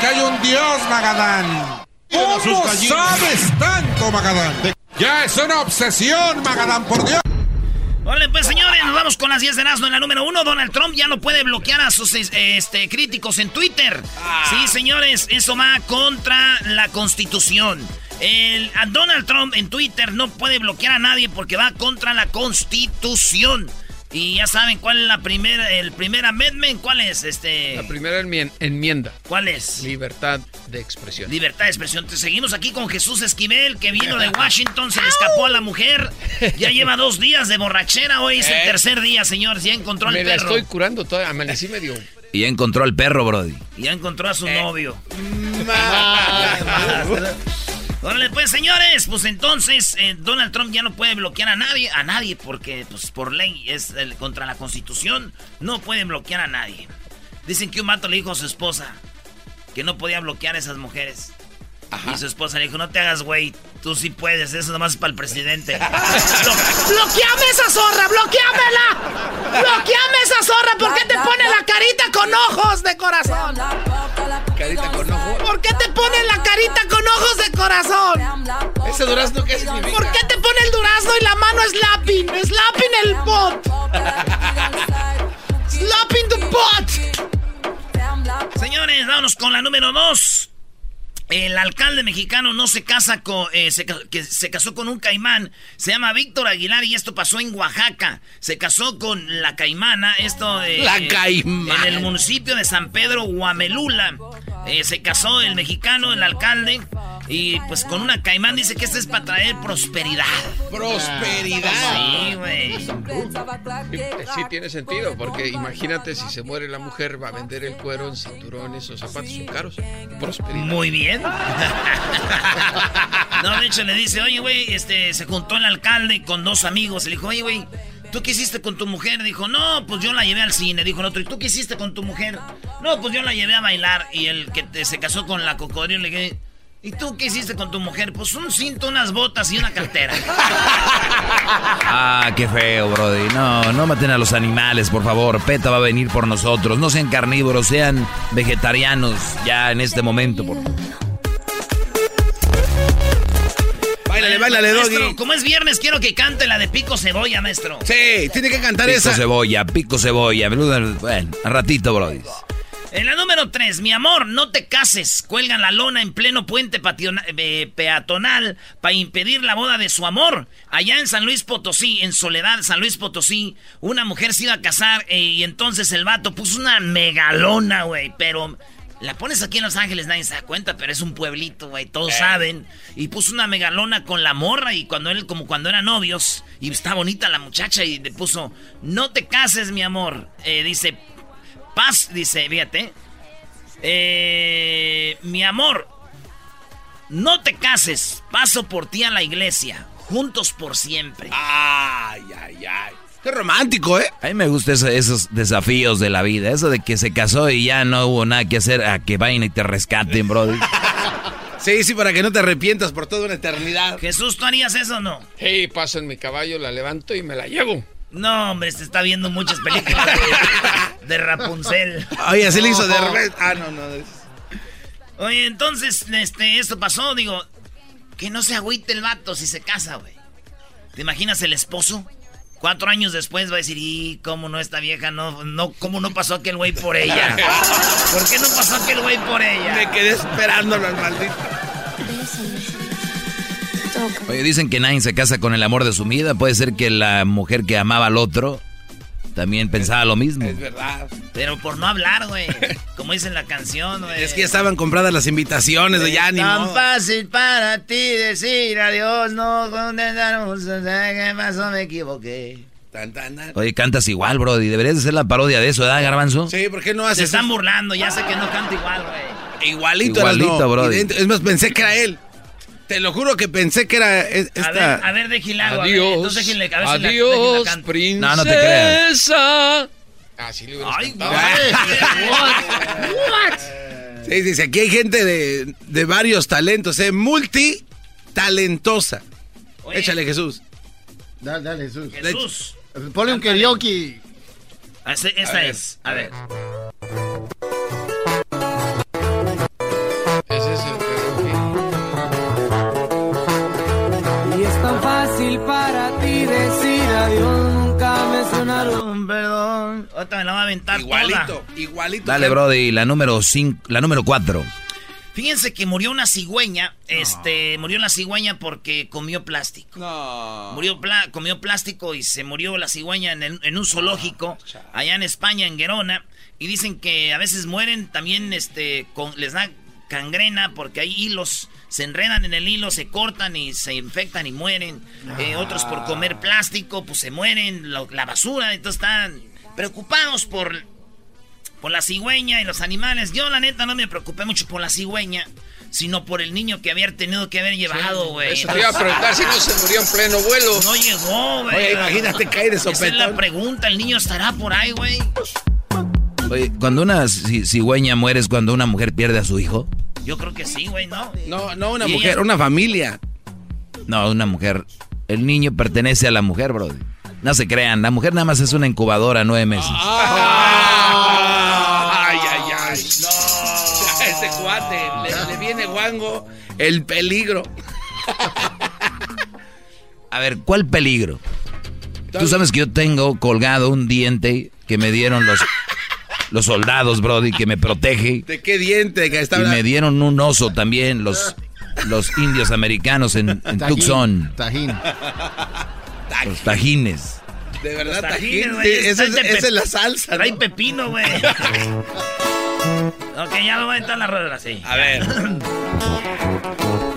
que hay un Dios, Magadán. ¿Cómo sabes tanto, Magadán? Ya es una obsesión, Magadán, por Dios. Vale, pues señores, nos vamos con las 10 de Nazno en la número 1. Donald Trump ya no puede bloquear a sus este, críticos en Twitter. Ah. Sí, señores, eso va contra la constitución. El, a Donald Trump en Twitter no puede bloquear a nadie porque va contra la constitución. Y ya saben cuál es la primera, el primer amendment, cuál es este. La primera enmienda. ¿Cuál es? Libertad de expresión. Libertad de expresión. Te seguimos aquí con Jesús Esquivel, que vino de Washington, se le escapó a la mujer. Ya lleva dos días de borrachera, hoy es el eh. tercer día, señor. Ya encontró al Me perro. Me estoy curando toda, amanecí medio. Y ya encontró al perro, Brody. Y ya encontró a su eh. novio. Órale, pues, señores, pues entonces eh, Donald Trump ya no puede bloquear a nadie, a nadie, porque pues por ley es contra la constitución, no puede bloquear a nadie. Dicen que un mato le dijo a su esposa que no podía bloquear a esas mujeres. Y su esposa le dijo, no te hagas güey, tú sí puedes, eso nomás es para el presidente. ¡Bloqueame esa zorra, bloqueamela! ¡Bloqueame esa zorra! ¿Por qué te pone la carita con ojos de corazón? ¿Carita con ojos? ¿Por qué te pone la carita con ojos de corazón? ¿Ese durazno qué significa? ¿Por qué te pone el durazno y la mano slapping? Slapping el pot. slapping the pot. Señores, vámonos con la número dos. El alcalde mexicano no se casa con, eh, se, que se casó con un caimán, se llama Víctor Aguilar y esto pasó en Oaxaca. Se casó con la caimana, esto la caimana. en el municipio de San Pedro Huamelula. Eh, se casó el mexicano, el alcalde, y pues con una caimán dice que esto es para traer prosperidad. Prosperidad. Sí, güey. Sí tiene sentido, porque imagínate si se muere la mujer, va a vender el cuero en cinturones o zapatos son caros. Prosperidad. Muy bien. no, de hecho le dice, oye, güey, este, se juntó el alcalde con dos amigos. Le dijo, oye, güey, ¿tú qué hiciste con tu mujer? Dijo, no, pues yo la llevé al cine. Dijo el otro, ¿y tú qué hiciste con tu mujer? No, pues yo la llevé a bailar. Y el que se casó con la cocodrilo le dije, ¿Y tú qué hiciste con tu mujer? Pues un cinto, unas botas y una cartera. ah, qué feo, Brody. No, no maten a los animales, por favor. PETA va a venir por nosotros. No sean carnívoros, sean vegetarianos ya en este momento, por favor. Báilale, báilale, Doggy. Como es viernes, quiero que cante la de Pico Cebolla, maestro. Sí, tiene que cantar esa. Pico Cebolla, Pico Cebolla. Bueno, a ratito, Brody. En la número 3, mi amor, no te cases. Cuelgan la lona en pleno puente eh, peatonal para impedir la boda de su amor. Allá en San Luis Potosí, en Soledad, San Luis Potosí, una mujer se iba a casar eh, y entonces el vato puso una megalona, güey. Pero la pones aquí en Los Ángeles, nadie se da cuenta, pero es un pueblito, güey, todos eh. saben. Y puso una megalona con la morra y cuando él, como cuando eran novios, y está bonita la muchacha y le puso, no te cases, mi amor. dice, Paz dice, fíjate. Eh, mi amor, no te cases. Paso por ti a la iglesia. Juntos por siempre. Ay, ay, ay. Qué romántico, ¿eh? A mí me gustan esos, desafíos de la vida. Eso de que se casó y ya no hubo nada que hacer a que vayan y te rescaten, brody. sí, sí, para que no te arrepientas por toda una eternidad. Jesús, ¿tú harías eso o no? Sí, paso en mi caballo, la levanto y me la llevo. No, hombre, se está viendo muchas películas de, Rapunzel. Oye, así le hizo de Ah, no, no. Oye, entonces, este, esto pasó, digo, que no se agüite el vato si se casa, güey. ¿Te imaginas el esposo? Cuatro años después va a decir, ¿y cómo no esta vieja no, no, cómo no pasó aquel güey por ella? ¿Por qué no pasó aquel güey por ella? Me quedé esperándolo al maldito. Oye, dicen que nadie se casa con el amor de su vida. Puede ser que la mujer que amaba al otro también pensaba lo mismo. Es verdad. Pero por no hablar, güey. Como dice en la canción, güey. Es que ya estaban compradas las invitaciones, de ya ni tan fácil para ti decir adiós, no condenamos, ¿qué pasó? Me equivoqué. Oye, cantas igual, bro. Y deberías hacer la parodia de eso, ¿verdad, Garbanzo? Sí, ¿por qué no haces? Se están burlando, ya sé que no canta igual, güey. Igualito, Igualito, bro. Es más, pensé que era él. Te lo juro que pensé que era esta... A ver, a ver, déjenle agua. Adiós. Entonces déjenle, a ver Adiós, si la, princesa. No, no te creas. Ah, sí le hubieras Ay, cantado. what? Sí, dice, aquí hay gente de, de varios talentos, ¿eh? Multitalentosa. Oye. Échale, Jesús. Dale, dale, Jesús. Jesús. Ponle un karaoke. Esta, esta a es. A ver. Ahorita me la va a aventar Igualito, toda. igualito. Dale, Brody, la número cinco, la número cuatro. Fíjense que murió una cigüeña, este, murió la cigüeña porque comió plástico. No. Murió pla- comió plástico y se murió la cigüeña en, el- en un zoológico allá en España, en Gerona. Y dicen que a veces mueren también, este, con, les da cangrena porque hay hilos, se enredan en el hilo, se cortan y se infectan y mueren. Eh, otros por comer plástico, pues se mueren, lo- la basura, entonces están preocupados por, por la cigüeña y los animales. Yo la neta no me preocupé mucho por la cigüeña, sino por el niño que había tenido que haber llevado, güey. Eso te iba a preguntar si no se murió en pleno vuelo. No llegó, güey. Oye, imagínate caer de Esa es sopetón. la pregunta. El niño estará por ahí, güey. Oye, cuando una ci- cigüeña muere es cuando una mujer pierde a su hijo. Yo creo que sí, güey, ¿no? No, no una mujer, ella- una familia. No, una mujer. El niño pertenece a la mujer, Brody. No se crean, la mujer nada más es una incubadora nueve meses. Ay, ay, ay. No. Ese cuate, le, le viene guango el peligro. A ver, ¿cuál peligro? Tú sabes que yo tengo colgado un diente que me dieron los, los soldados, Brody, que me protege. ¿De qué diente que está Y me dieron un oso también, los, los indios americanos en, en Tajín, Tucson. Tajín. Los tajines. De verdad, tajines, güey, esa es, es la salsa. Trae ¿no? pepino, güey. ok, ya me voy a aventar la rueda así. A ver.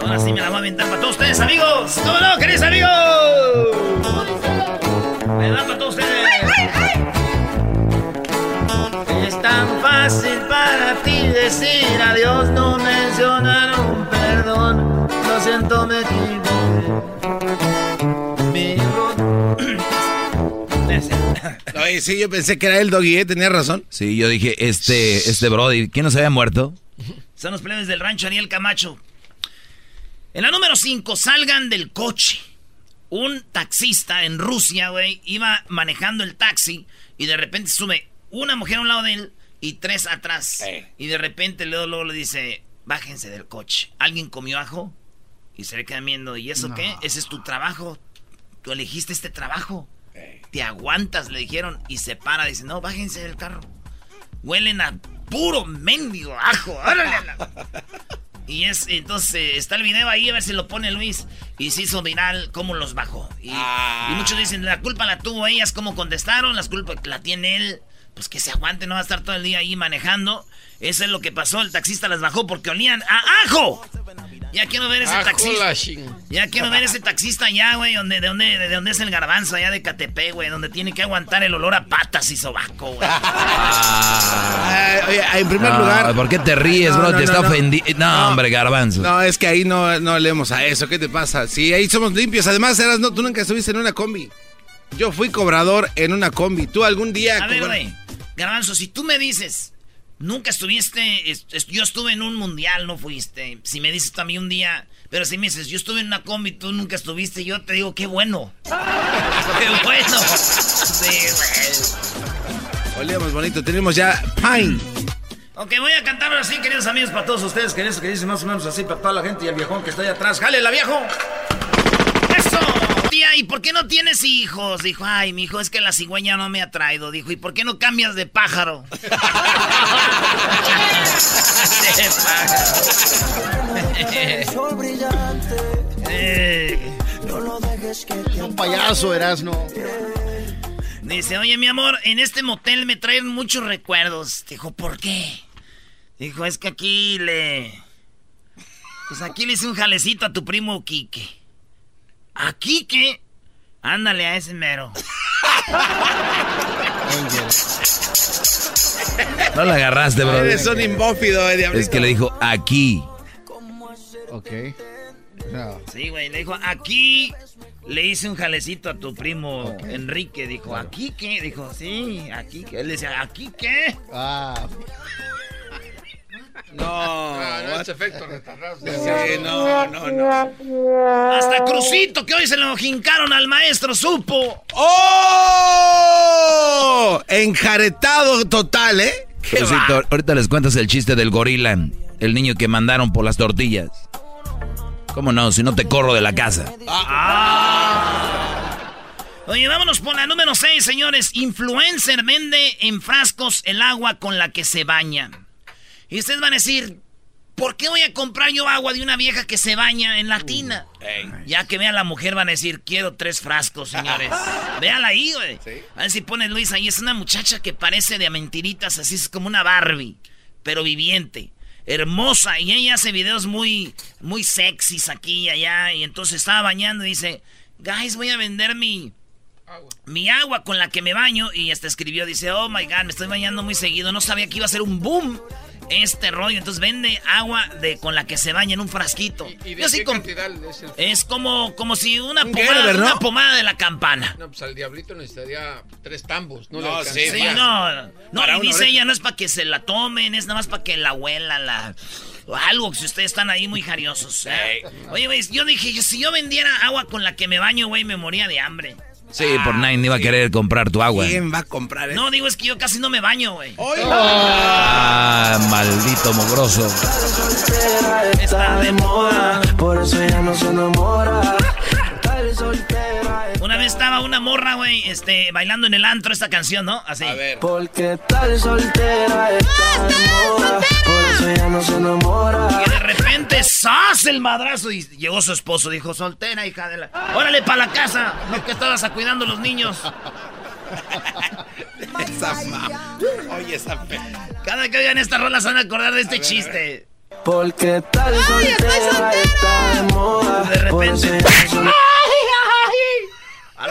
Ahora sí me la voy a aventar para todos ustedes, amigos. ¿Cómo no, queridos amigos? Me da para todos ustedes. Es tan fácil para ti decir adiós, no mencionar un perdón. Lo siento, me equivoqué. Oye, sí, yo pensé que era el doggy, ¿eh? tenía razón. Sí, yo dije, este, este Brody, ¿quién no se había muerto? Son los plebes del rancho Ariel Camacho. En la número 5, salgan del coche. Un taxista en Rusia, güey, iba manejando el taxi y de repente sube una mujer a un lado de él y tres atrás. Eh. Y de repente luego, luego le dice, bájense del coche. ¿Alguien comió ajo? Y se le quedan viendo, ¿y eso qué? Ese es tu trabajo. Tú elegiste este trabajo. Te aguantas, le dijeron. Y se para, dice, no, bájense del carro. Huelen a puro mendigo ajo. ¡Órale a la- Y es, entonces eh, está el video ahí, a ver si lo pone Luis. Y se hizo viral cómo los bajó. Y, y muchos dicen, la culpa la tuvo ellas, cómo contestaron, las culpas la tiene él. Pues que se aguante, no va a estar todo el día ahí manejando. Eso es lo que pasó, el taxista las bajó porque olían a ajo. Ya quiero ver ese Ajo taxista. Ya quiero ver ese taxista allá, güey, donde, de, donde, de donde es el garbanzo, allá de Catepec, güey, donde tiene que aguantar el olor a patas y sobaco, güey. Oye, en primer No, lugar. ¿Por qué te ríes, No, bro? no, te no, está no. ofendiendo. No, hombre, garbanzo. No, es que ahí no, no leemos a eso. ¿Qué te pasa? Sí, ahí somos limpios. Además, eras, no, tú nunca estuviste en una combi. Yo fui cobrador en una combi. Tú algún día. A ver, güey. Garbanzo, si tú me dices, nunca estuviste, es- es- yo estuve en un mundial, no fuiste. Si me dices tú a mí un día, pero si me dices, yo estuve en una combi, tú nunca estuviste, yo te digo, qué bueno. qué bueno. Sí, güey. Olíamos bonito. Tenemos ya Pine. Ok, voy a cantar ahora sí, queridos amigos, para todos ustedes, queridos, que dicen más o menos así, para toda la gente y el viejón que está ahí atrás. ¡Jale, viejo! ¡Eso! ¿Y por qué no tienes hijos? Dijo, ay, mi hijo, es que la cigüeña no me ha traído. Dijo, ¿y por qué no cambias de pájaro? de pájaro. Eh, Un payaso, Erasno. Dice, oye, mi amor, en este motel me traen muchos recuerdos. Dijo, ¿por qué? Dijo, es que aquí le... Pues aquí le hice un jalecito a tu primo Quique. ¿A Quique? Ándale a ese mero. No la agarraste, bro. Eres un imbófido, eh, diablito. Es que le dijo aquí. Ok. No. Sí, güey, le dijo, aquí le hice un jalecito a tu primo Enrique. Dijo, ¿aquí qué? Dijo, sí, aquí qué. Él decía, ¿aquí qué? Ah, No, Ah, no, what? es efecto retardado. Sí, no, no, no. Hasta Crucito, que hoy se lo jincaron al maestro, supo. ¡Oh! Enjaretado total, ¿eh? Qué Pero sí, va. to- ahorita les cuentas el chiste del gorila, el niño que mandaron por las tortillas. ¿Cómo no? Si no te corro de la casa. Oye, vámonos por la número 6, señores. Influencer vende en frascos el agua con la que se baña. Y ustedes van a decir, ¿por qué voy a comprar yo agua de una vieja que se baña en la tina? Ya que vea la mujer van a decir, quiero tres frascos, señores. Véala ahí, güey. A ver si pone Luis ahí. Es una muchacha que parece de mentiritas, así es como una Barbie, pero viviente. Hermosa. Y ella hace videos muy, muy sexys aquí y allá. Y entonces estaba bañando y dice, guys, voy a vender mi... Mi agua con la que me baño y hasta escribió, dice, oh my god, me estoy bañando muy seguido, no sabía que iba a ser un boom este rollo. Entonces vende agua de con la que se baña en un frasquito. ¿Y, de Yo qué cantidad es el- es como, como si una Un pomada, Gerber, ¿no? una pomada de la campana. No, pues al diablito necesitaría tres tambos. No, No, le sí, Sí, no, no, Para y dice oreja. ella, no es para que se la tomen, es nada más para que la abuela, la... o Algo, si ustedes están ahí muy jariosos. ¿eh? Oye, güey, yo dije, yo- si yo vendiera agua con la que me baño, güey, me moría de hambre. Sí, por nadie iba a querer comprar tu agua. ¿Quién va a comprar eso? No, digo, es que yo casi no me baño, güey. Ah, maldito mogroso. Está de moda. Por eso ella no se enamora. Tal soltera. Una vez estaba una morra, güey, este, bailando en el antro esta canción, ¿no? Así. A ver. Porque tal soltera está de moda. Por eso ella no se enamora. Y de repente, ¡zas! el madrazo. Y llegó su esposo, dijo, soltera, hija de la... ¡Órale para la casa! No que estabas a cuidando a los niños. Esa ma- Oye, esa fe. Cada que oigan esta rola se van a acordar de este chiste. Porque tal soltera está de moda. De Por eso repente... ella no se ¡A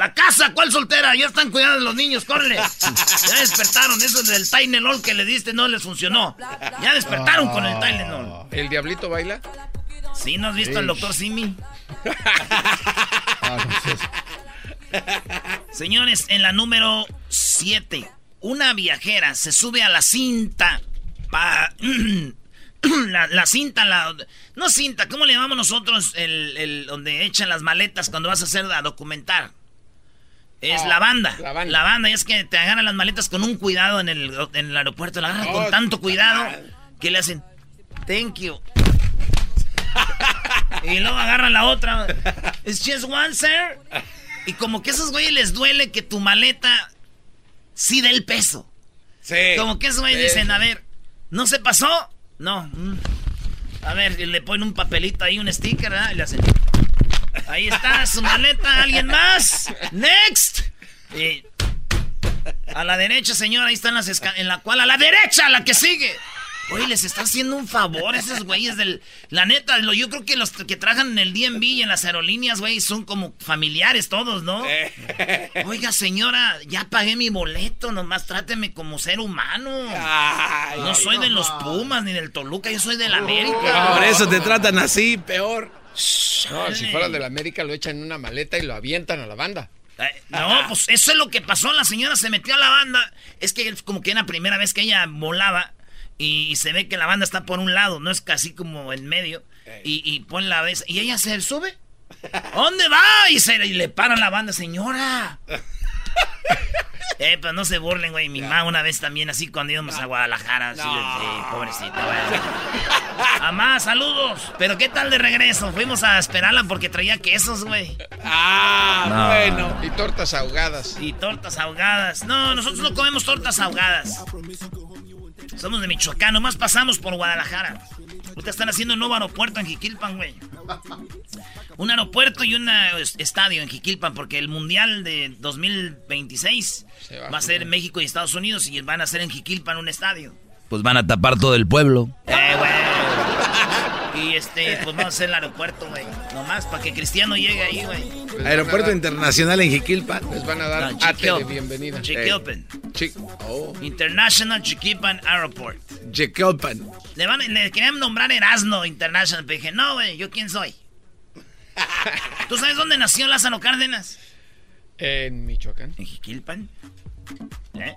la casa! ¿Cuál soltera? Ya están cuidando a los niños, córrele. Ya despertaron. Eso del Tylenol que le diste no les funcionó. Ya despertaron con el Tylenol. ¿El diablito baila? ¿Sí? ¿No has visto al doctor Simi? Ah. Señores, en la número 7, una viajera se sube a la cinta pa- la, la cinta, la... No cinta, ¿cómo le llamamos nosotros el, el- donde echan las maletas cuando vas a hacer a documentar? Es Ah, la banda. la banda. La banda, y es que te agarran las maletas con un cuidado en el, en el aeropuerto. La agarran Oh, con tanto cuidado que le hacen, thank you. y luego agarran la otra. It's just one, sir. Y como que a esos güeyes les duele que tu maleta sí dé el peso. Sí. Como que esos güeyes Sí. dicen, a ver, ¿no se pasó? No. mm. A ver, y le ponen un papelito ahí, un sticker, ¿verdad? Y le hacen. Ahí está su maleta, ¿alguien más? Next. Y a la derecha, señora, ahí están las escaleras. En la cual, a la derecha, la que sigue. Oye, les está haciendo un favor a esos güeyes del... La neta, lo- yo creo que los que trabajan en el DMV y en las aerolíneas, güey, son como familiares todos, ¿no? Oiga, señora, ya pagué mi boleto, nomás tráteme como ser humano. Ay, No soy de los Pumas ni del Toluca, yo soy del América. Por eso te tratan así, peor. No, si fuera de la América lo echan en una maleta y lo avientan a la banda. Eh, No, pues eso es lo que pasó. La señora se metió a la banda. Es que es como que era la primera vez que ella volaba. Y se ve que la banda está por un lado, no es casi como en medio. Y, y pone la vez. Y ella se sube. ¿A ¿Dónde va? Y, se, y le paran la banda, señora. Eh, pues no se burlen, güey. Mi mamá una vez también, así cuando íbamos a Guadalajara. Así, sí, pobrecita, güey. Mamá, saludos. Pero ¿qué tal de regreso? Fuimos a esperarla porque traía quesos, güey. Ah, No. bueno. Y tortas ahogadas. Y tortas ahogadas. No, nosotros no comemos tortas ahogadas. Somos de Michoacán, nomás pasamos por Guadalajara. Ahorita están haciendo un nuevo aeropuerto en Jiquilpan, güey. Un aeropuerto y un estadio en Jiquilpan, porque el Mundial de 2026 Se va va a ser en México y Estados Unidos y van a hacer en Jiquilpan un estadio. Pues van a tapar todo el pueblo. Eh, güey. Y este, pues vamos a hacer el aeropuerto, güey. Nomás para que Cristiano llegue ahí, güey. Aeropuerto dar- Internacional en Jiquilpan. Les van a dar No, ate de Chiquilpan. bienvenida. Jiquilpan. Chi- oh. International Chiquipan Airport. Jiquilpan. Le, van, le querían nombrar Erasmo International, pero dije, no, güey, ¿yo quién soy? ¿Tú sabes dónde nació Lázaro Cárdenas? En Michoacán. En Jiquilpan. ¿Eh?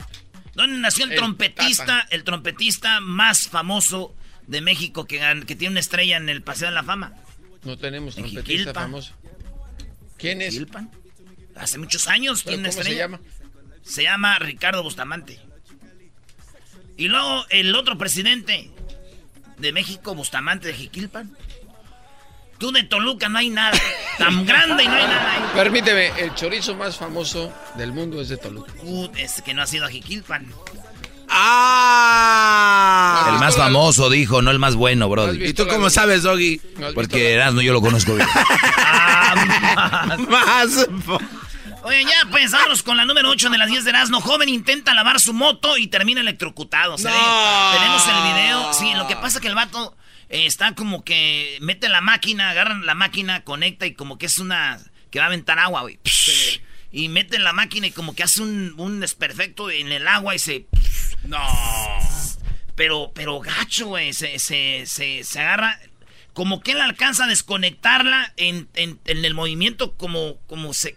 ¿Dónde nació el, El trompetista, Tata. el trompetista más famoso de México que, que tiene una estrella en el Paseo de la Fama? No tenemos En trompetista Jiquilpan. famoso. ¿Quién es? Jiquilpan. Hace muchos años ¿Pero tiene una ¿Cómo se estrella. llama? Se llama Ricardo Bustamante. Y luego el otro presidente de México, Bustamante de Jiquilpan. Tú de Toluca no hay nada. Tan grande y no hay nada ahí. Permíteme, el chorizo más famoso del mundo es de Toluca. Uh, es que no ha sido a Jiquilpan. ¡Ah! El más famoso, dijo, no el más bueno, ¿Has Brody. ¿Y tú cómo sabes, Doggy? ¿No has visto Porque Erasmo yo lo conozco bien. Ah, Más. Oye, ya, pues vámonos con la número 8 de las 10 de Erasmo. Joven intenta lavar su moto y termina electrocutado. Se No. Tenemos el video. Sí, lo que pasa es que el vato eh, está como que mete la máquina, agarra la máquina, conecta y como que es una... que va a aventar agua, güey. Y mete la máquina y como que hace un, un desperfecto en el agua y se... No. Pero, pero gacho, güey. Se, se, se, se agarra. Como que él alcanza a desconectarla en, en, en el movimiento, como, como se.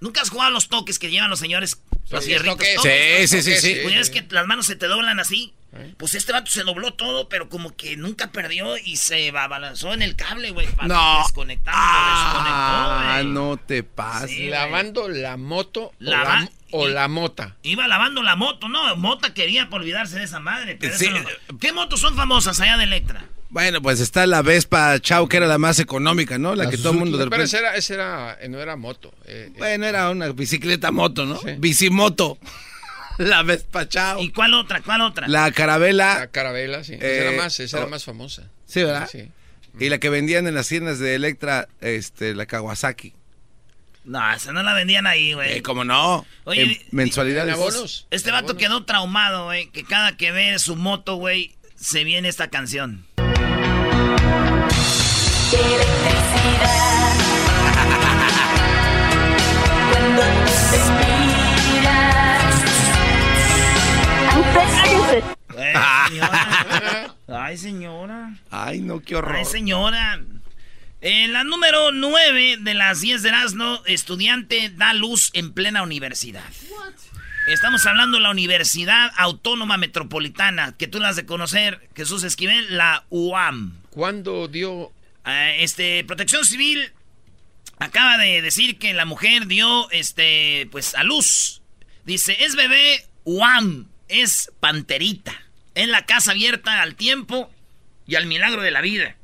¿Nunca has jugado a los toques que llevan los señores? Los Sí, toques. toques? Sí, sí, sí, sí. Pues ya ves que las manos se te doblan así. Pues este vato se dobló todo, pero como que nunca perdió y se balanzó en el cable, güey. para No. Desconectar, Ah, desconectó, no te pases. Sí. Lavando la moto o la, o y- la mota. Iba lavando la moto, no, Mota quería por olvidarse de esa madre. Pero Sí. eso no- ¿Qué motos son famosas allá de Electra? Bueno, pues está la Vespa Chau, que era la más económica, ¿no? La, que todo el mundo de Pero repente... esa era, esa era, eh, no era moto. eh, eh, Bueno, era una bicicleta moto, ¿no? Sí. Bicimoto. La Vespa Chau. ¿Y cuál otra? ¿Cuál otra? La carabela. la carabela, sí. esa Eh, era más, esa era oh. más famosa. Sí, ¿verdad? Sí. Y la que vendían en las tiendas de Electra, este, la Kawasaki. No, esa no la vendían ahí, güey. Eh, ¿Cómo no? Oye, En mensualidades. ¿En abonos? Este ¿En vato abonos? quedó traumado, güey, que cada que ve su moto, güey, se viene esta canción. Eh, señora. Ay, señora. Ay, no, qué horror. Ay, señora. En la número 9 de las 10 de Erasmo, estudiante da luz en plena universidad. Estamos hablando de la Universidad Autónoma Metropolitana, que tú la has de conocer, Jesús Esquivel, la UAM. ¿Cuándo dio Ah, este, Protección Civil acaba de decir que la mujer dio, este, pues, a luz. Dice, es bebé UAM, es panterita. En la casa abierta al tiempo y al milagro de la vida.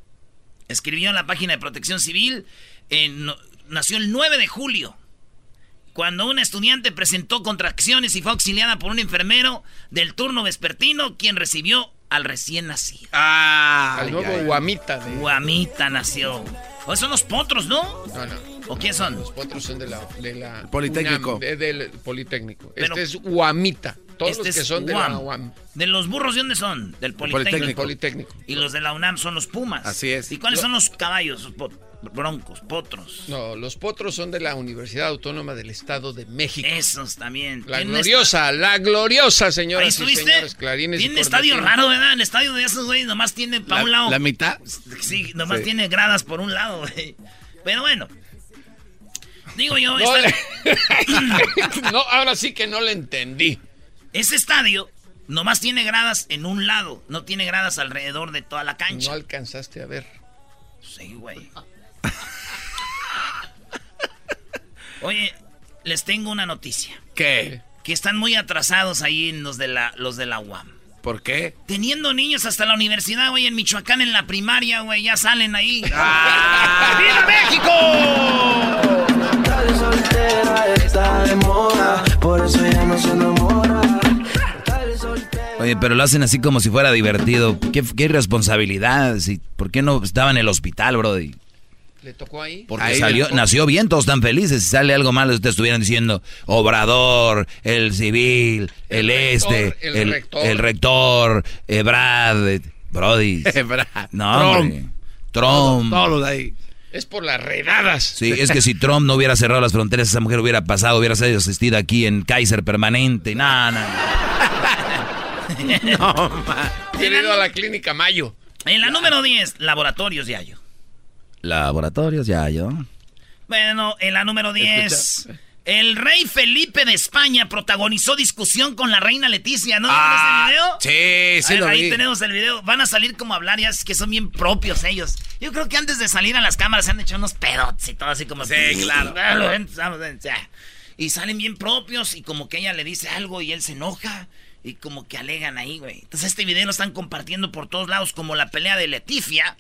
Escribió en la página de Protección Civil, en- nació el 9 de julio. Cuando una estudiante presentó contracciones y fue auxiliada por un enfermero del turno vespertino, quien recibió al recién nacido. Ah, al nuevo guamita de... Guamita nació. O son los potros, ¿no? No, no. ¿O quién son? Los potros son de la... De la Politécnico. De- del Politécnico. Pero- este es guamita. Todos Este los que son de la UAM. ¿De los burros de dónde son? Del Politécnico. Politécnico. Politécnico. Y los de la UNAM son los Pumas. Así es. ¿Y cuáles son los caballos? Los broncos, potros. No, los potros son de la Universidad Autónoma del Estado de México. Esos también. La gloriosa, la gloriosa, esta- ¿Ahí señoras y estuviste? señores. Clarines tiene estadio raro, ¿verdad? El estadio de esos güeyes nomás tiene para un lado. la mitad. Sí, nomás Sí. tiene gradas por un lado, güey. Pero bueno. Digo yo, No, esta- le- no, ahora sí que no le entendí. Ese estadio nomás tiene gradas en un lado. No tiene gradas alrededor de toda la No cancha. alcanzaste a ver. Sí, güey. Oye, les tengo una noticia. ¿Qué? Que están muy atrasados ahí en los de la, los de la UAM. ¿Por qué? Teniendo niños hasta la universidad, güey, en Michoacán, en la primaria, güey, ya salen ahí. Ah. ¡Viva México! Tal soltera está de moda, por eso ya no se enamora. Oye, pero lo hacen así como si fuera divertido. ¿Qué, qué irresponsabilidad? ¿Por qué no estaba en el hospital, Brody? ¿Le tocó ahí? Porque Ahí salió, nació bien, todos están felices. Si sale algo malo, te estuvieran diciendo Obrador, el civil, el, El rector, este, el el, rector. el rector, Ebrad, eh, Brody. No, Trump. hombre. Trump. Todos ahí. Es por las redadas. Sí, es que si Trump no hubiera cerrado las fronteras, esa mujer hubiera pasado, hubiera sido asistida aquí en Kaiser permanente. No. Hubiera ido a la clínica Mayo. En la número 10, laboratorios de Ayo. Laboratorios, ya yo. Bueno, en la número 10, el rey Felipe de España protagonizó discusión con la reina Leticia, ¿no? Ah, ¿Vieron ese video? sí, sí Ahí- lo ahí vi. tenemos el video. Van a salir como a hablar, ya es que son bien propios ellos. Yo creo que antes de salir a las cámaras se han hecho unos pedots y todo así como... Sí, claro. Y salen bien propios y como que ella le dice algo y él se enoja y como que alegan ahí, güey. Entonces este video lo están compartiendo por todos lados como la pelea de Leticia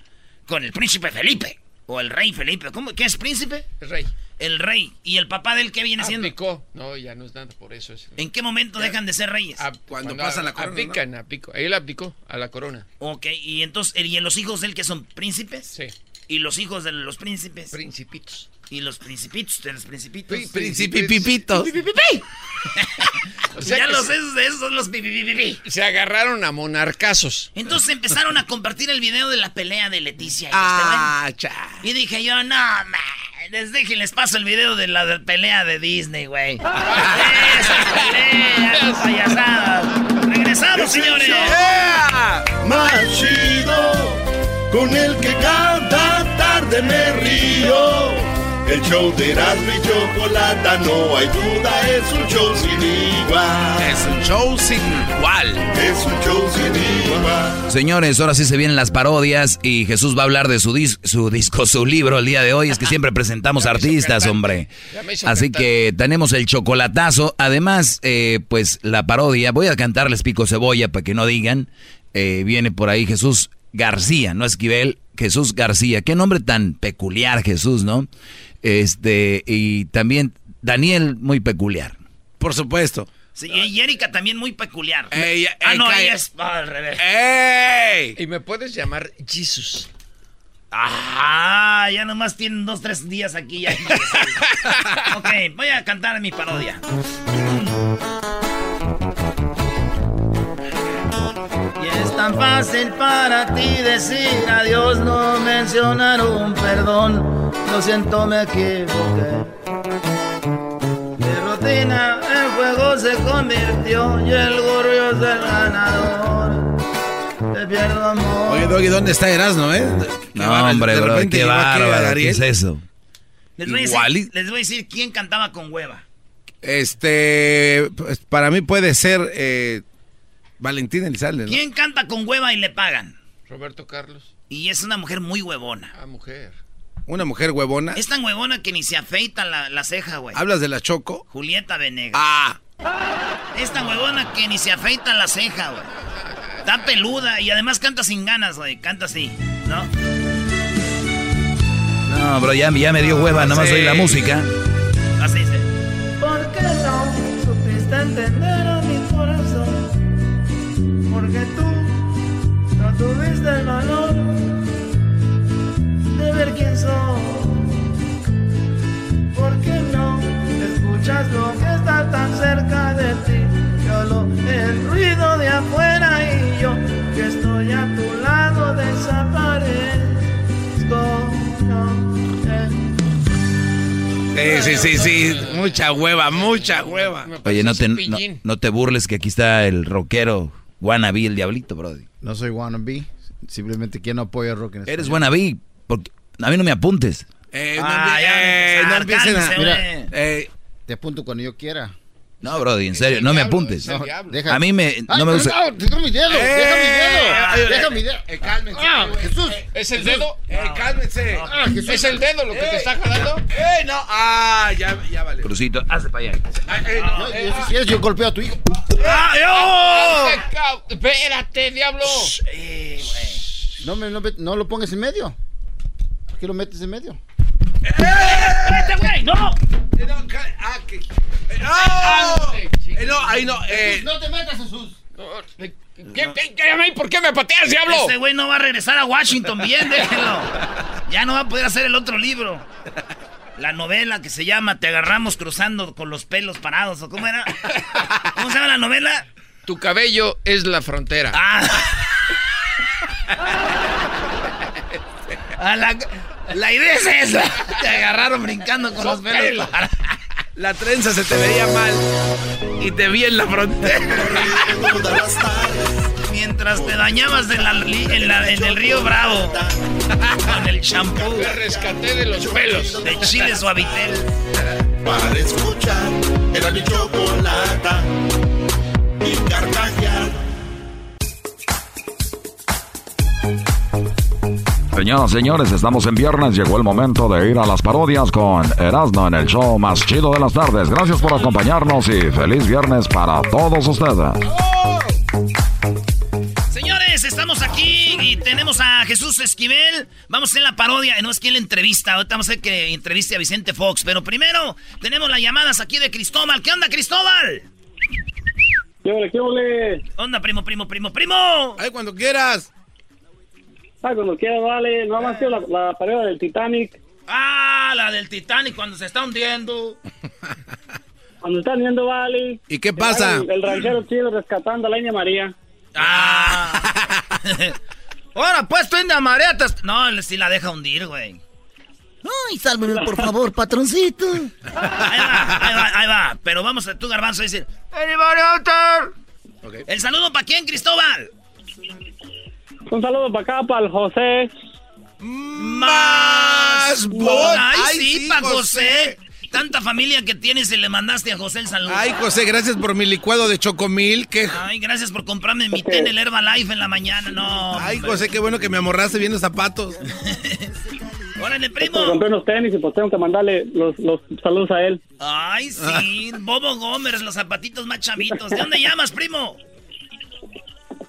con el príncipe Felipe. O el rey Felipe. ¿Cómo? ¿Qué es príncipe? El rey. El rey. ¿Y el papá del qué viene siendo? Abdicó. No, ya no es nada por eso. Es... ¿En qué momento dejan de ser reyes? Ab- Cuando pasan la corona, Abdican, abdicó. Él abdicó a la corona. Ok, y entonces, ¿y en los hijos de él que son príncipes? Sí. ¿Y los hijos de los príncipes? Principitos. ¿Y los principitos de los principitos? Pri- Principipipitos. O sea ya los se, esos de esos son los pipipipipi. se agarraron a monarcazos. Entonces empezaron a compartir el video de la pelea de Leticia y Ah, este güey. Y dije yo, no, man, les dije, les paso el video de la de pelea de Disney, güey. Esas peleas, payasadas. Regresamos, señores. Más chido, con el que cada tarde me río. El show de Erasmo y Chocolata, no hay duda, es un show sin igual. Es un show sin igual. Es un show sin igual. Señores, ahora sí se vienen las parodias y Jesús va a hablar de su, dis- su disco, su libro el día de hoy. Es que siempre presentamos artistas, hombre. Así que tenemos el chocolatazo. Además, eh, pues la parodia. Voy a cantarles pico cebolla para que no digan. Eh, viene por ahí Jesús García, no Esquivel, Jesús García. Qué nombre tan peculiar, Jesús, ¿no? Este, y también Daniel, muy peculiar. Por supuesto. Sí, y Erika también muy peculiar. Ey, ah, ey, no, ella es al revés. ¡Ey! Y me puedes llamar Jesus. Ah, ya nomás tienen dos, tres días aquí. Ya. ok, voy a cantar mi parodia. Tan fácil para ti decir adiós, no mencionar un perdón. Lo siento, me equivoqué. De rutina el juego se convirtió y el gorrio es el ganador. Te pierdo amor. Oye, Doggy, ¿dónde está Erasmo, eh? No, hombre, de bro, repente qué bárbaro. ¿Qué es eso? Les voy, a decir, les voy a decir quién cantaba con hueva. Este, pues, para mí puede ser eh, Valentín Elizalde, ¿no? ¿Quién canta con hueva y le pagan? Roberto Carlos. Y es una mujer muy huevona. Ah, mujer. Una mujer huevona. Es tan huevona que ni se afeita la, la ceja, güey. ¿Hablas de la Choco? Julieta Venegas. Ah, Es tan huevona que ni se afeita la ceja, güey. Está peluda y además canta sin ganas, güey. Canta así, ¿no? No, bro, ya, ya me dio hueva, nada más Sí. oí la música. Así dice. ¿Por qué no supiste entender a mi corazón? Porque tú no tuviste el valor de ver quién soy. ¿Por qué no escuchas lo que está tan cerca de ti? Solo el ruido de afuera y yo que estoy a tu lado desaparezco. No, sí, sí, sí, sí. Mucha hueva, mucha hueva. Oye, no te, no te burles que aquí está el rockero wannabe, el diablito, brody. No soy wannabe. Simplemente quien no apoya rock en Eres wannabe, porque a mí no me apuntes. Eh, no, Ah, ya, eh, no empiecen a... cálmese, Mira. güey. Eh, Te apunto cuando yo quiera. No, brody, en serio, no me apuntes. A mí me, Ay, no me gusta. No, deja mi dedo, deja mi ay, dedo. Deja ay, mi dedo. eh, cálmense, Ah. Jesús. ¿Es el dedo? eh, cálmense. Ah, Jesús. ¿Es el dedo lo que te está jalando? Eh, no. Ah, ya, ya vale. Crucito, hazte para allá. Ah, eh, no, No, eh, si quieres, yo golpeo a tu hijo. ¡Ah, te ca- ¡Espérate, diablo! No, me, no, me- no lo pongas en medio. ¿Por qué lo metes en medio? ¡Espérate, güey! ¡No! eh, no, ah, que... eh, ¡oh! Eh, no, ahí no, eh... No te metas, Jesús. ¿Qué, qué, qué- ¿Por qué me pateas, diablo? Este güey no va a regresar a Washington bien, déjenlo. Ya no va a poder hacer el otro libro. La novela que se llama Te agarramos cruzando con los pelos parados, ¿o cómo era? ¿Cómo se llama la novela? Tu cabello es la frontera. Ah. Ah, la, la idea es esa. Te agarraron brincando con los pelos. La trenza se te veía mal y te vi en la frontera. Mientras te dañabas en, la li- en, la- en el río Bravo. Con el champú Me rescaté de los pelos. de chile suavitel. para escuchar era mi chocolata y carcajear. Señoras y señores, estamos en viernes. Llegó el momento de ir a las parodias con Erasmo en el show más chido de las tardes. Gracias por acompañarnos y feliz viernes para todos ustedes. Señores, estamos aquí Y tenemos a Jesús Esquivel. Vamos a hacer la parodia. No es que él entrevista. Ahorita vamos a hacer que entreviste a Vicente Fox. Pero primero tenemos las llamadas aquí de Cristóbal. ¿Qué onda, Cristóbal? ¿Qué ole, qué ole? Onda, primo, primo, primo, primo. Ay, cuando quieras. Ah, cuando quieras, vale. No más sido la, la parodia del Titanic. Ah, la del Titanic cuando se está hundiendo. Cuando están viendo, vale. ¿Y qué pasa? El, el ranchero chido rescatando a la India María. Ah. Ahora, pues, tú India María. te- No, él sí la deja hundir, güey. Ay, sálveme, por favor, patroncito. Ahí va, ahí va, ahí va. Pero vamos a tu garbanzo a decir. "Anybody out there?" El saludo para quién, Cristóbal. Un saludo para acá, para el José. Más bon. Ay, Ay, sí, sí, para José. José. Tanta familia que tienes y le mandaste a José el saludo. Ay, José, gracias por mi licuado de chocomil. Que... Ay, gracias por comprarme mi té en el Herbalife en la mañana. No. Ay, hombre. José, qué bueno que me amorraste viendo zapatos. Órale, Me primo. compré unos tenis y pues tengo que mandarle los, los saludos a él. Ay, sí. Bobo Gómez, los zapatitos más chavitos. ¿De dónde llamas, primo?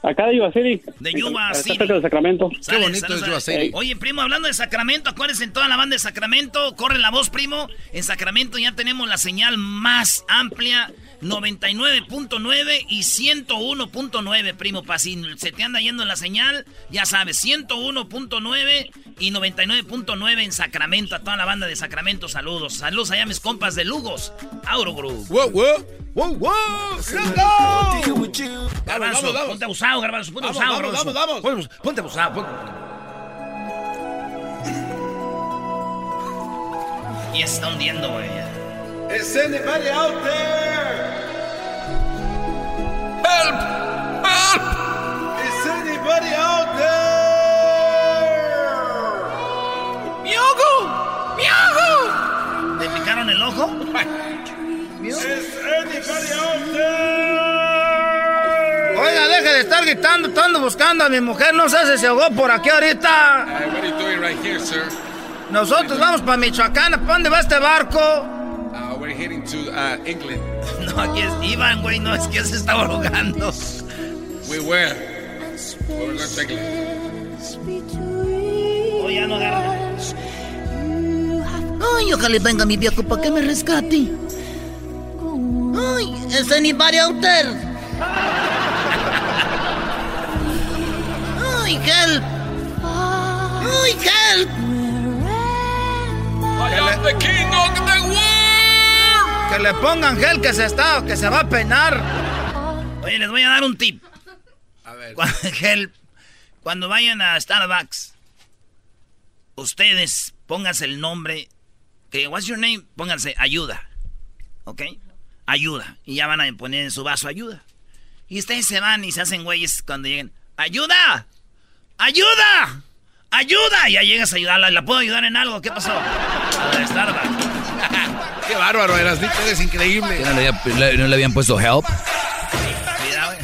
Acá de Yuba City. De Yuba City. cerca de Sacramento. Sale, bonito sale, es. Yuba City. Oye, primo, hablando de Sacramento, acuérdense en toda la banda de Sacramento, corre la voz, primo. En Sacramento ya tenemos la señal más amplia, 99.9 y 101.9, primo. Para si se te anda yendo la señal, ya sabes, 101.9 y 99.9 en Sacramento. A toda la banda de Sacramento, saludos. Saludos allá a mis compas de Lugos, Aurogroup. ¡Wow, wow! ¡Wow, wow! Garbanzo, vamos, vamos. ponte abusado, Garbanzo, ponte Vamos, abusado. vamos, Garbanzo. vamos, vamos. Ponte- Ponte abusado. ponte- Y está hundiendo, güey. Is anybody out there? ¡Help! ¡Help! Is anybody out there? ¡Miago! ¡Miago! ¿Le picaron el ojo? Is anybody out there? Oiga, deje de estar gritando, estando buscando a mi mujer. No sé si se ahogó por aquí ahorita. Hey, what are you doing right here, sir? Nosotros vamos para Michoacán. ¿Para dónde va este barco? Heading to uh, England. No, aquí es Iván, güey. No, es que se está ahogando. We were. We're going to England. Oh, ya no agarra. Ay, ojalá venga mi viejo para que me rescate. Ay, ¿es anybody out there? Ay, help. Ay, help. I am the king of the world. Que le pongan gel que se está, que se va a peinar. Oye, les voy a dar un tip. A ver. Cuando, gel, cuando vayan a Starbucks, ustedes pónganse el nombre. Que, what's your name? Pónganse ayuda. ¿Ok? Ayuda. Y ya van a poner en su vaso ayuda. Y ustedes se van y se hacen güeyes cuando lleguen. ¡Ayuda! ¡Ayuda! ¡Ayuda! Y ya llegas a ayudarla. ¿La puedo ayudar en algo? ¿Qué pasó? A Starbucks. ¡Qué bárbaro! Eras eres increíble. ¿No le, había- le- no le habían puesto help?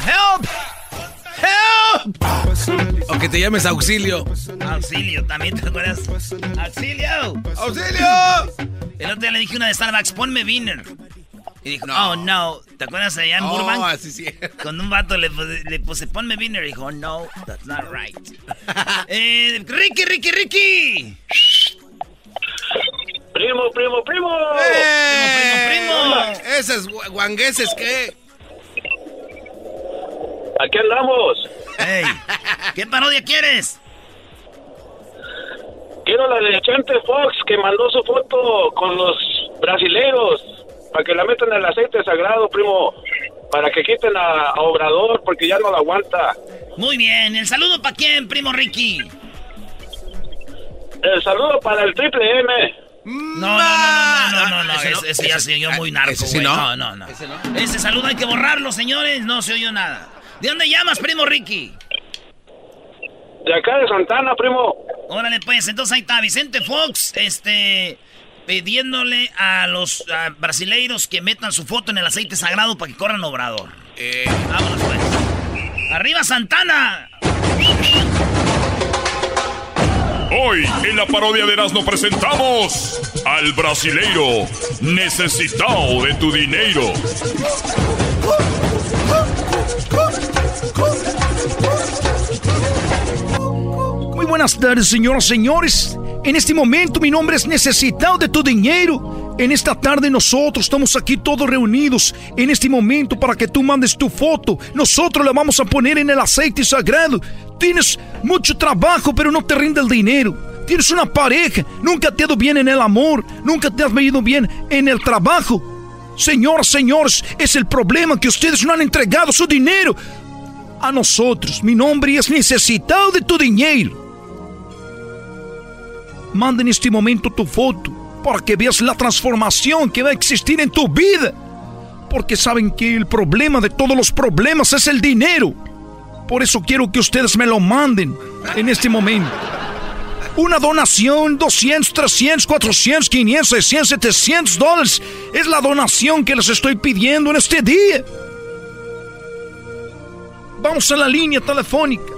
¡Help! ¡Help! O que te llames auxilio. Auxilio, también te acuerdas. ¡Auxilio! ¡Auxilio! El otro día le dije a una de Starbucks, ponme Viner. Y dijo, oh no. ¿Te acuerdas allá en Oh, Burbank? así sí. Con un vato le, puse- le puse, ponme Viner. Y dijo, no, that's not right. eh, Ricky, Ricky, Ricky. Primo, primo, primo. ¡Eh! primo, primo. Esos gua- guangueses, ¿qué? Aquí andamos. Ey, ¿qué parodia quieres? Quiero la de Chente Fox que mandó su foto con los brasileños para que la metan en el aceite sagrado, primo. Para que quiten a, a Obrador porque ya no la aguanta. Muy bien, ¿el saludo para quién, primo Ricky? El saludo para el triple M. No, no, no, no, no, no, no, Ese no. ese, ese ya se oyó muy narco, ese sí güey. no. no, no, no. Ese no. Ese saludo hay que borrarlo, señores, no se oyó nada. ¿De dónde llamas, primo Ricky? De acá de Santana, primo. Órale, pues, entonces ahí está Vicente Fox, este, pidiéndole a los a brasileiros que metan su foto en el aceite sagrado para que corran obrador. Eh, Vámonos, pues. ¡Arriba, Santana! Hoy en la parodia de Erasmo presentamos al brasileiro necesitado de tu dinero. Muy buenas tardes, señoras y señores. En este momento mi nombre es necesitado de tu dinero. En esta tarde nosotros estamos aquí todos reunidos en este momento para que tú mandes tu foto. Nosotros la vamos a poner en el aceite sagrado. Tienes mucho trabajo pero no te rinde el dinero. Tienes una pareja, nunca te ha ido bien en el amor, nunca te has ido bien en el trabajo. Señor, señores, es el problema que ustedes no han entregado su dinero a nosotros. Mi nombre es necesitado de tu dinero. Manda en este momento tu foto para que veas la transformación que va a existir en tu vida. Porque saben que el problema de todos los problemas es el dinero. Por eso quiero que ustedes me lo manden en este momento. Una donación, 200, 300, 400, 500, 600, 700 dólares. Es la donación que les estoy pidiendo en este día. Vamos a la línea telefónica.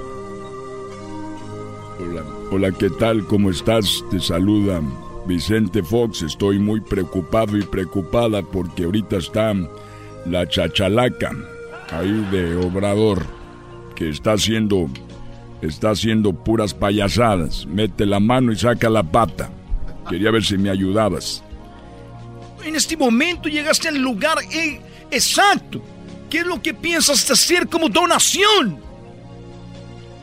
Hola, hola, ¿qué tal? ¿Cómo estás? Te saluda Vicente Fox. Estoy muy preocupado y preocupada porque ahorita está la chachalaca ahí de Obrador que está haciendo está haciendo puras payasadas. Mete la mano y saca la pata. Quería ver si me ayudabas. En este momento llegaste al lugar eh, exacto. ¿Qué es lo que piensas hacer como donación?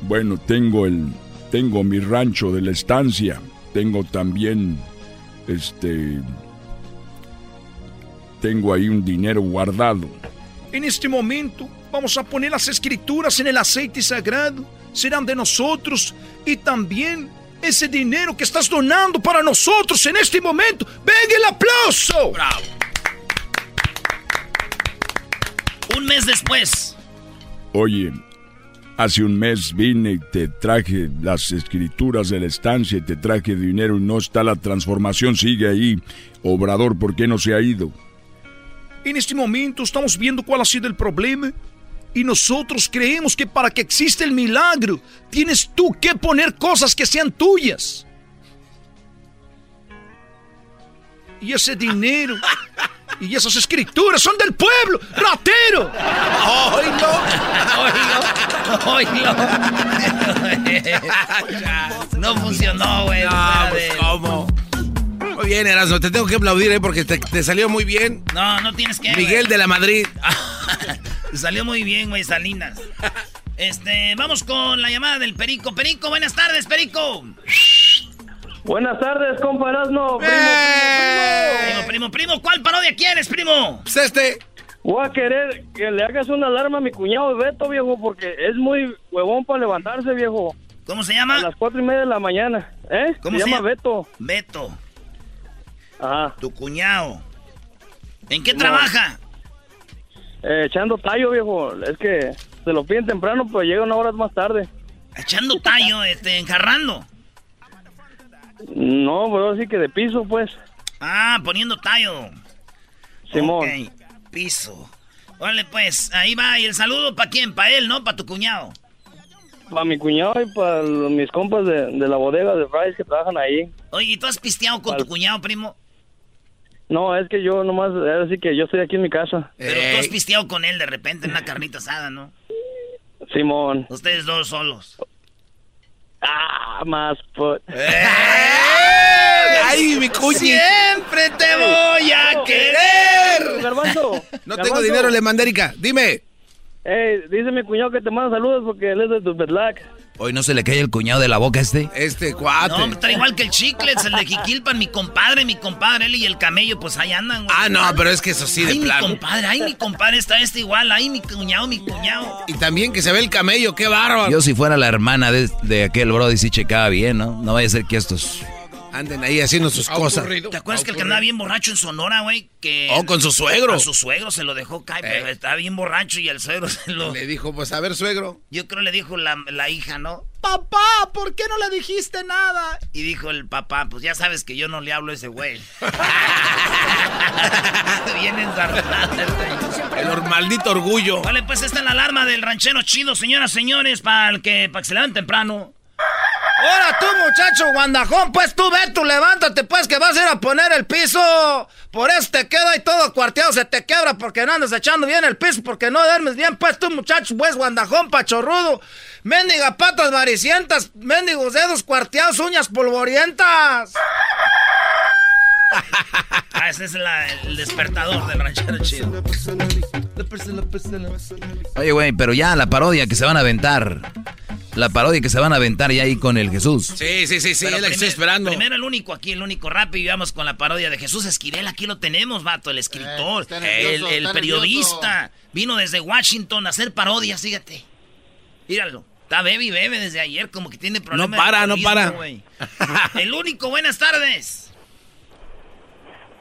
Bueno, tengo el tengo mi rancho de la estancia, tengo también este tengo ahí un dinero guardado. En este momento vamos a poner las escrituras en el aceite sagrado, serán de nosotros y también ese dinero que estás donando para nosotros en este momento. ¡Venga el aplauso! ¡Bravo! Un mes después. Oye, hace un mes vine y te traje las escrituras de la estancia y te traje dinero y no está la transformación, sigue ahí. Obrador, ¿por qué no se ha ido? En este momento estamos viendo cuál ha sido el problema y nosotros creemos que para que exista el milagro tienes tú que poner cosas que sean tuyas. Y ese dinero y esas escrituras son del pueblo, ratero. ¡Oílo! no funcionó, güey. No, pues, ¿cómo? Muy bien, Erasmo, te tengo que aplaudir, ¿eh? Porque te, te salió muy bien. No, no tienes que. Miguel de la Madrid. Te salió muy bien, güey, Salinas. Este, vamos con la llamada del Perico. Perico, buenas tardes, Perico. Buenas tardes, compa Erasmo. Primo, Primo, primo, primo, ¿cuál parodia quieres, primo? Pues este. Voy a querer que le hagas una alarma a mi cuñado Beto, viejo, porque es muy huevón para levantarse, viejo. ¿Cómo se llama? A las cuatro y media de la mañana. ¿Eh? ¿Cómo se, se llama llama? Beto. Beto, Ajá. tu cuñado. ¿En qué trabaja? Eh, echando tallo, viejo. Es que se lo piden temprano, pero llega una hora más tarde. Echando tallo, este, enjarrando. No, pero sí que de piso, pues. Ah, poniendo tallo. Simón. Ok, piso. Órale, pues, ahí va. ¿Y el saludo para quién? ¿Para él, no? ¿Para tu cuñado? Para mi cuñado y para mis compas de, de la bodega de Fries que trabajan ahí. Oye, ¿y tú has pisteado con tu cuñado, primo? No, es que yo nomás, es así que yo estoy aquí en mi casa. Pero tú has pisteado con él de repente en una carnita asada, ¿no? Simón. Ustedes dos solos. Ah, más pues. ¡Ay, mi cuñi! Siempre te voy a querer. Garbanzo. No tengo dinero, le mandé Erika. Dime. Ey, dice mi cuñado que te manda saludos porque él es de tu bedlac. Hoy no se le cae el cuñado de la boca a este. Este cuate. No, está igual que el Chiclets, el de Jiquilpan, mi compadre, mi compadre, él y el camello, pues ahí andan, güey. Ah, no, pero es que eso sí, de Ay, mi plano. compadre, ay, mi compadre está este igual, ay, mi cuñado, mi cuñado. Y también que se ve el camello, qué bárbaro. Yo si fuera la hermana de, de aquel brody sí checaba bien, ¿no? No vaya a ser que estos... Anden ahí haciendo sus cosas. ¿Te acuerdas que el que andaba bien borracho en Sonora, güey? Que Oh, con su suegro. A su suegro se lo dejó caer, pero estaba bien borracho y el suegro se lo... Le dijo, pues a ver, suegro. Yo creo le dijo la, la hija, ¿no? Papá, ¿por qué no le dijiste nada? Y dijo el papá, pues ya sabes que yo no le hablo a ese güey. bien ensartada este. El maldito orgullo. Vale, pues esta es la alarma del ranchero chido, señoras, señores, para el que, para que se levanten temprano. Ahora tú, muchacho guandajón, pues tú, Beto, levántate, pues, que vas a ir a poner el piso. Por eso te queda ahí todo cuarteado, se te quebra porque no andas echando bien el piso, porque no duermes bien, pues tú muchacho, pues guandajón, pachorrudo. Mendiga patas varicientas, mendigos dedos cuarteados, uñas polvorientas. Ah, ese es la- el despertador del ranchero chido. Oye, güey, pero ya la parodia que se van a aventar. La parodia que se van a aventar ya ahí con el Jesús. Sí, sí, sí, sí, Pero es la que estoy esperando. Primero el único aquí, el único rápido, y vamos con la parodia de Jesús Esquivel. Aquí lo tenemos, vato, el escritor, nervioso, el, periodista. Vino desde Washington a hacer parodias, fíjate. Míralo. Está bebe y bebe desde ayer, como que tiene problemas. No para, no para. El único, buenas tardes.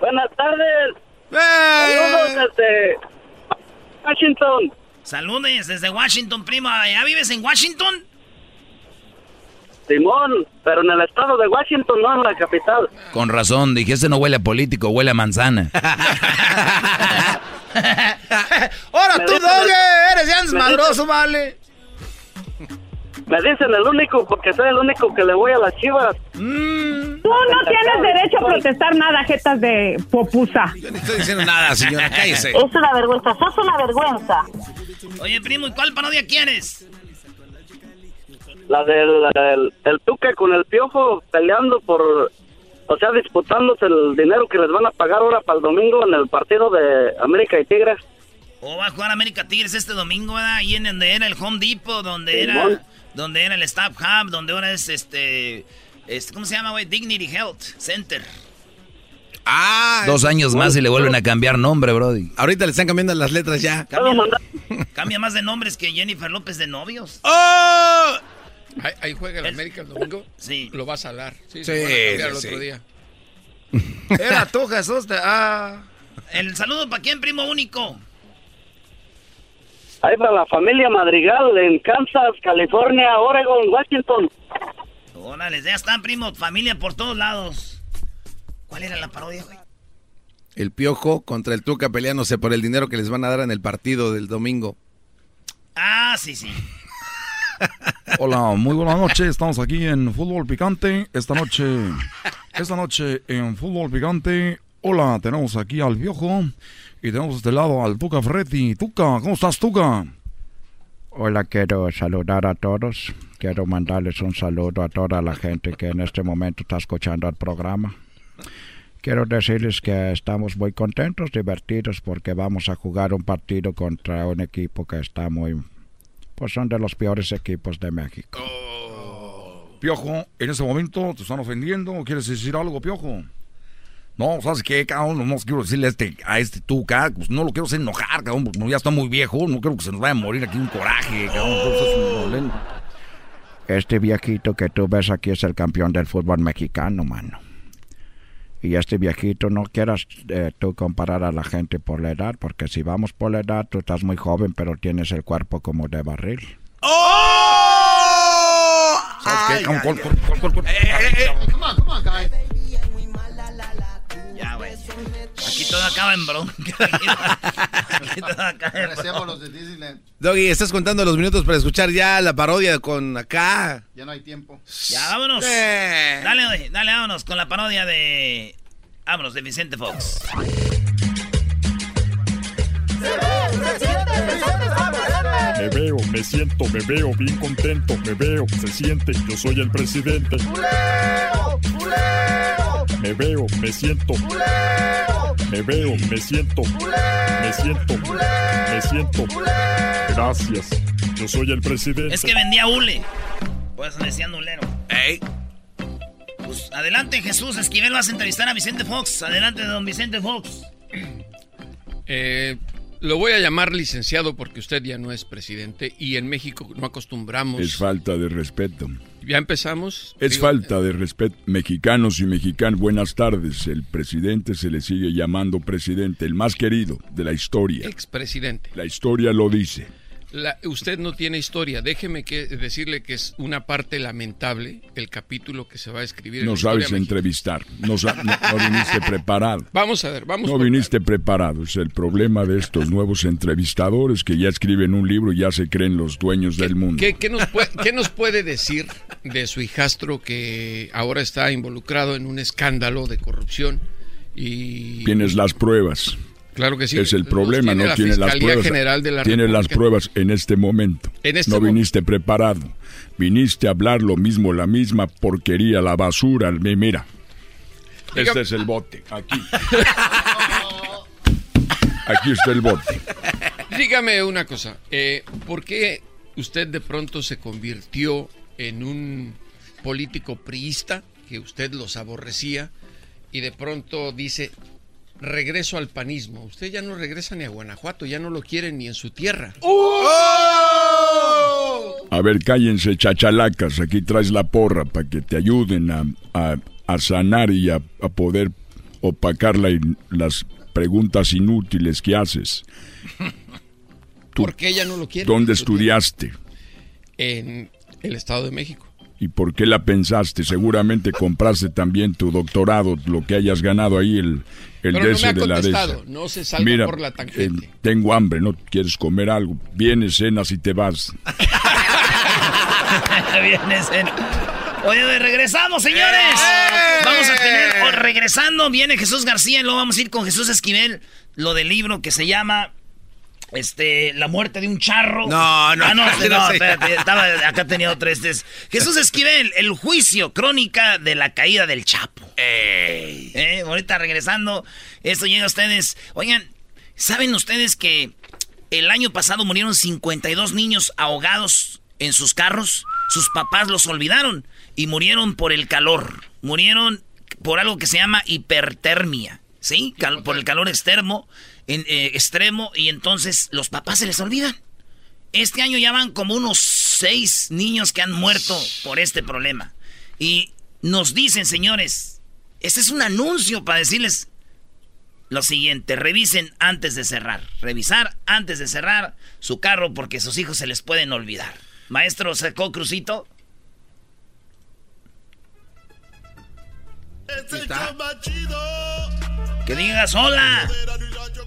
Buenas tardes. Saludos desde Washington. Saludes desde Washington, primo. ¿Ya vives en Washington? Simón, pero en el estado de Washington, no en la capital. Con razón, dije, este no huele a político, huele a manzana. Ahora Me tú, doge, el- eres ya desmadroso, vale. Me dicen el único porque soy el único que le voy a las chivas. Tú no tienes derecho a protestar nada, jetas de popusa. Yo no estoy diciendo nada, señora, cállese. Es una vergüenza, sos una vergüenza. Oye, primo, ¿y cuál parodia quieres? La del el, el Tuca con el Piojo peleando por, o sea, disputándose el dinero que les van a pagar ahora para el domingo en el partido de América y Tigres. O va a jugar América Tigres este domingo, ¿verdad? Ahí en donde era el Home Depot, donde era, donde era el Staff Hub, donde ahora es este, este ¿cómo se llama, güey? Dignity Health Center. Ah, Dos años más y le vuelven a cambiar nombre, Brody. Ahorita le están cambiando las letras ya. Cambia, cambia más de nombres que Jennifer López de novios. ¡Oh! Ahí, ahí juega el América el domingo. Sí. Lo va a salar. Sí, Sí, cambiar el sí, otro sí. día. Era tú, Jesús. de- ah. El saludo para quién, primo único. Ahí para la familia Madrigal en Kansas, California, Oregon, Washington. Órale, ya están, primo, familia por todos lados. ¿Cuál era la parodia, güey? El Piojo contra el Tuca peleándose por el dinero que les van a dar en el partido del domingo. Ah, sí, sí. Hola, muy buenas noches. Estamos aquí en Fútbol Picante. Esta noche, esta noche en Fútbol Picante. Hola, tenemos aquí al viejo y tenemos de este lado al Tuca Ferretti. Tuca, ¿cómo estás, Tuca? Hola, quiero saludar a todos. Quiero mandarles un saludo a toda la gente que en este momento está escuchando el programa. Quiero decirles que estamos muy contentos, divertidos, porque vamos a jugar un partido contra un equipo que está muy... Pues son de los peores equipos de México. Piojo, en ese momento te están ofendiendo. ¿Quieres decir algo, Piojo? No, ¿sabes qué, cabrón? No quiero decirle a este, a este Tuca, pues no lo quiero hacer enojar, cabrón, porque ya está muy viejo. No quiero que se nos vaya a morir aquí un coraje, cabrón. Entonces es un. Este viejito que tú ves aquí es el campeón del fútbol mexicano, mano. Y este viejito no quieras eh, tú comparar a la gente por la edad, porque si vamos por la edad, tú estás muy joven, pero tienes el cuerpo como de barril. ¿Sabes Aquí todo acaba en bronca. Aquí todo acaba en bronca. los de Disneyland. Doggy, estás contando los minutos para escuchar ya la parodia con acá. Ya no hay tiempo. Ya, vámonos. Eh. Dale, dale, vámonos con la parodia de... Vámonos, de Vicente Fox. Me veo, me siento, me veo bien contento, me veo, se siente, yo soy el presidente. Me veo, me siento. Me veo, me siento. Me siento. Me siento. Gracias. Yo soy el presidente. Es que vendía hule. Pues le decían hulero. Ey. Pues adelante, Jesús Esquivel, vas a entrevistar a Vicente Fox. Adelante, don Vicente Fox. Eh, lo voy a llamar licenciado porque usted ya no es presidente y en México no acostumbramos. Es falta de respeto. Ya empezamos. Es Digo, falta de respeto. Mexicanos y mexicanas, buenas tardes. El presidente se le sigue llamando presidente, el más querido de la historia. Expresidente. La historia lo dice. La- usted no tiene historia. Déjeme que, decirle que es una parte lamentable el capítulo que se va a escribir. No sabes entrevistar. No, no- viniste preparado. Vamos a ver, vamos. No viniste preparado. Es el problema de estos nuevos entrevistadores que ya escriben un libro y ya se creen los dueños del mundo. ¿Qué, qué nos puede, qué nos puede decir de su hijastro que ahora está involucrado en un escándalo de corrupción Y Tienes las pruebas. Claro que sí. Es el problema, tiene no la tienes las pruebas. General de la Tienes las pruebas en este momento. En este no viniste preparado. Viniste a hablar lo mismo, la misma porquería, la basura. Mi- Mira, este es el bote. Aquí. Aquí está el bote. Dígame una cosa, eh, ¿por qué usted de pronto se convirtió en un político priista, que usted los aborrecía, y de pronto dice, regreso al panismo? Usted ya no regresa ni a Guanajuato, ya no lo quieren ni en su tierra. A ver, cállense, chachalacas. Aquí traes la porra para que te ayuden a, a- a sanar y a, a poder opacar la las preguntas inútiles que haces. ¿Por qué ella no lo quiere? ¿Dónde estudiaste? En el Estado de México. ¿Y por qué la pensaste? Seguramente compraste también tu doctorado, lo que hayas ganado ahí, el, el Pero de no ese me ha de la contestado, no se salga Mira, por la tangente. eh, tengo hambre, ¿no quieres comer algo? Vienes, cenas y te vas. Vienes en- Oye, regresamos, señores. Vamos a tener, regresando, viene Jesús García y luego vamos a ir con Jesús Esquivel, lo del libro que se llama este, La muerte de un charro. No, no, Ah, no, este, no espérate, estaba, acá tenía otro. Este es Jesús Esquivel, el juicio, crónica de la caída del Chapo. Eh, ahorita regresando, esto llega a ustedes. Oigan, ¿saben ustedes que el año pasado murieron 52 niños ahogados en sus carros? Sus papás los olvidaron y murieron por el calor. Murieron por algo que se llama hipertermia. ¿Sí? Cal- por el calor extremo, en, eh, extremo y entonces los papás se les olvidan. Este año ya van como unos seis niños que han muerto por este problema. Y nos dicen, señores, este es un anuncio para decirles lo siguiente, revisen antes de cerrar. Revisar antes de cerrar su carro porque sus hijos se les pueden olvidar. Maestro, sacó crucito. Que digas hola.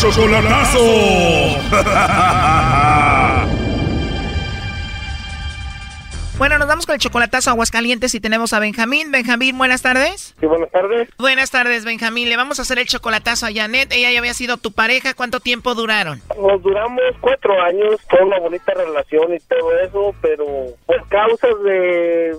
Chocolatazo. Bueno, nos vamos con el chocolatazo a Aguascalientes y tenemos a Benjamín. Benjamín, buenas tardes. Sí, buenas tardes. Buenas tardes, Benjamín. Le vamos a hacer el chocolatazo a Janet. Ella ya había sido tu pareja. ¿Cuánto tiempo duraron? Nos duramos cuatro años, fue una bonita relación y todo eso, pero por causas de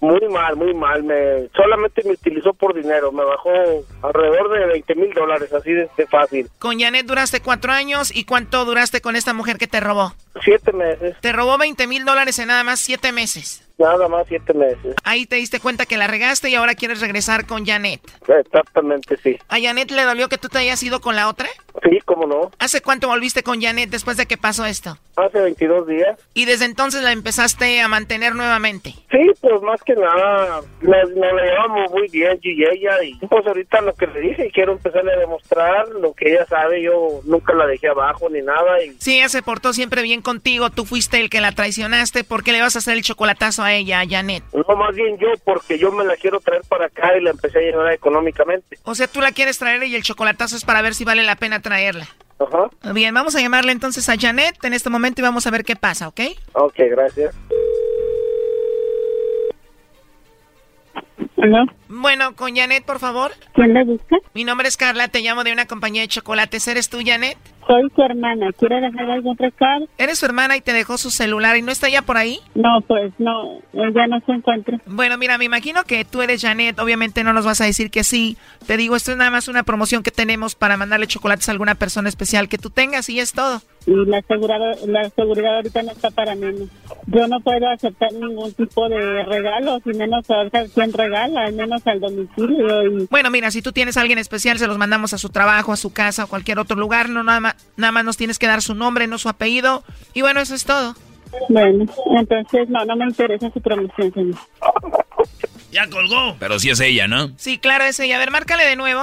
Muy mal, muy mal. Me solamente me utilizó por dinero. Me bajó alrededor de 20 mil dólares, así de, de fácil. Con Janet duraste cuatro años y ¿cuánto duraste con esta mujer que te robó? Siete meses. Te robó 20 mil dólares en nada más siete meses. Nada más siete meses. Ahí te diste cuenta que la regaste y ahora quieres regresar con Janet. Exactamente, sí. ¿A Janet le dolió que tú te hayas ido con la otra? Sí, cómo no. ¿Hace cuánto volviste con Janet después de que pasó esto? Hace 22 días. Y desde entonces la empezaste a mantener nuevamente. Sí, pues más que nada nos, nos la llevamos muy bien yo y ella. Y pues ahorita lo que le dije, quiero empezarle a demostrar lo que ella sabe. Yo nunca la dejé abajo ni nada. Y Sí, ella se portó siempre bien contigo. Tú fuiste el que la traicionaste. ¿Por qué le vas a hacer el chocolatazo a ella, a Janet? no, más bien yo, porque yo me la quiero traer para acá y la empecé a ayudar económicamente. O sea, tú la quieres traer y el chocolatazo es para ver si vale la pena traerla. Ajá. Bien, vamos a llamarle entonces a Janet en este momento y vamos a ver qué pasa, ¿ok? Ok, gracias. Bueno, con Janet, por favor. ¿Quién la busca? Mi nombre es Carla, te llamo de una compañía de chocolates. ¿Eres tú, Janet? Soy su hermana. ¿Quiere dejar algún recado? Eres su hermana y te dejó su celular y no está ya por ahí. No, pues no, ella no se encuentra. Bueno, mira, me imagino que tú eres Janet, obviamente no nos vas a decir que sí. Te digo, esto es nada más una promoción que tenemos para mandarle chocolates a alguna persona especial que tú tengas y es todo. Y la seguridad, la seguridad ahorita no está para menos. Yo no puedo aceptar ningún tipo de regalo, y menos a quien regala, al menos al domicilio. Y... Bueno, mira, si tú tienes a alguien especial, se los mandamos a su trabajo, a su casa, a cualquier otro lugar, no nada más, nada más nos tienes que dar su nombre, no su apellido, y bueno, eso es todo. Bueno, entonces no, no me interesa su promoción, señor. Ya colgó. Pero sí es ella, ¿no? Sí, claro, es ella. A ver, márcale de nuevo.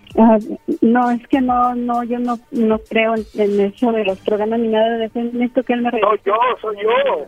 Ah, no, es que no, no, yo no, no creo en, eso de los programas ni nada de eso. Necesito que él me No, yo, soy yo.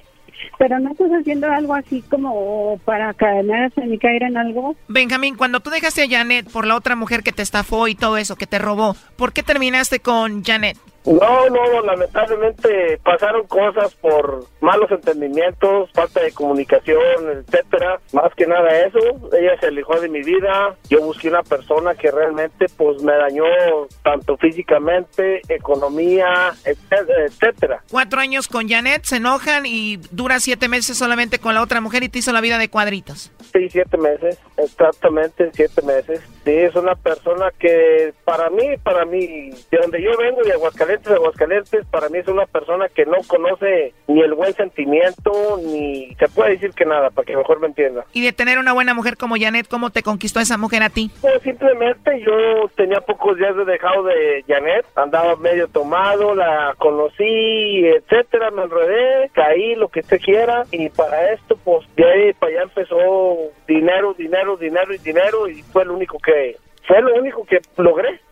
Pero no estás haciendo algo así como para caerse ni caer en algo. Benjamín, cuando tú dejaste a Janet por la otra mujer que te estafó y todo eso, que te robó, ¿por qué terminaste con Janet? No, no, lamentablemente pasaron cosas por malos entendimientos, falta de comunicación, etcétera. Más que nada eso, ella se alejó de mi vida. Yo busqué una persona que realmente pues me dañó tanto físicamente, economía, etcétera. Cuatro años con Janet, se enojan y dura siete meses solamente con la otra mujer y te hizo la vida de cuadritos. Sí, siete meses, exactamente siete meses. Sí, es una persona que para mí, para mí, de donde yo vengo, de Aguascalientes, de Aguascalientes, para mí es una persona que no conoce ni el buen sentimiento, ni se puede decir que nada, para que mejor me entienda. Y de tener una buena mujer como Janet, ¿cómo te conquistó esa mujer a ti? Pues simplemente yo tenía pocos días de dejado de Janet, andaba medio tomado, la conocí, etcétera, me enredé, caí, lo que usted quiera, y para esto, pues de ahí para allá empezó dinero, dinero, dinero y dinero, y fue lo único que fue lo único que logré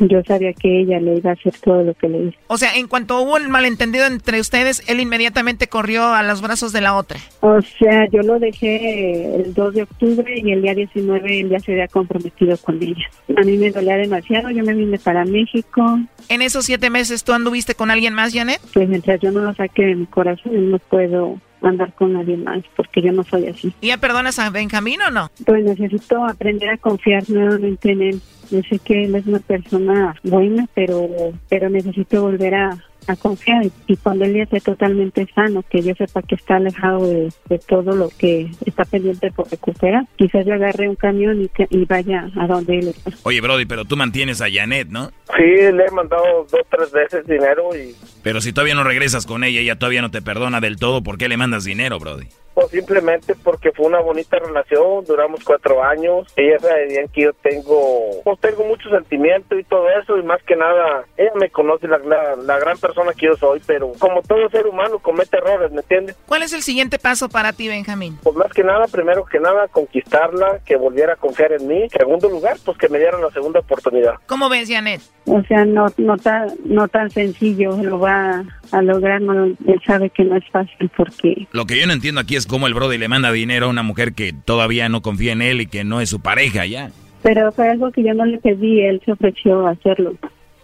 Yo sabía que ella le iba a hacer todo lo que le hizo. O sea, en cuanto hubo un malentendido entre ustedes, él inmediatamente corrió a los brazos de la otra. O sea, yo lo dejé el 2 de octubre y el día 19 él ya se había comprometido con ella. A mí me dolía demasiado, yo me vine para México. ¿En esos siete meses tú anduviste con alguien más, Janet? Pues mientras yo no lo saque de mi corazón, no puedo andar con nadie más, porque yo no soy así. ¿Y ya perdonas a Benjamín o no? Pues necesito aprender a confiar nuevamente en él. Yo sé que él es una persona buena, pero, pero necesito volver a, a confiar y cuando él ya esté totalmente sano, que yo sepa que está alejado de, todo lo que está pendiente por recuperar, quizás yo agarre un camión y, y vaya a donde él está. Oye, Brody, pero tú mantienes a Janet, ¿no? Sí, le he mandado dos, tres veces dinero y... Pero si todavía no regresas con ella, ella todavía no te perdona del todo, ¿por qué le mandas dinero, Brody? Pues simplemente porque fue una bonita relación, duramos cuatro años, ella sabía que yo tengo, pues tengo mucho sentimiento y todo eso, y más que nada, ella me conoce la, la, la gran persona que yo soy, pero como todo ser humano comete errores, ¿me entiendes? ¿Cuál es el siguiente paso para ti, Benjamín? Pues más que nada, primero que nada, conquistarla, que volviera a confiar en mí. Segundo lugar, pues que me dieran la segunda oportunidad. ¿Cómo ves, Janet? O sea, no, no, tan, no tan sencillo lo va a lograr, no, él sabe que no es fácil porque... Lo que yo no entiendo aquí es cómo el Brody le manda dinero a una mujer que todavía no confía en él y que no es su pareja ya. Pero fue algo que yo no le pedí, él se ofreció a hacerlo.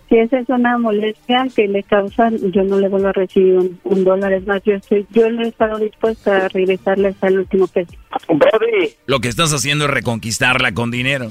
Si esa es una molestia que le causa, yo no le vuelvo a recibir un, un dólar. Es más, yo estoy, yo no he estado dispuesta a regresarle hasta el último peso. Brody, Lo que estás haciendo es reconquistarla con dinero.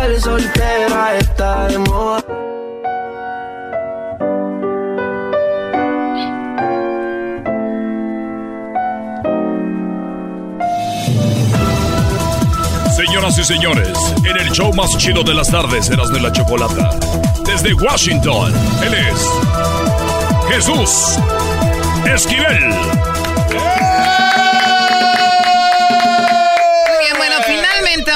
Tal soltera está de moda. Señoras y señores, en el show más chido de las tardes, Erasmo y la Chocolata. Desde Washington, él es Jesús Esquivel.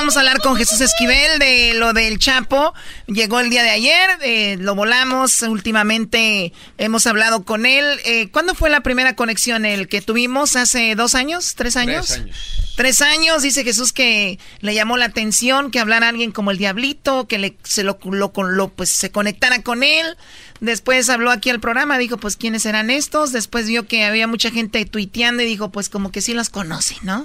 Vamos a hablar con Jesús Esquivel de lo del Chapo. Llegó el día de ayer, eh, lo volamos, últimamente hemos hablado con él. Eh, ¿Cuándo fue la primera conexión? ¿El que tuvimos hace dos años? ¿Tres años? Tres años. Tres años, dice Jesús que le llamó la atención que hablara alguien como el Diablito, que le, se lo, lo, lo- pues, se conectara con él. Después habló aquí al programa, dijo, pues, ¿quiénes eran estos? Después vio que había mucha gente tuiteando y dijo, pues, como que sí los conoce, ¿no?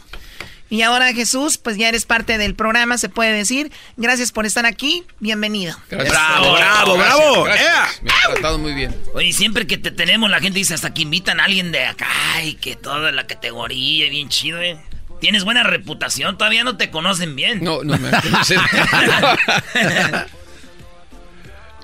Y ahora Jesús, pues ya eres parte del programa, se puede decir. Gracias por estar aquí, bienvenido. Gracias. Bravo, bravo, bravo. gracias. Me ha tratado muy bien. Oye, siempre que te tenemos, la gente dice hasta que invitan a alguien de acá y que toda la categoría, bien chido, ¿eh? Tienes buena reputación, todavía no te conocen bien. No, no me conocen.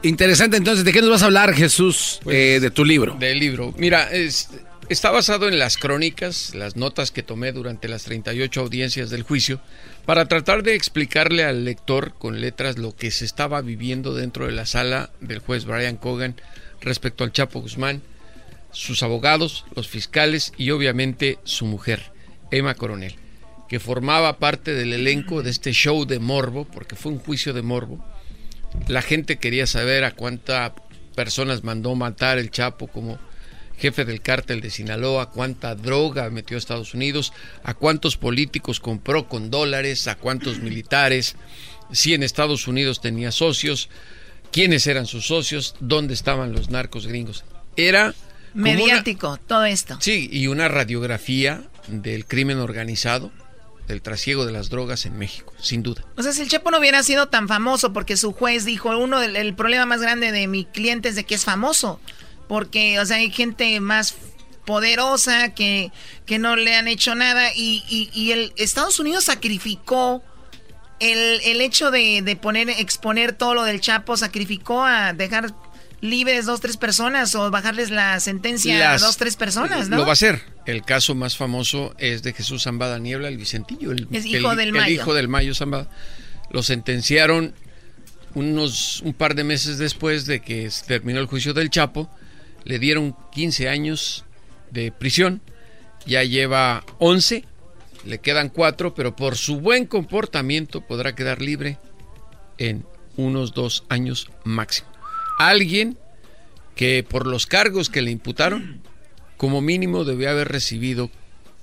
Interesante, entonces, ¿de qué nos vas a hablar, Jesús, eh, de tu libro? Del libro. Mira, es- está basado en las crónicas, las notas que tomé durante las 38 audiencias del juicio, para tratar de explicarle al lector con letras lo que se estaba viviendo dentro de la sala del juez Brian Cogan respecto al Chapo Guzmán, sus abogados, los fiscales y obviamente su mujer, Emma Coronel, que formaba parte del elenco de este show de morbo, porque fue un juicio de morbo. La gente quería saber a cuántas personas mandó matar el Chapo como jefe del cártel de Sinaloa, cuánta droga metió a Estados Unidos, a cuántos políticos compró con dólares, a cuántos militares, si en Estados Unidos tenía socios, quiénes eran sus socios, dónde estaban los narcos gringos. Era una- Mediático, todo esto. Sí, y una radiografía del crimen organizado, del trasiego de las drogas en México, sin duda. O sea, si el Chapo no hubiera sido tan famoso porque su juez dijo, uno el problema más grande de mi cliente es de que es famoso. Porque, o sea, hay gente más poderosa que, que no le han hecho nada y, y, y el Estados Unidos sacrificó el, el hecho de, de poner, exponer todo lo del Chapo sacrificó a dejar libres dos, tres personas o bajarles la sentencia Las- a dos, tres personas, ¿no? Lo va a hacer. El caso más famoso es de Jesús Zambada Niebla, el Vicentillo, el, Es hijo el- del el Mayo. hijo del Mayo Zambada. Lo sentenciaron unos un par de meses después de que terminó el juicio del Chapo. Le dieron 15 años de prisión. Ya lleva 11. Le quedan 4, pero por su buen comportamiento podrá quedar libre en unos dos años máximo. Alguien que por los cargos que le imputaron, como mínimo debió haber recibido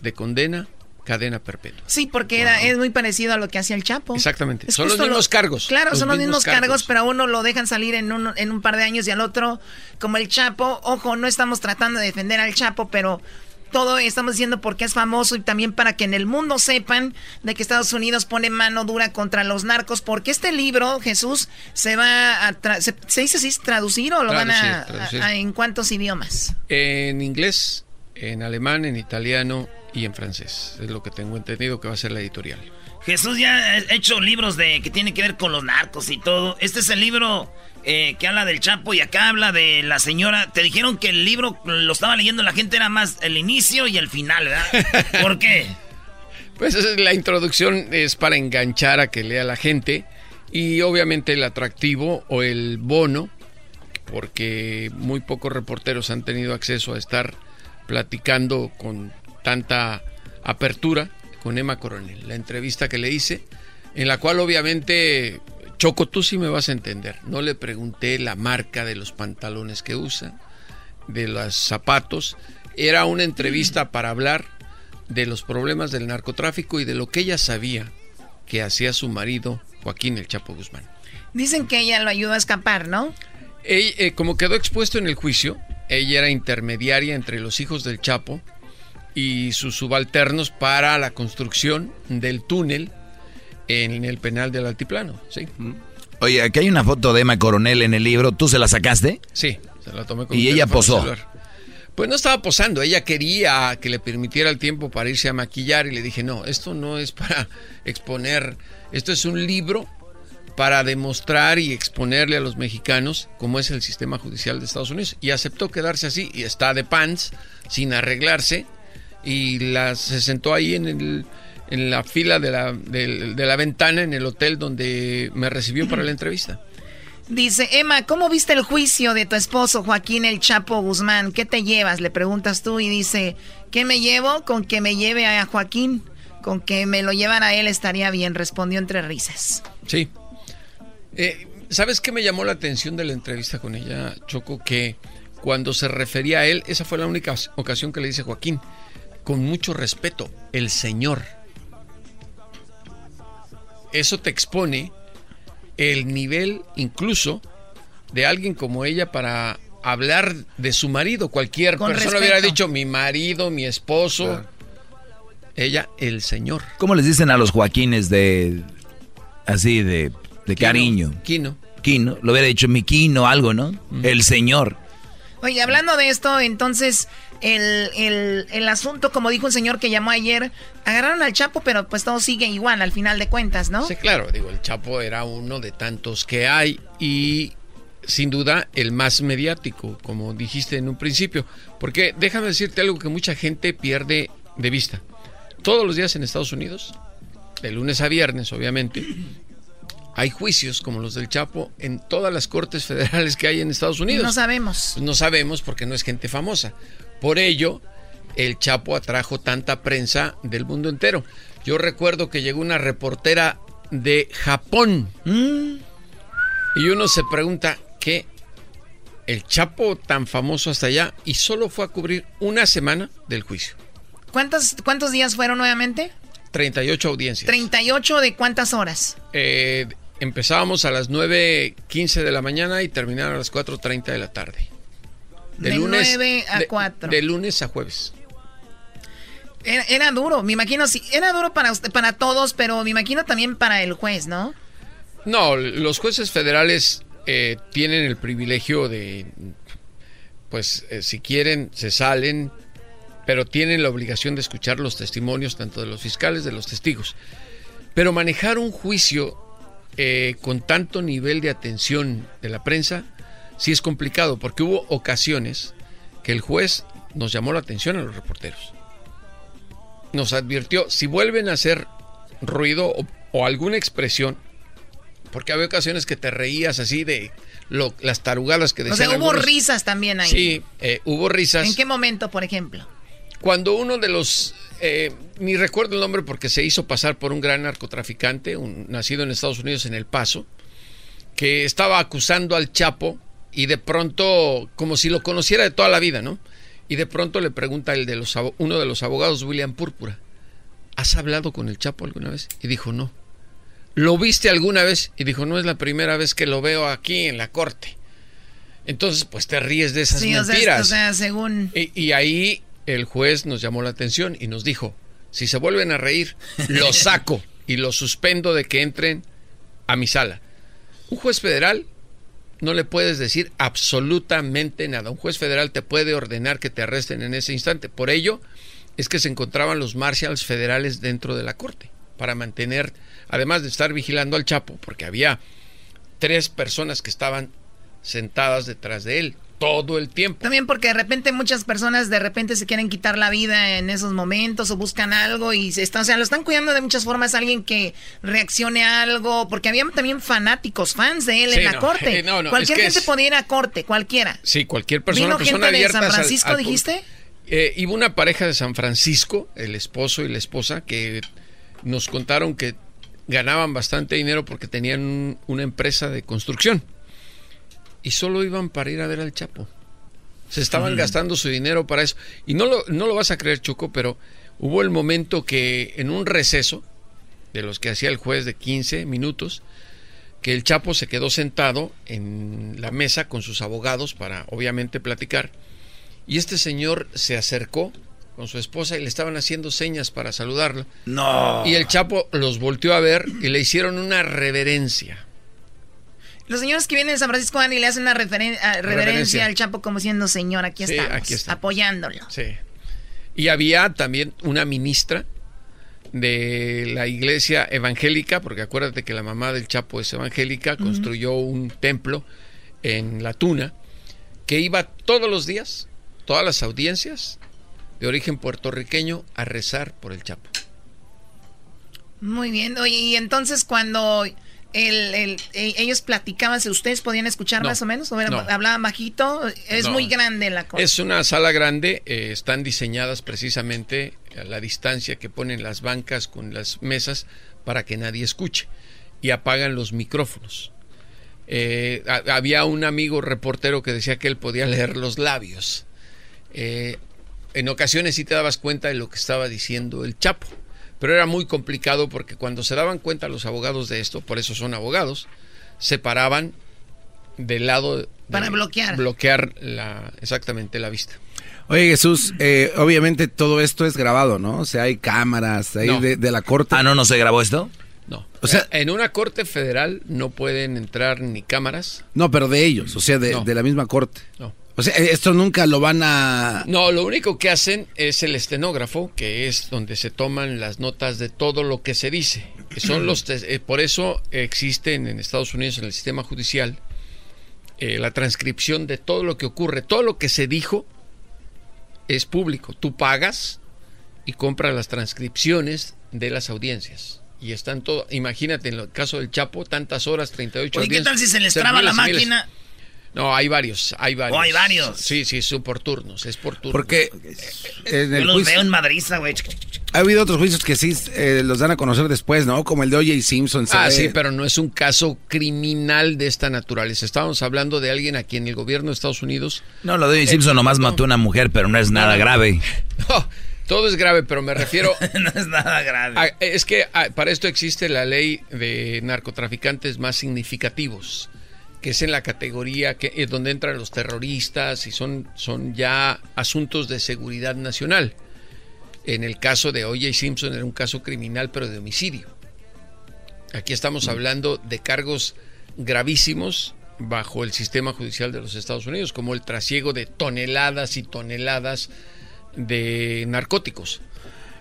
de condena cadena perpetua. Sí, porque era, es muy parecido a lo que hacía el Chapo. Exactamente. Es son los mismos lo- cargos. Claro, son los mismos cargos, cargos. pero a uno lo dejan salir en un, en un par de años y al otro, como el Chapo. Ojo, no estamos tratando de defender al Chapo, pero todo estamos diciendo porque es famoso y también para que en el mundo sepan de que Estados Unidos pone mano dura contra los narcos, porque este libro, Jesús, se va a... tra- se, ¿se dice así traducir o lo van a- en cuántos idiomas? En inglés, en alemán, en italiano y en francés. Es lo que tengo entendido que va a ser la editorial. Jesús ya ha hecho libros de que tienen que ver con los narcos y todo. Este es el libro eh, que habla del Chapo y acá habla de la señora. Te dijeron que el libro lo estaba leyendo la gente era más el inicio y el final, ¿verdad? ¿Por qué? Pues esa es la introducción es para enganchar a que lea la gente y obviamente el atractivo o el bono, porque muy pocos reporteros han tenido acceso a estar platicando con tanta apertura con Emma Coronel. La entrevista que le hice, en la cual obviamente, Choco, tú sí me vas a entender. No le pregunté la marca de los pantalones que usa, de los zapatos. Era una entrevista para hablar de los problemas del narcotráfico y de lo que ella sabía que hacía su marido Joaquín el Chapo Guzmán. Dicen que ella lo ayudó a escapar, ¿no? Eh, como quedó expuesto en el juicio, ella era intermediaria entre los hijos del Chapo y sus subalternos para la construcción del túnel en el penal del Altiplano. ¿sí? Oye, aquí hay una foto de Emma Coronel en el libro. ¿Tú se la sacaste? Sí, se la tomé con Y ella posó. Pues no estaba posando, ella quería que le permitiera el tiempo para irse a maquillar y le dije, no, esto no es para exponer, esto es un libro para demostrar y exponerle a los mexicanos cómo es el sistema judicial de Estados Unidos. Y aceptó quedarse así y está de pants, sin arreglarse, y la, se sentó ahí en, el, en la fila de la, del- de la ventana en el hotel donde me recibió para la entrevista. Dice, Emma, ¿cómo viste el juicio de tu esposo Joaquín el Chapo Guzmán? ¿Qué te llevas? Le preguntas tú y dice, ¿qué me llevo? Con que me lleve a Joaquín. Con que me lo llevan a él estaría bien, respondió entre risas. Sí. Eh, ¿Sabes qué me llamó la atención de la entrevista con ella, Choco? Que cuando se refería a él, esa fue la única ocasión que le dice Joaquín, con mucho respeto, el señor. Eso te expone el nivel incluso de alguien como ella para hablar de su marido. Cualquier Con persona respeto. hubiera dicho mi marido, mi esposo. Ella, el señor. ¿Cómo les dicen a los Joaquines de. así, de, de cariño? Quino. Quino. Lo hubiera dicho mi Quino, algo, ¿no? El señor. Oye, hablando de esto, entonces, el, el, el asunto, como dijo un señor que llamó ayer, agarraron al Chapo, pero pues todo sigue igual al final de cuentas, ¿no? Sí, claro, digo, el Chapo era uno de tantos que hay y sin duda el más mediático, como dijiste en un principio, porque déjame decirte algo que mucha gente pierde de vista. Todos los días en Estados Unidos, de lunes a viernes, obviamente, hay juicios como los del Chapo en todas las cortes federales que hay en Estados Unidos. No sabemos. No sabemos porque no es gente famosa. Por ello, el Chapo atrajo tanta prensa del mundo entero. Yo recuerdo que llegó una reportera de Japón. Y uno se pregunta, ¿qué? El Chapo tan famoso hasta allá y solo fue a cubrir una semana del juicio. ¿Cuántos, ¿Cuántos días fueron nuevamente? 38 audiencias. 38 de cuántas horas. Eh, empezábamos a las 9.15 de la mañana y terminaron a las 4.30 de la tarde. De 9 a de- 4. De lunes a jueves. Era, era duro, me imagino, sí, era duro para usted, para todos, pero me imagino también para el juez, ¿no? No, los jueces federales eh, tienen el privilegio de, pues, eh, si quieren, se salen, pero tienen la obligación de escuchar los testimonios tanto de los fiscales, de los testigos. Pero manejar un juicio eh, con tanto nivel de atención de la prensa sí es complicado, porque hubo ocasiones que el juez nos llamó la atención a los reporteros. Nos advirtió, si vuelven a hacer ruido o, o alguna expresión, porque había ocasiones que te reías así de lo- las tarugadas que O decían. sea, hubo algunos. risas también ahí. Sí, eh, hubo risas. ¿En qué momento, por ejemplo? Cuando uno de los, eh, ni recuerdo el nombre porque se hizo pasar por un gran narcotraficante, un, nacido en Estados Unidos en El Paso, que estaba acusando al Chapo y de pronto, como si lo conociera de toda la vida, ¿no? Y de pronto le pregunta el de los, uno de los abogados, William Púrpura, ¿has hablado con el Chapo alguna vez? Y dijo, no. ¿Lo viste alguna vez? Y dijo, no es la primera vez que lo veo aquí en la corte. Entonces, pues te ríes de esas Sí, o sea, mentiras. o sea, según... Y, y ahí el juez nos llamó la atención y nos dijo, si se vuelven a reír, los saco y los suspendo de que entren a mi sala. Un juez federal no le puedes decir absolutamente nada. Un juez federal te puede ordenar que te arresten en ese instante. Por ello es que se encontraban los marshals federales dentro de la corte para mantener, además de estar vigilando al Chapo, porque había tres personas que estaban sentadas detrás de él todo el tiempo. También porque de repente muchas personas de repente se quieren quitar la vida en esos momentos o buscan algo y se están, o sea, lo están cuidando de muchas formas alguien que reaccione a algo, porque había también fanáticos, fans de él Sí, en la no, corte. eh, no, no, Cualquier gente es- podía ir a corte, cualquiera. Sí, cualquier persona, ¿Vino persona gente de San al- Francisco, al- dijiste? Eh, iba una pareja de San Francisco, el esposo y la esposa, que nos contaron que ganaban bastante dinero porque tenían un- una empresa de construcción. Y solo iban para ir a ver al Chapo. Se estaban gastando su dinero para eso. Y no lo, no lo vas a creer, Choco, pero hubo el momento que en un receso, de los que hacía el juez de 15 minutos, que el Chapo se quedó sentado en la mesa con sus abogados para obviamente platicar. Y este señor se acercó con su esposa y le estaban haciendo señas para saludarla. No. Y el Chapo los volteó a ver y le hicieron una reverencia. Los señores que vienen de San Francisco van y le hacen una referen- ah, reverencia, Reverencia. al Chapo como siendo señor, aquí Sí, estamos, aquí estamos. apoyándolo. Sí. Y había también una ministra de la iglesia evangélica, porque acuérdate que la mamá del Chapo es evangélica, construyó un templo en La Tuna, que iba todos los días, todas las audiencias de origen puertorriqueño, a rezar por el Chapo. Muy bien, oye, y entonces cuando el, el- e- ellos platicaban, ¿ustedes podían escuchar No, más o menos? ¿O era- no. ¿Hablaban bajito? Es No. muy grande la cosa. Es una sala grande, eh, están diseñadas precisamente a la distancia que ponen las bancas con las mesas para que nadie escuche y apagan los micrófonos. Eh, ha- había un amigo reportero que decía que él podía leer los labios. Eh, en ocasiones sí te dabas cuenta de lo que estaba diciendo el Chapo, pero era muy complicado porque cuando se daban cuenta los abogados de esto, por eso son abogados, se paraban del lado de Para bloquear. bloquear la exactamente la vista. Oye Jesús, eh, obviamente todo esto es grabado, ¿no? O sea, hay cámaras ahí No. de, de la corte. Ah, no, no se grabó esto. No. O sea- en una corte federal no pueden entrar ni cámaras. No, pero de ellos, o sea, de, No. de la misma corte. No. O sea, esto nunca lo van a... No, lo único que hacen es el estenógrafo, que es donde se toman las notas de todo lo que se dice. Que son los eh, por eso existen en Estados Unidos en el sistema judicial eh, la transcripción de todo lo que ocurre, todo lo que se dijo es público. Tú pagas y compras las transcripciones de las audiencias. Y están todo, imagínate en el caso del Chapo, tantas horas, 38 Oye, ¿qué tal si se les traba la y miles. No, hay varios, hay varios. Oh, hay varios. Sí, sí, son por turnos, es por turnos. Porque en Yo el los juicio- veo en Madriza, güey. ha habido otros juicios que sí eh, los dan a conocer después, ¿no? Como el de O.J. Simpson. Ah, sí, pero no es un caso criminal de esta naturaleza. Estábamos hablando de alguien a quien el gobierno de Estados Unidos... No, lo de Simpson nomás mató a una mujer, pero no es nada no, no. grave. No, todo es grave, pero me refiero... no es nada grave. a- es que ah, para esto existe la ley de narcotraficantes más significativos, que es en la categoría que es donde entran los terroristas y son, son ya asuntos de seguridad nacional. En el caso de O.J. Simpson era un caso criminal, pero de homicidio. Aquí estamos hablando de cargos gravísimos bajo el sistema judicial de los Estados Unidos, como el trasiego de toneladas y toneladas de narcóticos.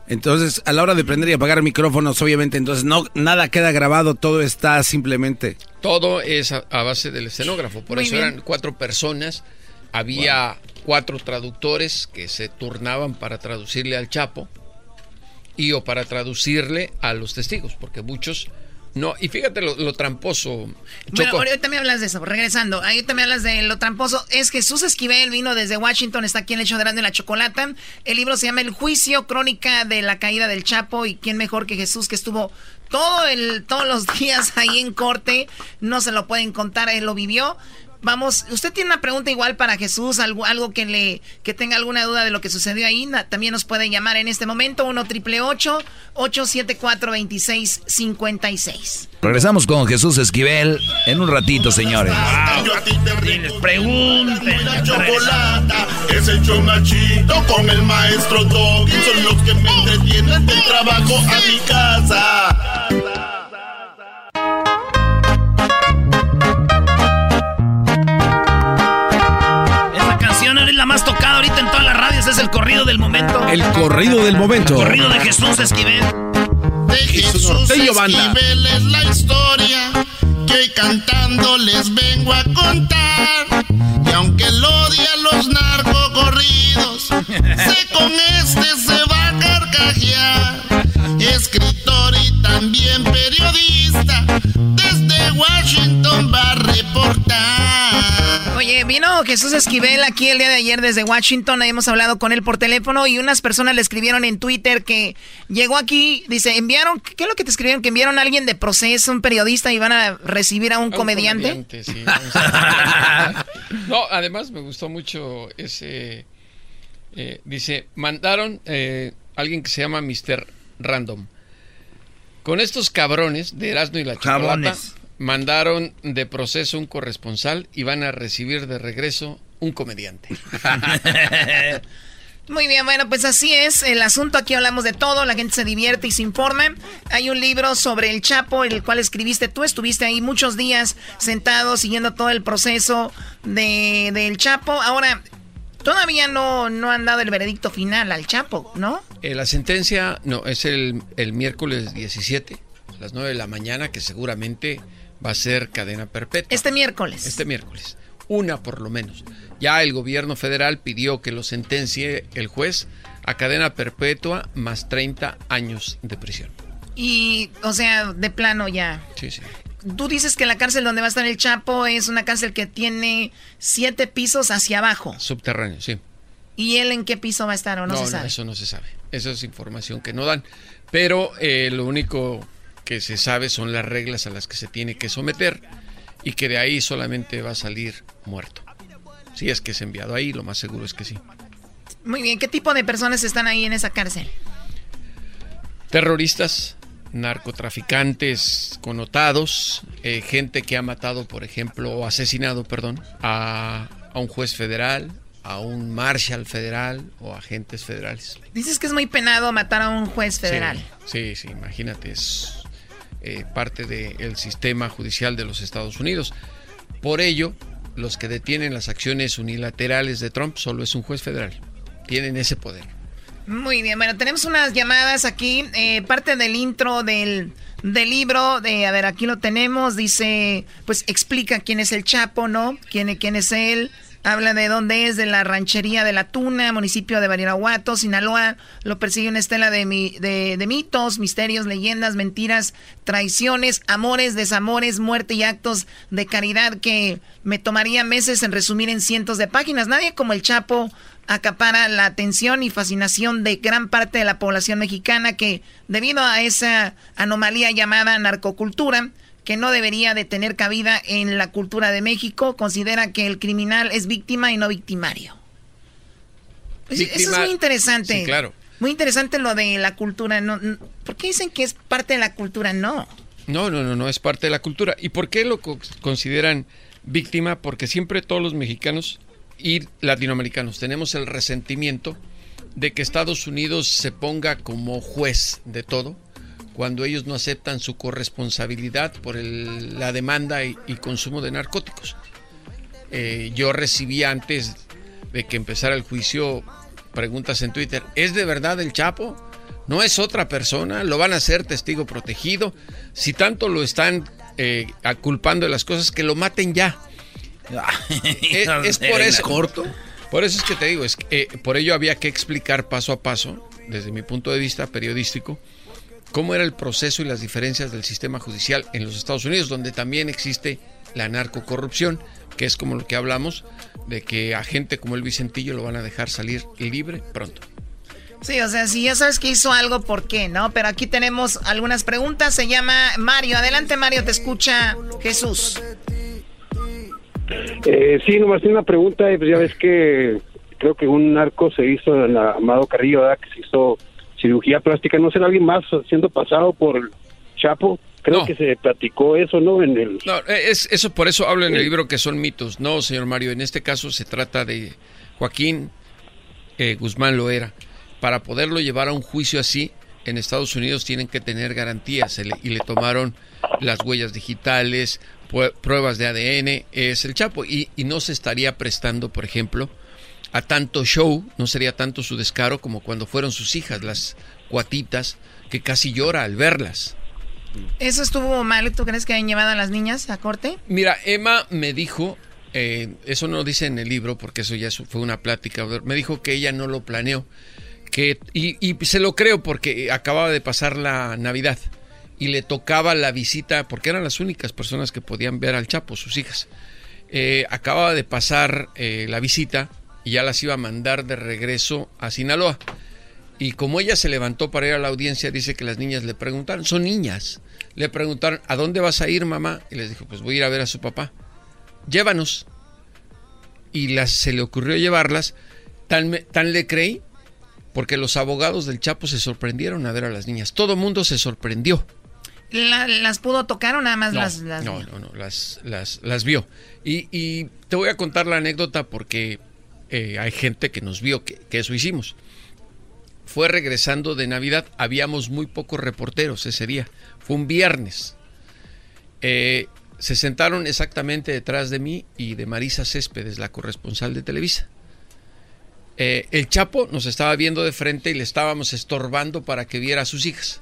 Entonces, a la hora de prender y apagar micrófonos, obviamente, entonces no nada queda grabado, todo está simplemente. Todo es a, a base del escenógrafo. Por Muy eso bien. eran cuatro personas. Había cuatro traductores que se turnaban para traducirle al Chapo y o para traducirle a los testigos, porque muchos no. Y fíjate lo, lo tramposo. Bueno, ahorita me hablas de eso, regresando. Ahorita me hablas de lo tramposo. Es Jesús Esquivel, vino desde Washington, está aquí en el hecho de Grande la Chocolata. El libro se llama El Juicio, crónica de la caída del Chapo. Y quién mejor que Jesús, que estuvo todo el, todos los días ahí en corte. No se lo pueden contar, él lo vivió. Vamos, usted tiene una pregunta igual para Jesús, algo, algo que le que tenga alguna duda de lo que sucedió ahí, na- también nos puede llamar en este momento 1 triple 874 2656. Regresamos con Jesús Esquivel en un ratito, señores. Pregunten. La chocolata es el chido con el maestro Doggy. Son los que me entretienen del trabajo a mi casa. Ahorita en todas las radios, es el corrido del momento. El corrido del momento. corrido de Jesús Esquivel. De Jesús banda. Esquivel es la historia que hoy cantando les vengo a contar. Y aunque él odia los narcocorridos, sé con este se va a carcajear. Escritor y también periodista, desde Washington va a reportar. Oye, vino Jesús Esquivel aquí el día de ayer desde Washington. Hemos hablado con él por teléfono y unas personas le escribieron en Twitter que llegó aquí. Dice, enviaron, ¿qué es lo que te escribieron? Que enviaron a alguien de proceso, un periodista y van a recibir a un, A un comediante. comediante, sí, vamos a- no, además me gustó mucho ese. eh, dice, mandaron eh, alguien que se llama Mr. Random. Con estos cabrones de Erasmo y la Chocolata. Mandaron de proceso un corresponsal y van a recibir de regreso un comediante. Muy bien, bueno, pues así es el asunto. Aquí hablamos de todo, la gente se divierte y se informa. Hay un libro sobre el Chapo, el cual escribiste tú. Estuviste ahí muchos días sentado siguiendo todo el proceso de, del Chapo. Ahora, todavía no, no han dado el veredicto final al Chapo, ¿no? Eh, la sentencia, no, es el, el miércoles 17, a las 9 de la mañana, que seguramente va a ser cadena perpetua. Este miércoles. Este miércoles. Una por lo menos. Ya el gobierno federal pidió que lo sentencie el juez a cadena perpetua más 30 años de prisión. Y, o sea, de plano ya. Sí, sí. Tú dices que la cárcel donde va a estar el Chapo es una cárcel que tiene siete pisos hacia abajo. Subterráneo, sí. ¿Y él en qué piso va a estar o no, se sabe? eso no se sabe. Esa es información que no dan. Pero eh, lo único que se sabe son las reglas a las que se tiene que someter y que de ahí solamente va a salir muerto. Si es que es enviado ahí, lo más seguro es que sí. Muy bien, ¿qué tipo de personas están ahí en esa cárcel? Terroristas, narcotraficantes connotados, eh, gente que ha matado, por ejemplo, o asesinado, perdón, a, a un juez federal, a un marshal federal o agentes federales. Dices que es muy penado matar a un juez federal. Sí, sí, sí, imagínate, es eh, parte del sistema judicial de los Estados Unidos. Por ello, los que detienen las acciones unilaterales de Trump solo es un juez federal. Tienen ese poder. Muy bien, bueno, tenemos unas llamadas aquí, eh, parte del intro del, del libro, de, a ver, aquí lo tenemos, dice, pues explica quién es el Chapo, ¿no? ¿Quién, quién es él? Habla de dónde es, de la ranchería de La Tuna, municipio de Badiraguato, Sinaloa. Lo persigue una estela de, mi- de, de mitos, misterios, leyendas, mentiras, traiciones, amores, desamores, muerte y actos de caridad que me tomaría meses en resumir en cientos de páginas. Nadie como el Chapo acapara la atención y fascinación de gran parte de la población mexicana que, debido a esa anomalía llamada narcocultura, que no debería de tener cabida en la cultura de México, considera que el criminal es víctima y no victimario. Pues, Eso es muy interesante. Sí, claro. Muy interesante lo de la cultura. No, no- ¿Por qué dicen que es parte de la cultura? No. No, no, no, no, es parte de la cultura. ¿Y por qué lo co- consideran víctima? Porque siempre todos los mexicanos y latinoamericanos tenemos el resentimiento de que Estados Unidos se ponga como juez de todo cuando ellos no aceptan su corresponsabilidad por el- la demanda y, y consumo de narcóticos. Eh, yo recibí antes de que empezara el juicio preguntas en Twitter, ¿es de verdad el Chapo? No es otra persona, lo van a hacer testigo protegido. Si tanto lo están eh, culpando de las cosas, que lo maten ya. es, es por eso. corto. Por eso es que te digo, es que, eh, por ello había que explicar paso a paso, desde mi punto de vista periodístico, cómo era el proceso y las diferencias del sistema judicial en los Estados Unidos, donde también existe la narcocorrupción, que es como lo que hablamos, de que a gente como el Vicentillo lo van a dejar salir libre pronto. Sí, o sea, si ya sabes que hizo algo, ¿por qué? ¿No? Pero aquí tenemos algunas preguntas. Se llama Mario. Adelante, Mario, te escucha Jesús. Eh, sí, nomás una pregunta. Pues ya ves que creo que un narco se hizo en la Amado Carrillo, ¿verdad? Que se hizo cirugía plástica. ¿No será alguien más siendo pasado por Chapo? Creo que se platicó eso, ¿no? En el... No, es, eso por eso hablo en el libro que son mitos. No, señor Mario, en este caso se trata de Joaquín eh, Guzmán Loera. Para poderlo llevar a un juicio así, en Estados Unidos tienen que tener garantías y le tomaron las huellas digitales, pruebas de ADN, es el Chapo. Y, y no se estaría prestando, por ejemplo, a tanto show, no sería tanto su descaro como cuando fueron sus hijas, las cuatitas, que casi llora al verlas. ¿Eso estuvo mal? ¿Tú crees que hayan llevado a las niñas a corte? Mira, Emma me dijo, eh, eso no dice en el libro, porque eso ya fue una plática, me dijo que ella no lo planeó, que, y, y se lo creo porque acababa de pasar la Navidad y le tocaba la visita, porque eran las únicas personas que podían ver al Chapo, sus hijas. Eh, acababa de pasar eh, la visita y ya las iba a mandar de regreso a Sinaloa. Y como ella se levantó para ir a la audiencia, dice que las niñas le preguntaron, son niñas, le preguntaron, ¿a dónde vas a ir, mamá? Y les dijo, pues voy a ir a ver a su papá. Llévanos. Y las, se le ocurrió llevarlas. Tan, tan le creí, porque los abogados del Chapo se sorprendieron a ver a las niñas. Todo el mundo se sorprendió. ¿Las pudo tocar o nada más las, las, No, no, no, las, las, las vio. Y, y, te voy a contar la anécdota porque eh, hay gente que nos vio que, eso hicimos fue regresando de Navidad. Habíamos muy pocos reporteros ese día. Fue un viernes. Eh, se sentaron exactamente detrás de mí y de Marisa Céspedes, la corresponsal de Televisa. Eh, el Chapo nos estaba viendo de frente y le estábamos estorbando para que viera a sus hijas.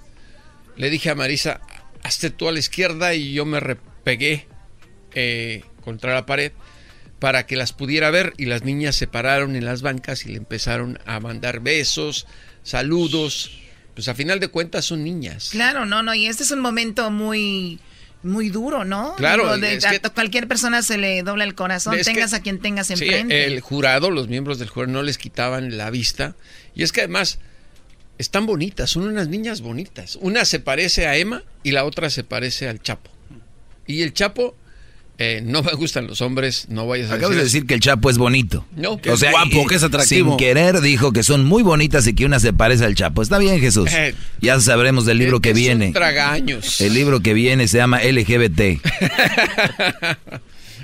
Le dije a Marisa, hazte tú a la izquierda y yo me repegué contra la pared para que las pudiera ver y las niñas se pararon en las bancas y le empezaron a mandar besos, saludos. Pues a final de cuentas son niñas. Claro, no, no, y este es un momento muy muy duro, ¿no? Claro, a cualquier persona se le dobla el corazón, tengas a quien tengas enfrente. el jurado, los miembros del jurado no les quitaban la vista y es que además están bonitas, son unas niñas bonitas. Una se parece a Emma y la otra se parece al Chapo. Y el Chapo eh, no me gustan los hombres, no vayas a Acabas de decir que el Chapo es bonito. No, que es guapo, que es atractivo. Sin querer dijo que son muy bonitas y que una se parece al Chapo. Está bien, Jesús. Eh, ya sabremos del libro que, viene. tragaños. El libro que viene se llama LGBT.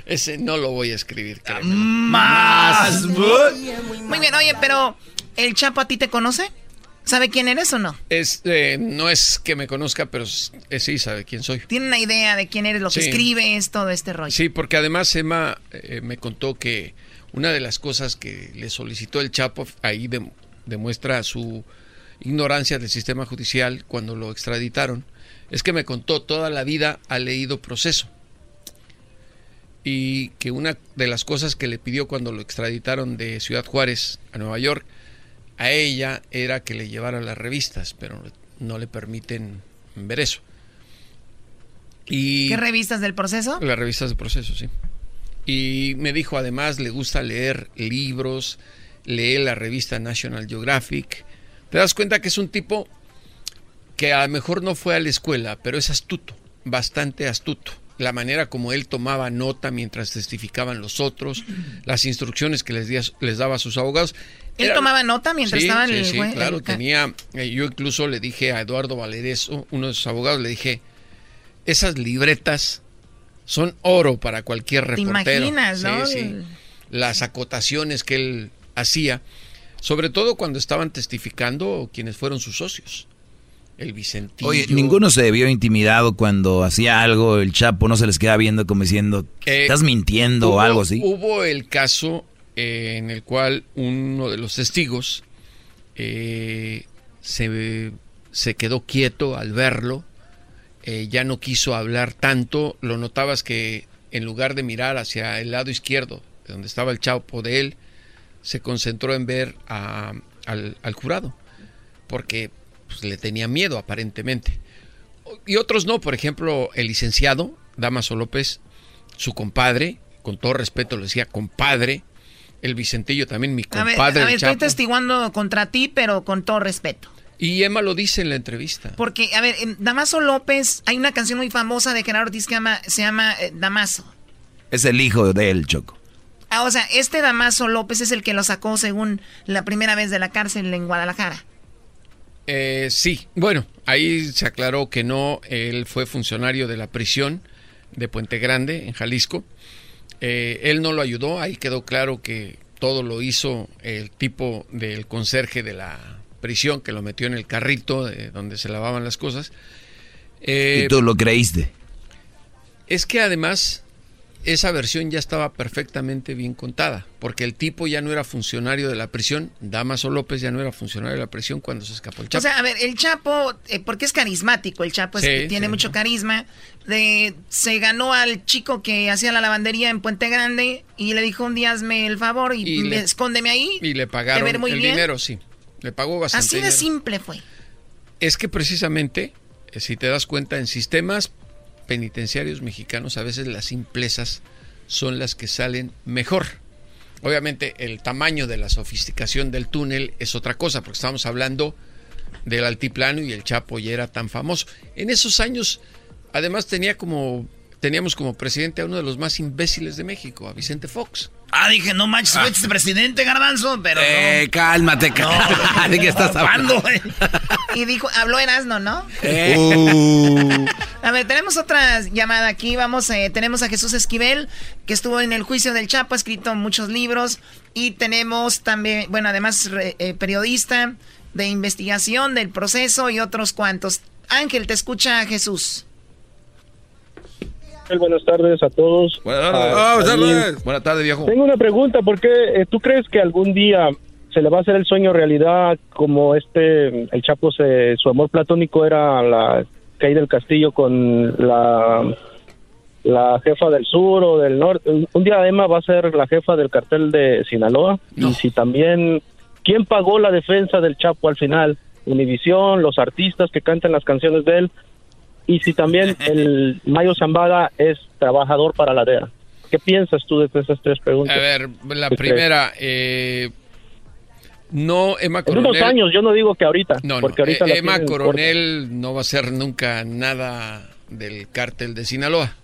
Ese no lo voy a escribir. Más. Muy bien, oye, pero ¿el Chapo a ti te conoce? ¿Sabe quién eres o no? Es, eh, no es que me conozca, pero eh, sí sabe quién soy. Tiene una idea de quién eres, lo que escribes, todo este rollo. Sí, porque además Emma eh, me contó que una de las cosas que le solicitó el Chapo, ahí demuestra su ignorancia del sistema judicial cuando lo extraditaron, es que me contó toda la vida ha leído proceso. Y que una de las cosas que le pidió cuando lo extraditaron de Ciudad Juárez a Nueva York a ella era que le llevara las revistas, pero no le permiten ver eso. Y ¿Qué revistas del proceso? Las revistas del proceso, sí. Y me dijo además le gusta leer libros, lee la revista National Geographic. Te das cuenta que es un tipo que a lo mejor no fue a la escuela, pero es astuto, bastante astuto. La manera como él tomaba nota mientras testificaban los otros, las instrucciones que les, les daba a sus abogados. ¿Él tomaba nota mientras estaba en el Sí, claro, tenía. Eh, yo incluso le dije a Eduardo Valereso, uno de sus abogados, le dije: esas libretas son oro para cualquier reportero. ¿Te imaginas, no? Sí, Las acotaciones que él hacía, sobre todo cuando estaban testificando quienes fueron sus socios. El Vicentillo. Oye, ninguno se vio intimidado cuando hacía algo, el Chapo no se les queda viendo como diciendo, Eh, estás mintiendo o algo así. Hubo el caso eh, en el cual uno de los testigos eh, se se quedó quieto al verlo, eh, ya no quiso hablar tanto, lo notabas que en lugar de mirar hacia el lado izquierdo, de donde estaba el Chapo de él, se concentró en ver al, al jurado, porque pues, le tenía miedo aparentemente. Y otros no, por ejemplo, el licenciado Damaso López, su compadre, con todo respeto le decía compadre, el Vicentillo también mi A ver, compadre. a ver, estoy testiguando contra ti, pero con todo respeto. Y Emma lo dice en la entrevista. Porque, a ver, en Damaso López, hay una canción muy famosa de Gerardo Ortiz que se llama eh, Damaso. Es el hijo de él, Choco. Ah, o sea, este Damaso López es el que lo sacó según la primera vez de la cárcel en Guadalajara. Eh, sí, bueno, ahí se aclaró que no, él fue funcionario de la prisión de Puente Grande, en Jalisco. Eh, él no lo ayudó, ahí quedó claro que todo lo hizo el tipo del conserje de la prisión que lo metió en el carrito de donde se lavaban las cosas. Eh, y tú lo creíste. Es que además esa versión ya estaba perfectamente bien contada, porque el tipo ya no era funcionario de la prisión, Damaso López ya no era funcionario de la prisión cuando se escapó el Chapo. O sea, a ver, el Chapo, eh, porque es carismático, el Chapo es- tiene sí. mucho carisma. De, se ganó al chico que hacía la lavandería en Puente Grande y le dijo un día hazme el favor y, Y le- escóndeme ahí. Y le pagaron ver muy el bien. dinero, sí. Le pagó bastante Así de dinero. simple fue. Es que precisamente, eh, si te das cuenta, en sistemas penitenciarios mexicanos a veces las simplezas son las que salen mejor. Obviamente el tamaño de la sofisticación del túnel es otra cosa, porque estamos hablando del altiplano y el Chapo ya era tan famoso. En esos años, además tenía como teníamos como presidente a uno de los más imbéciles de México, a Vicente Fox. Ah, dije, no manches, este presidente, Garbanzo, pero Eh, cálmate, ca- ¿De qué estás hablando? Y dijo, habló Erasno, ¿no? Eh. Uh. A ver, tenemos otra llamada aquí. Vamos, eh, tenemos a Jesús Esquivel, que estuvo en el juicio del Chapo, ha escrito muchos libros. Y tenemos también, bueno, además re- eh, periodista de investigación del proceso y otros cuantos. Ángel, te escucha Jesús. Buenas tardes a todos. Buenas Ah, también Buenas tardes, viejo. Tengo una pregunta, ¿por qué eh, tú crees que algún día se le va a hacer el sueño realidad como este, el Chapo, se, su amor platónico era la caída del castillo con la, la jefa del sur o del norte? Un día Emma va a ser la jefa del cartel de Sinaloa y si también, ¿quién pagó la defensa del Chapo al final? Univisión, los artistas que cantan las canciones de él y si también el Mayo Zambada es trabajador para la DEA. ¿Qué piensas tú de esas tres preguntas? A ver, la ¿Qué primera, eh, no, Emma En Coronel. unos años, yo no digo que ahorita. No, no, porque ahorita eh, Emma Coronel no va a ser nunca nada del cártel de Sinaloa.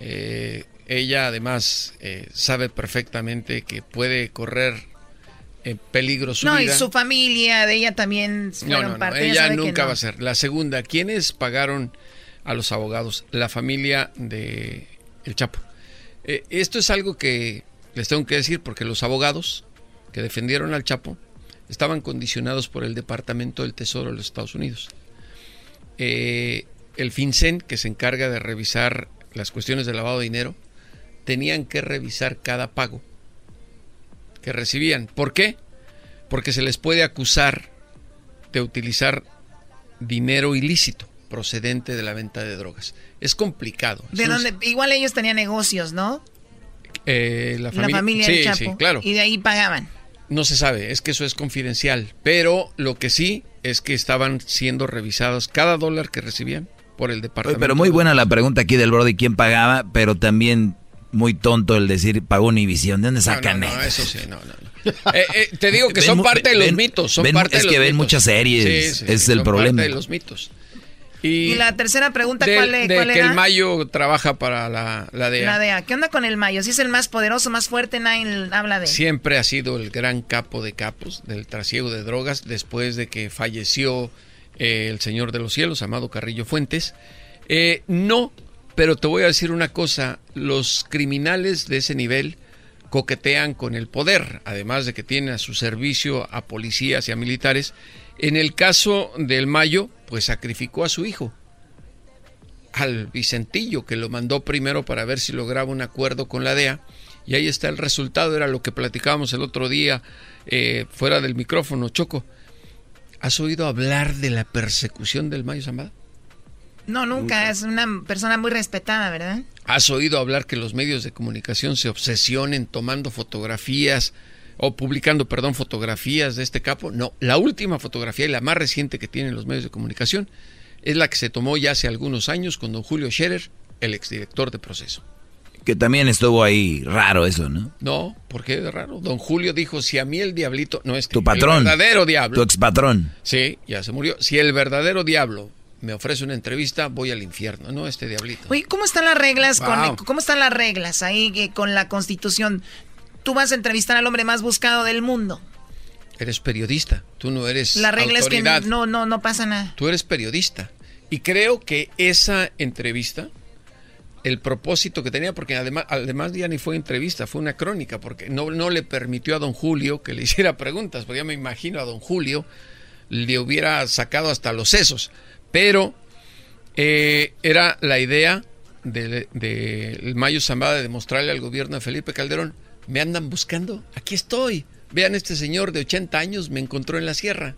Eh, ella además sabe perfectamente que puede correr peligro su no, y su familia, de ella también fueron no, no, parte. ella que nunca va a ser. La segunda, ¿quiénes pagaron a los abogados? La familia de El Chapo. Eh, esto es algo que les tengo que decir porque los abogados que defendieron al Chapo estaban condicionados por el Departamento del Tesoro de los Estados Unidos. Eh, el FinCEN, que se encarga de revisar las cuestiones de lavado de dinero, tenían que revisar cada pago que recibían. ¿Por qué? Porque se les puede acusar de utilizar dinero ilícito procedente de la venta de drogas. Es complicado. De Es un- donde, igual ellos tenían negocios, ¿no? eh, la La familia, familia sí, del Chapo. sí, claro. Y de ahí pagaban. No se sabe, es que eso es confidencial. Pero lo que sí es que estaban siendo revisados cada dólar que recibían por el Oye, departamento. pero muy buena la pregunta aquí del Brody, ¿quién pagaba? Pero también muy tonto el decir pagó Univisión. ¿De dónde sacan no, no, eso? eso sí, no, no. no. Eh, eh, te digo que Ven son parte de los ven- mitos. Son ven- parte es de los que ven mitos. muchas series, es el son problema. parte de los mitos. Y, Y, la tercera pregunta, del- ¿cuál, de cuál que era? el Mayo trabaja para la, la DEA. La DEA. ¿Qué onda con el Mayo? Si es el más poderoso, más fuerte, nadie habla de él. Siempre ha sido el gran capo de capos del trasiego de drogas después de que falleció eh, el Señor de los Cielos, Amado Carrillo Fuentes. Eh, no, pero te voy a decir una cosa, los criminales de ese nivel coquetean con el poder, además de que tienen a su servicio a policías y a militares. En el caso del Mayo, pues sacrificó a su hijo, al Vicentillo, que lo mandó primero para ver si lograba un acuerdo con la DEA. Y ahí está el resultado, era lo que platicábamos el otro día eh, fuera del micrófono, Choco. ¿Has oído hablar de la persecución del Mayo Zambada? No, nunca. Es una persona muy respetada, ¿verdad? ¿Has oído hablar que los medios de comunicación se obsesionen tomando fotografías o publicando, perdón, fotografías de este capo? No, la última fotografía y la más reciente que tienen los medios de comunicación es la que se tomó ya hace algunos años con don Julio Scherer, el exdirector de proceso. Que también estuvo ahí raro eso, ¿no? No, ¿por qué de raro? Don Julio dijo, si a mí el diablito, no este, Tu patrón. el verdadero diablo. Tu expatrón. Sí, ya se murió. Si el verdadero diablo me ofrece una entrevista, voy al infierno, no este diablito. Oye, ¿cómo están las reglas Wow. con cómo están las reglas ahí eh, con la Constitución? Tú vas a entrevistar al hombre más buscado del mundo. Eres periodista, tú no eres La regla autoridad. es que no no no pasa nada. Tú eres periodista. Y creo que esa entrevista, el propósito que tenía, porque además, además ya ni fue entrevista, fue una crónica, porque no, no le permitió a don Julio que le hiciera preguntas, porque ya me imagino a don Julio le hubiera sacado hasta los sesos. Pero eh, era la idea del de, Mayo Zambada de demostrarle al gobierno de Felipe Calderón, me andan buscando, aquí estoy. Vean, este señor de 80 años me encontró en la sierra.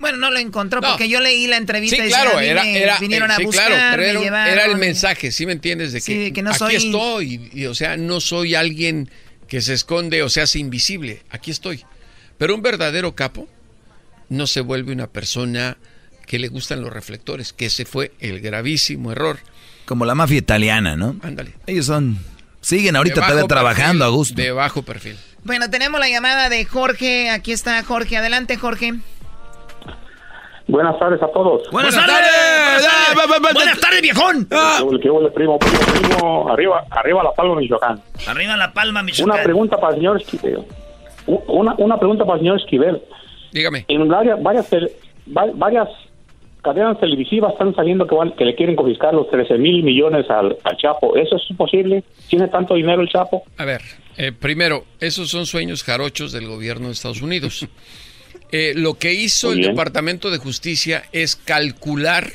Bueno, no lo encontró No. porque yo leí la entrevista Sí, y claro, "A mí era, me era, vinieron eh, a sí, buscar, claro, pero era, un- llevaron". era el mensaje, ¿sí me entiendes? De que, Sí, de que no aquí soy- estoy, y, o sea, no soy alguien que se esconde o se hace invisible, aquí estoy. Pero un verdadero capo no se vuelve una persona que le gustan los reflectores, que ese fue el gravísimo error. Como la mafia italiana, ¿no? Ándale. Ellos son... Siguen ahorita todavía trabajando perfil, a gusto. De bajo perfil. Bueno, tenemos la llamada de Jorge. Aquí está Jorge. Adelante, Jorge. Buenas tardes a todos. Buenas tardes. Buenas tardes, Buenas tardes, viejón. ¿Qué huele, primo, primo, primo? Arriba, arriba La Palma, Michoacán. Arriba la palma, Michoacán. Una pregunta para el señor Esquivel. Una, una pregunta para el señor Esquivel. Dígame. En varias, varias cadenas televisivas están saliendo que, van- que le quieren confiscar los 13 mil millones al, al Chapo. ¿Eso es posible? ¿Tiene tanto dinero el Chapo? A ver, eh, primero, esos son sueños jarochos del gobierno de Estados Unidos. Eh, lo que hizo el. Departamento de Justicia es calcular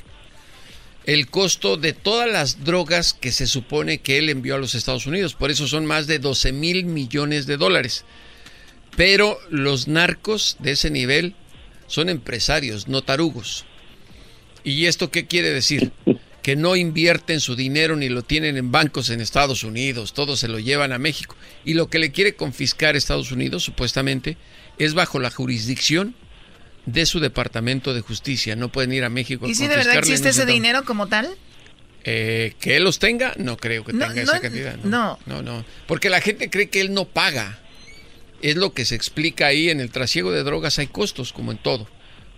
el costo de todas las drogas que se supone que él envió a los Estados Unidos. Por eso son más de 12 mil millones de dólares. Pero los narcos de ese nivel son empresarios, no tarugos. ¿Y esto qué quiere decir? Que no invierten su dinero ni lo tienen en bancos en Estados Unidos, todo se lo llevan a México. Y lo que le quiere confiscar Estados Unidos, supuestamente, es bajo la jurisdicción de su Departamento de Justicia. No pueden ir a México a ¿Y si de verdad existe ese dinero como tal? Eh, que él los tenga, no creo que No, tenga no, esa cantidad. no. no, no. Porque la gente cree que él no paga. Es lo que se explica ahí en el trasiego de drogas. Hay costos, como en todo.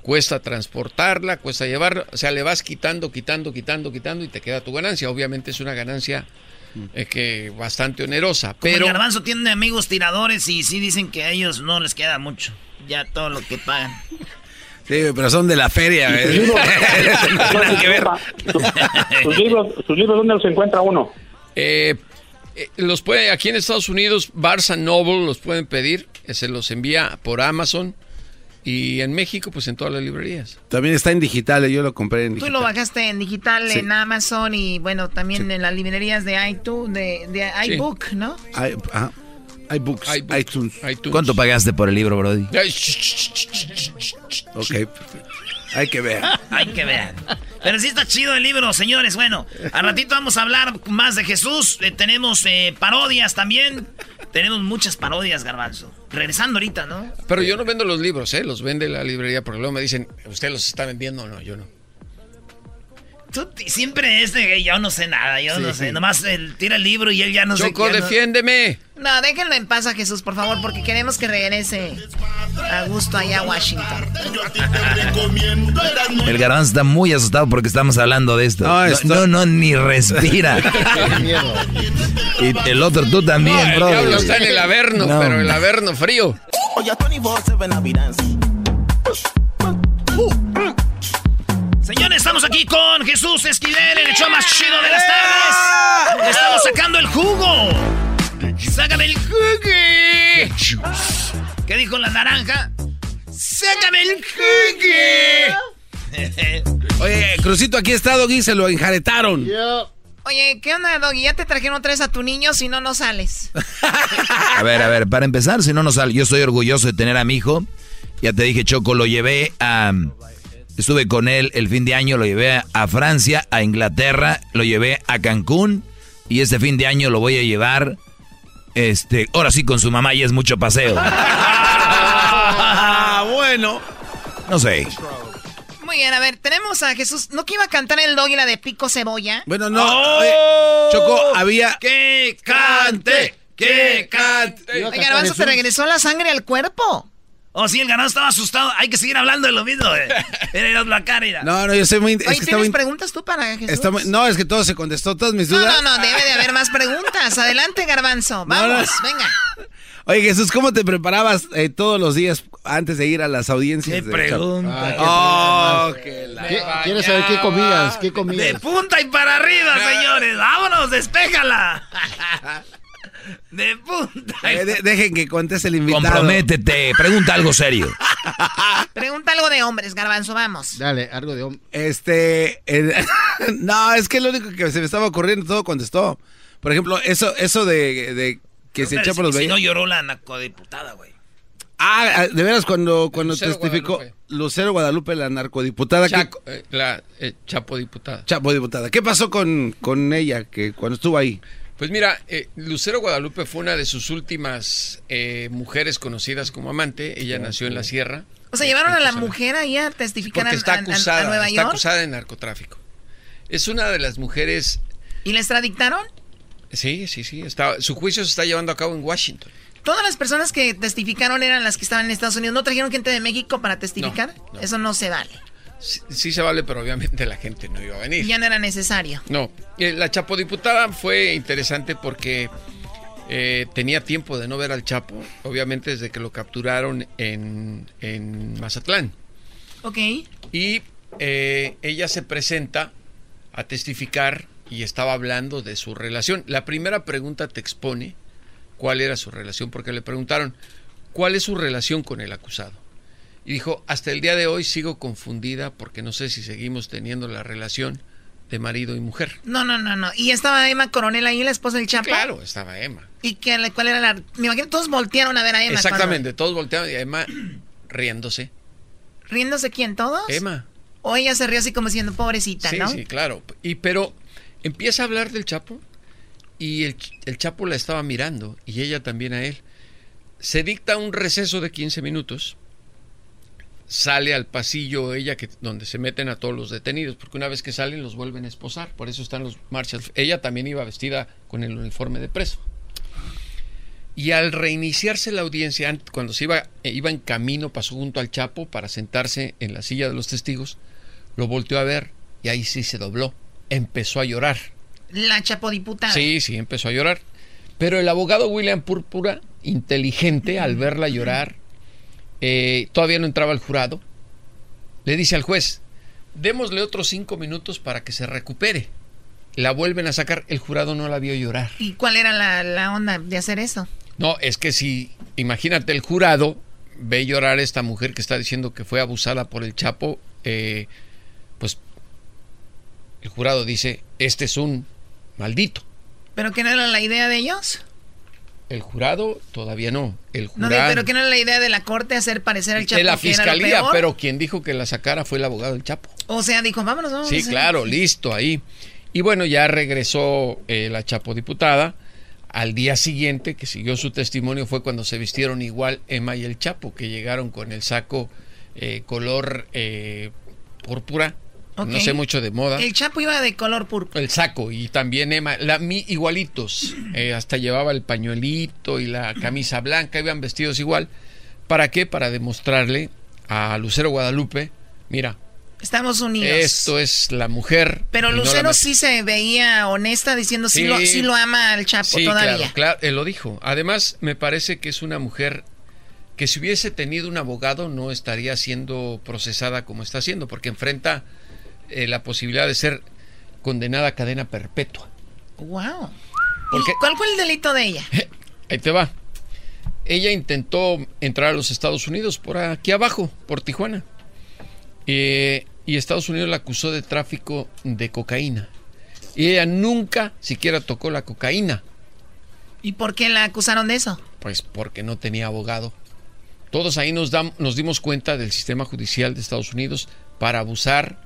Cuesta transportarla, cuesta llevarla. O sea, le vas quitando, quitando, quitando, quitando y te queda tu ganancia. Obviamente es una ganancia eh, que bastante onerosa. Como Pero el garbanzo tiene amigos tiradores y sí dicen que a ellos no les queda mucho. Ya todo lo que pagan. Sí, pero son de la feria. ¿Y sus ¿eh? libros? ¿Sus libros, sus libros dónde los encuentra uno? Eh, eh, los puede, aquí en Estados Unidos, Barnes Noble los pueden pedir, se los envía por Amazon y en México, pues en todas las librerías. También está en digital, yo lo compré en Tú digital. lo bajaste en digital, Sí. en Amazon y bueno, también en las librerías de iTunes, de, de Sí. iBook, ¿no? Hay, ajá. Hay books, iTunes. ¿Cuánto pagaste por el libro, Brody? Ok, hay que ver. Hay que ver. Pero sí está chido el libro, señores. Bueno, al ratito vamos a hablar más de Jesús. Eh, tenemos eh, parodias también. Tenemos muchas parodias, Garbanzo. Regresando ahorita, ¿no? Pero yo no vendo los libros, ¿eh? Los vende la librería porque luego me dicen, ¿usted los está vendiendo? No, yo no. Tú siempre es de yo no sé nada, yo Sí. no sé. Nomás él tira el libro y él ya no sé. Choco, ya no- defiéndeme. No, déjenlo en paz a Jesús, por favor, porque queremos que regrese a gusto allá a Washington. El garbanzo está muy asustado porque estamos hablando de esto. No, No, esto- no, no, ni respira. y el otro tú también, No, el bro. diablo está en el averno, No. pero el averno frío. Señores, estamos aquí con Jesús Esquivel, el show más chido de las tardes. Le estamos sacando el jugo. Sácame el jugo. ¿Qué dijo la naranja? Sácame el jugo. Oye, Crucito, aquí está Doggy, se lo enjaretaron. Oye, ¿qué onda, Doggy? ¿Ya te trajeron otra vez a tu niño? Si no, no sales. A ver, a ver, para empezar, si no nos sale, yo estoy orgulloso de tener a mi hijo. Ya te dije, Choco, lo llevé a... Estuve con él el fin de año, lo llevé a Francia, a Inglaterra, lo llevé a Cancún y este fin de año lo voy a llevar, este, ahora sí con su mamá y es mucho paseo. Ah, bueno. No sé. Muy bien, a ver, tenemos a Jesús. ¿No que iba a cantar el dog y la de pico cebolla? Bueno, no. ¡Oh! oye, Choco, había... ¡Que cante! ¡Que cante! Oye, Garbanzo, ¿te regresó la sangre al cuerpo? Oh, sí, el ganado estaba asustado. Hay que seguir hablando de lo mismo. eh. Mira la cara, mira. No, no, yo soy muy... es Oye, ¿tienes muy- preguntas tú para Jesús? está muy- no, es que todo se contestó, todas mis no, dudas. no, no, debe de haber más preguntas. Adelante, Garbanzo. No, no. Vamos, venga. Oye, Jesús, ¿cómo te preparabas eh, todos los días antes de ir a las audiencias? Qué de pregunta. Ah, Oh, qué la- ¿Qué- ¿Quieres saber qué comías? ¿Qué De comías? punta y para arriba, señores. Vámonos, despéjala. De punta. Eh, de- dejen que conteste el invitado. Comprométete, pregunta algo serio. Pregunta algo de hombres, Garbanzo, vamos. Dale, algo de hombre. Este, el- no, es que lo único que se me estaba ocurriendo todo contestó. Por ejemplo, eso, eso de, de que se echa por los Si veía. no lloró la narcodiputada, güey. Ah, ah, de veras cuando cuando Lucero testificó Guadalupe. Lucero Guadalupe, la narcodiputada. ¿qué- Chaco, eh, la eh, Chapo diputada. Chapo diputada. ¿Qué pasó con, con ella que cuando estuvo ahí? Pues mira, eh, Lucero Guadalupe fue una de sus últimas eh, mujeres conocidas como amante. Ella nació en la sierra. O sea, llevaron a la mujer ahí a testificar Porque está a- a- acusada, a Nueva está York. acusada de narcotráfico. Es una de las mujeres, ¿Y la extradictaron? sí, sí, sí, está, su juicio se está llevando a cabo en Washington. Todas las personas que testificaron eran las que estaban en Estados Unidos. ¿No trajeron gente de México para testificar? no. Eso no se vale. Sí, sí se vale, pero obviamente la gente no iba a venir. Ya no era necesario. No, eh, la Chapo diputada fue interesante porque eh, tenía tiempo de no ver al Chapo, obviamente desde que lo capturaron en, en Mazatlán. Ok. Y eh, ella se presenta a testificar y estaba hablando de su relación. La primera pregunta te expone cuál era su relación, porque le preguntaron, ¿cuál es su relación con el acusado? Y dijo, hasta el día de hoy sigo confundida porque no sé si seguimos teniendo la relación de marido y mujer. No, no, no, no. ¿Y estaba Emma Coronel ahí, la esposa del Chapo? Claro, estaba Emma. ¿Y qué, cuál era la...? Me imagino que todos voltearon a ver a Emma. Exactamente, todos volteaban y Emma riéndose. ¿Riéndose quién? ¿Todos? Emma. O ella se rió así como diciendo, pobrecita, Sí, ¿no? sí, claro. Y pero empieza a hablar del Chapo y el, el Chapo la estaba mirando y ella también a él. Se dicta un receso de 15 minutos. Sale al pasillo ella que donde se meten a todos los detenidos, porque una vez que salen los vuelven a esposar, por eso están los marshals. Ella también iba vestida con el uniforme de preso. Y al reiniciarse la audiencia, cuando se iba, eh, iba en camino, pasó junto al Chapo para sentarse en la silla de los testigos, lo volteó a ver y ahí sí se dobló. Empezó a llorar. La Chapo diputada. Sí, sí, empezó a llorar. Pero el abogado William Púrpura, inteligente, al verla llorar, eh, todavía no entraba al jurado, le dice al juez, démosle otros cinco minutos para que se recupere. La vuelven a sacar, el jurado no la vio llorar. ¿Y cuál era la, la onda de hacer eso? No, es que si, imagínate, el jurado ve llorar a esta mujer que está diciendo que fue abusada por el Chapo, eh, pues el jurado dice, este es un maldito. ¿Pero que no era la idea de ellos? El jurado todavía no. El No, jurado pero que no era la idea de la corte hacer parecer al Chapo de la que era lo fiscalía, peor? pero quien dijo que la sacara fue el abogado del Chapo. O sea, dijo, vámonos, vámonos. Sí, claro, listo, ahí. Y bueno, ya regresó eh, la Chapo diputada. Al día siguiente, que siguió su testimonio, fue cuando se vistieron igual Emma y el Chapo, que llegaron con el saco eh, color eh, púrpura. No sé mucho de moda. El Chapo iba de color púrpura. El saco y también Emma, la, mi, igualitos, eh, hasta llevaba el pañuelito y la camisa blanca, iban vestidos igual. ¿Para qué? Para demostrarle a Lucero Guadalupe, mira, Estamos unidos. esto es la mujer. Pero no Lucero sí se veía honesta diciendo sí, Sí. lo, sí lo ama al Chapo Sí, todavía. claro, claro, él lo dijo. Además, me parece que es una mujer que si hubiese tenido un abogado no estaría siendo procesada como está siendo, porque enfrenta eh, la posibilidad de ser condenada a cadena perpetua. Wow. Porque- ¿Y cuál fue el delito de ella? Ahí te va. Ella intentó entrar a los Estados Unidos por aquí abajo, por Tijuana. Eh, y Estados Unidos la acusó de tráfico de cocaína. Y ella nunca siquiera tocó la cocaína, ¿Y por qué la acusaron de eso? pues porque no tenía abogado. Todos ahí nos, dam- nos dimos cuenta del sistema judicial de Estados Unidos para abusar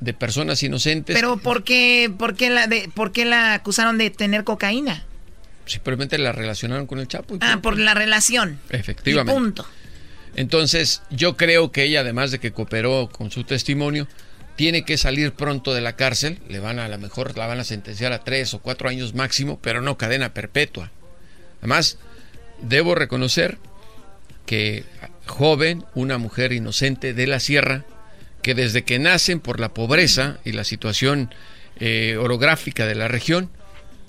de personas inocentes. Pero ¿por qué, por, qué la de, ¿por qué la acusaron de tener cocaína? Simplemente la relacionaron con el Chapo. Ah, por la relación. Efectivamente. Y punto. Entonces, yo creo que ella, además de que cooperó con su testimonio, tiene que salir pronto de la cárcel. Le van a, a lo mejor la van a sentenciar a tres o cuatro años máximo, pero no cadena perpetua. Además, debo reconocer que joven, una mujer inocente de la sierra, que desde que nacen por la pobreza y la situación eh, orográfica de la región,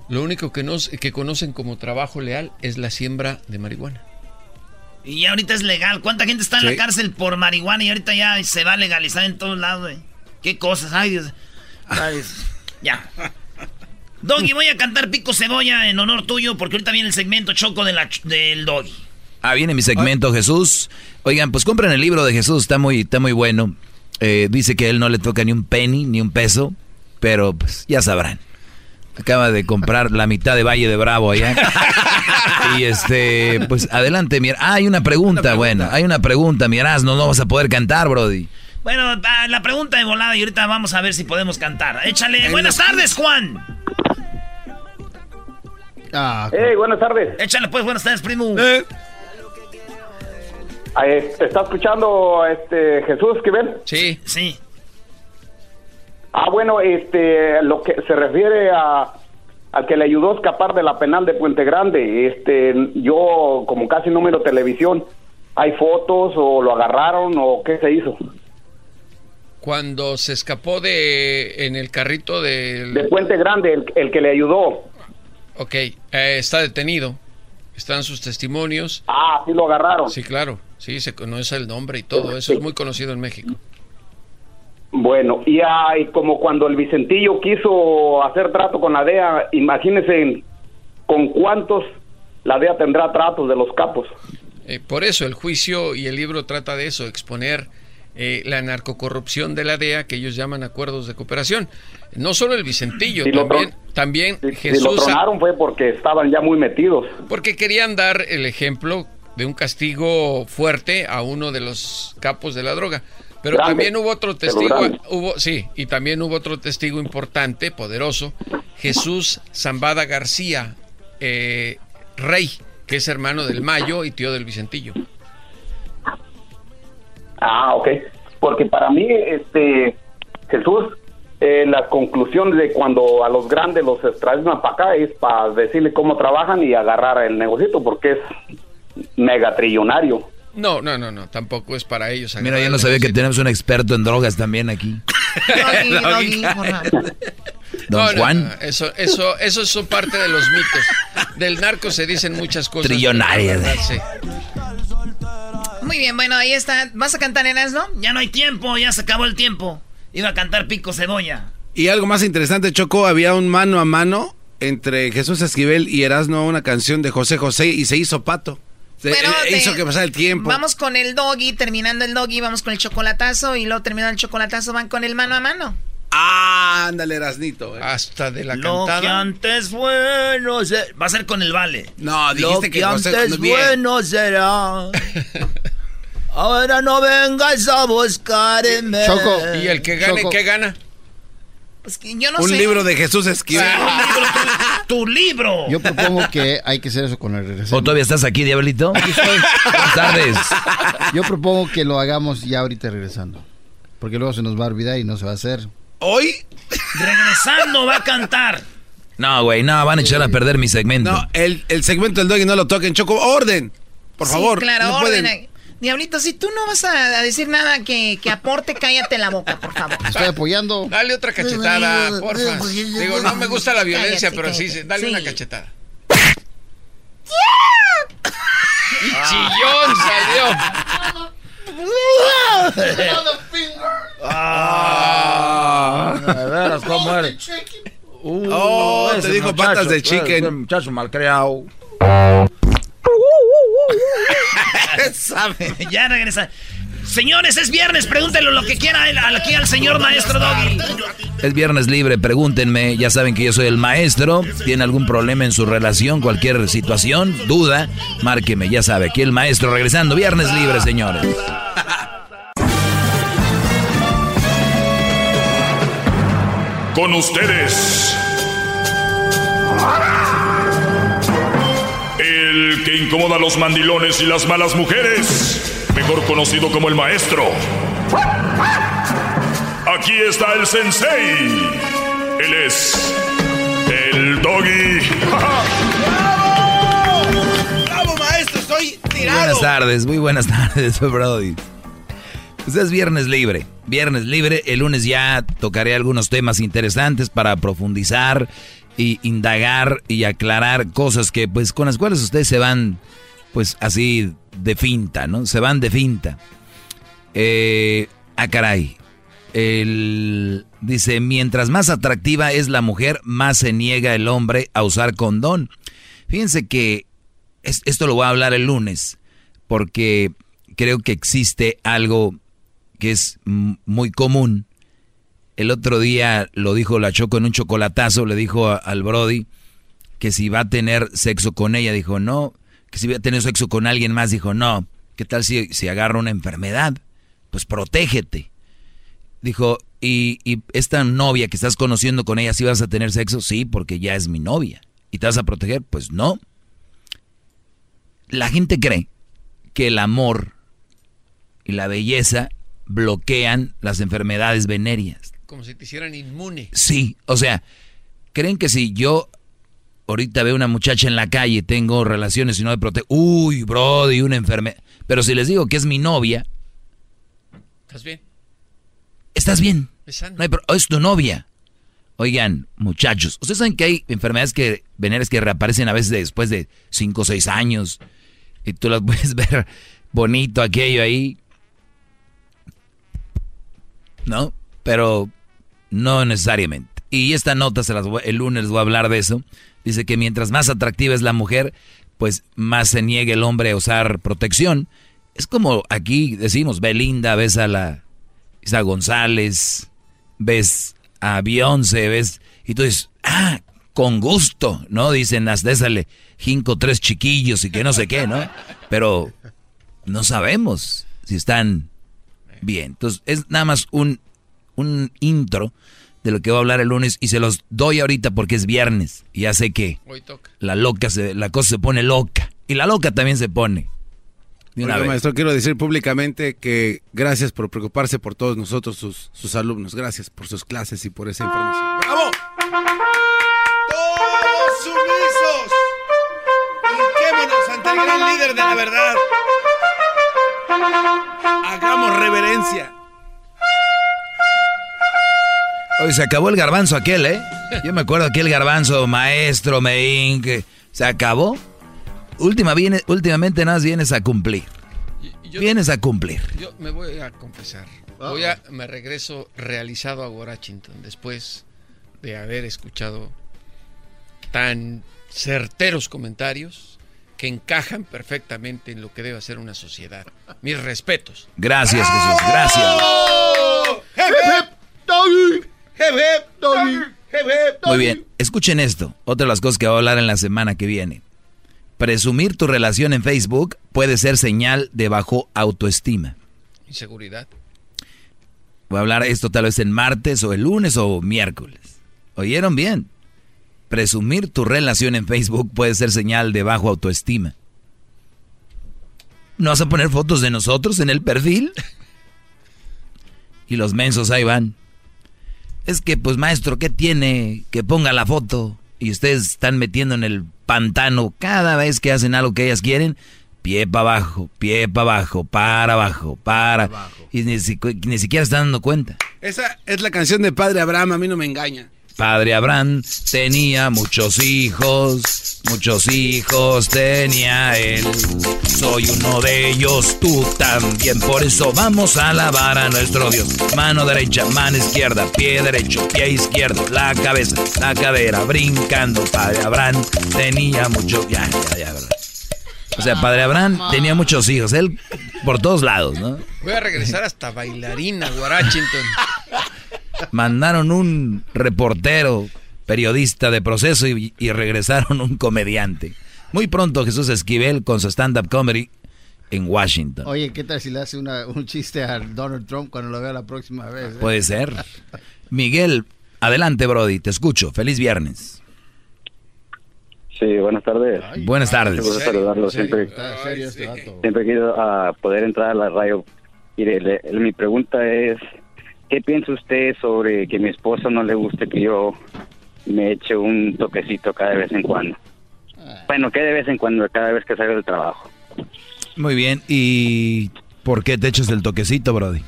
lo único que, nos, que conocen como trabajo leal es la siembra de marihuana. Y ya ahorita es legal. ¿Cuánta gente está en Sí. la cárcel por marihuana y ahorita ya se va a legalizar en todos lados? ¿Qué cosas? Ay, Dios. Ay, Dios. Ya. Doggy, voy a cantar Pico Cebolla en honor tuyo porque ahorita viene el segmento choco de la del Doggy. Ah, viene mi segmento Jesús. Oigan, pues compren el libro de Jesús, está muy, está muy bueno. Eh, dice que a él no le toca ni un penny, ni un peso, pero pues ya sabrán. Acaba de comprar la mitad de Valle de Bravo allá. y este, pues adelante, mira. Ah, hay una pregunta, bueno, hay una pregunta, miras, no, no vas a poder cantar, Brody. Bueno, la pregunta de volada y ahorita vamos a ver si podemos cantar. Échale. Buenas tardes, Juan. Ah, Hey, buenas tardes. Échale pues, buenas tardes, primo. Eh, ¿Te está escuchando este Jesús Esquivel? Sí. Sí. Ah, bueno, este, lo que se refiere a al que le ayudó a escapar de la penal de Puente Grande, este, yo como casi no miro televisión, ¿hay fotos o lo agarraron o qué se hizo? Cuando se escapó de en el carrito del... De Puente Grande, el, el que le ayudó. Ok, eh, está detenido. Están sus testimonios. Ah, sí lo agarraron. Sí, claro. Sí, se conoce el nombre y todo. Eso es muy conocido en México. Bueno, y hay como cuando el Vicentillo quiso hacer trato con la DEA, imagínense con cuántos la DEA tendrá tratos de los capos. Eh, por eso el juicio y el libro trata de eso, exponer eh, la narcocorrupción de la DEA, que ellos llaman acuerdos de cooperación. No solo el Vicentillo, Si lo también, también Si lo Jesús... tronaron fue porque estaban ya muy metidos. Porque querían dar el ejemplo de un castigo fuerte a uno de los capos de la droga. Pero Grande, también hubo otro testigo, hubo, sí, y también hubo otro testigo importante, poderoso, Jesús Zambada García, eh, rey, que es hermano del Mayo y tío del Vicentillo. Ah, ok. Porque para mí, este, Jesús, eh, la conclusión de cuando a los grandes los extraen para acá es para decirle cómo trabajan y agarrar el negocito, porque es mega trillonario. No, no, no, no, tampoco es para ellos. Mira, yo no sabía que tenemos un experto en drogas también aquí. Don No, no, Juan. no, eso, eso, eso son parte de los mitos. Del narco se dicen muchas cosas. Trillonarias. sí. Muy bien, bueno, ahí está. ¿Vas a cantar en no? Ya no hay tiempo, ya se acabó el tiempo. Iba a cantar Pico Cebolla. Y algo más interesante, Choco, había un mano a mano entre Jesús Esquivel y Erasmo, una canción de José José, y se hizo pato. Se, Pero eh, hizo que pasara el tiempo. Vamos con el doggy, terminando el doggy, vamos con el chocolatazo y luego terminando el chocolatazo van con el mano a mano. Ah, ándale, Erasnito. eh. Hasta de la Lo que cantada. antes bueno se- Va a ser con el vale. No, Lo dijiste que, que antes bueno será. Ahora no vengas a buscarme. Choco. ¿Y el que gane, Choco. qué gana? Pues que yo no un sé. libro de Jesús Esquivel. Tu libro. Yo propongo que hay que hacer eso con el regreso. ¿O todavía estás aquí, Diablito? Buenas tardes. Yo propongo que lo hagamos ya ahorita regresando. Porque luego se nos va a olvidar y no se va a hacer. Hoy, Regresando va a cantar. No, güey, no, van a echar a perder mi segmento. no, el, el segmento del doggy no lo toquen. Choco, orden. Por Sí, favor. claro, no orden pueden. Diablito, si tú no vas a a decir nada que, que aporte, cállate la boca, por favor. Estoy apoyando. Dale otra cachetada, porfa. Digo, no me gusta la violencia, Cállate, pero sí, cállate. sí, dale Sí. una cachetada. Y chillón salió. Ah. Veras, ¿cómo eres? Uh, Oh, te dijo patas de chicken. muchacho malcriado. ya regresa. Señores, es viernes, pregúntenlo lo que quiera aquí al señor maestro Doggy. Es viernes libre, pregúntenme. Ya saben que yo soy el maestro. ¿Tiene algún problema en su relación, cualquier situación, duda? Márqueme, ya sabe. Aquí el maestro regresando. Viernes libre, señores. Con ustedes. El que incomoda a los mandilones y las malas mujeres mejor conocido como el maestro. Aquí está el sensei. Él es el doggy. ¡Bravo! ¡Bravo, maestro! Estoy tirado. buenas tardes, muy buenas tardes, Brody. Pues es viernes libre. Viernes libre. El lunes ya tocaré algunos temas interesantes para profundizar y indagar y aclarar cosas que, pues, con las cuales ustedes se van, pues, así de finta, ¿no? Se van de finta. Eh, ah, caray. Dice, mientras más atractiva es la mujer, más se niega el hombre a usar condón. Fíjense que esto lo voy a hablar el lunes, porque creo que existe algo que es muy común. El otro día lo dijo la Choco en un chocolatazo, le dijo al Brody que si va a tener sexo con ella, dijo, no, que si había tenido sexo con alguien más, dijo, no, ¿qué tal si, agarra una enfermedad? Pues protégete. Dijo, ¿y, esta novia que estás conociendo con ella, si vas a tener sexo? Sí, porque ya es mi novia. ¿Y te vas a proteger? Pues no. La gente cree que el amor y la belleza bloquean las enfermedades venéreas. Como si te hicieran inmune. Sí, o sea, creen que si yo ahorita veo una muchacha en la calle, tengo relaciones y no me protege. Uy, brody, una enfermedad. Pero si les digo que es mi novia. ¿Estás bien? ¿Estás bien? No es tu novia. Oigan, muchachos, ustedes saben que hay enfermedades que veneres que reaparecen a veces después de 5 o 6 años. Y tú las puedes ver bonito aquello ahí. ¿No? Pero no necesariamente. Y esta nota se las el lunes voy a hablar de eso. Dice que mientras más atractiva es la mujer, pues más se niegue el hombre a usar protección. Es como aquí decimos, Belinda, ves a la González, ves a Beyoncé, ves, y tú dices, ah, con gusto, ¿no? Dicen, hasta sale cinco, tres chiquillos y que no sé qué, ¿no? Pero no sabemos si están bien. Entonces, es nada más un, un intro de lo que voy a hablar el lunes y se los doy ahorita porque es viernes y ya sé que la loca se, la cosa se pone loca y la loca también se pone. maestro, quiero decir públicamente que gracias por preocuparse por todos nosotros, sus, sus alumnos. Gracias por sus clases y por esa información. ¡Bravo! ¡Todos sumisos! Hinquémonos ante el gran líder de la verdad. Hagamos reverencia. Hoy se acabó el garbanzo aquel, ¿eh? Yo me acuerdo aquel garbanzo maestro, Mein, que se acabó. Última, viene, últimamente nada vienes a cumplir. vienes a cumplir. Yo me voy a confesar. Voy a, me regreso realizado a Washington después de haber escuchado tan certeros comentarios que encajan perfectamente en lo que debe hacer una sociedad. Mis respetos. Gracias, Jesús. Gracias. Muy bien, escuchen esto. Otra de las cosas que voy a hablar en la semana que viene. Presumir tu relación en Facebook puede ser señal de bajo autoestima. Inseguridad. Voy a hablar esto tal vez en martes o el lunes o miércoles. ¿Oyeron bien? Presumir tu relación en Facebook puede ser señal de bajo autoestima. ¿No vas a poner fotos de nosotros en el perfil? Y los mensos ahí van. Es que, pues maestro, ¿qué tiene que ponga la foto? Y ustedes están metiendo en el pantano cada vez que hacen algo que ellas quieren. Pie para abajo, pie para abajo, para abajo, para. Y ni, ni siquiera están dando cuenta. Esa es la canción de Padre Abraham, a mí no me engaña. Padre Abraham tenía muchos hijos, muchos hijos tenía él. Soy uno de ellos, tú también. Por eso vamos a alabar a nuestro Dios. Mano derecha, mano izquierda, pie derecho, pie izquierdo, la cabeza, la cadera, brincando. Padre Abraham tenía muchos. Ya, ya, ya, ¿verdad? O sea, padre Abraham tenía muchos hijos, él por todos lados, ¿no? Voy a regresar hasta bailarina, Washington. Mandaron un reportero, periodista de proceso y, y regresaron un comediante. Muy pronto Jesús Esquivel con su stand-up comedy en Washington. Oye, ¿qué tal si le hace una- un chiste a Donald Trump cuando lo vea la próxima vez? eh? Puede ser. Miguel, adelante, Brody, te escucho. Feliz viernes. Sí, buenas tardes. Buenas tardes. Gusta saludarlo. Siempre, este siempre querido ah, poder entrar a la radio. Mire, le- mi pregunta es, ¿qué piensa usted sobre que mi esposa no le guste que yo me eche un toquecito cada vez en cuando? Bueno, que de vez en cuando, cada vez que salgo del trabajo. Muy bien. ¿Y por qué te echas el toquecito, Brody?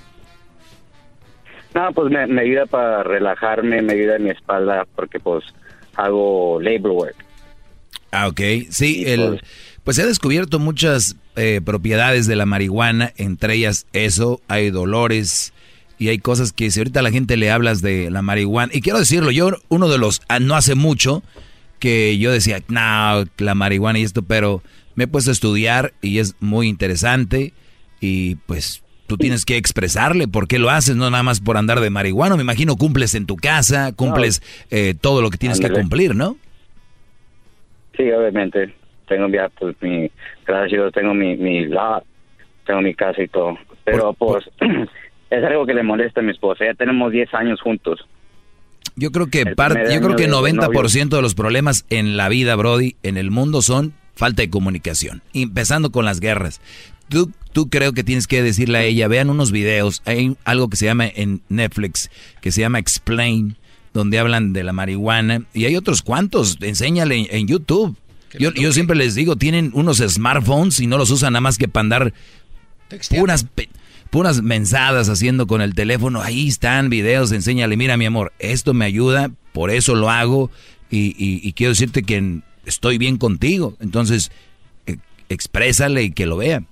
No, pues me, me ayuda para relajarme, me ayuda en mi espalda, porque pues hago labor work. Ah, ok. Sí, el, pues se ha descubierto muchas eh, propiedades de la marihuana, entre ellas eso, hay dolores y hay cosas que si ahorita a la gente le hablas de la marihuana, y quiero decirlo, yo uno de los, ah, no hace mucho, que yo decía, no, la marihuana y esto, pero me he puesto a estudiar y es muy interesante y pues tú tienes que expresarle por qué lo haces, no nada más por andar de marihuana, me imagino cumples en tu casa, cumples eh, todo lo que tienes que cumplir, ¿no? Sí, obviamente. Tengo ya, pues, mi, gracias a Dios, tengo mi, mi lot, tengo mi casa y todo. Pero, pues, es algo que le molesta a mi esposa. Ya tenemos 10 años juntos. Yo creo que El parte, yo creo que de 90% de los problemas en la vida, Brody, en el mundo son falta de comunicación, empezando con las guerras. Tú, tú creo que tienes que decirle a ella, vean unos videos, hay algo que se llama en Netflix, que se llama Explain, donde hablan de la marihuana, y hay otros cuantos, enséñale en, en YouTube. Yo, yo siempre les digo, tienen unos smartphones y no los usan nada más que para andar puras, pe- puras mensadas haciendo con el teléfono. Ahí están videos, enséñale, mira mi amor, esto me ayuda, por eso lo hago y, y- quiero decirte que estoy bien contigo. Entonces, eh, exprésale y que lo vea.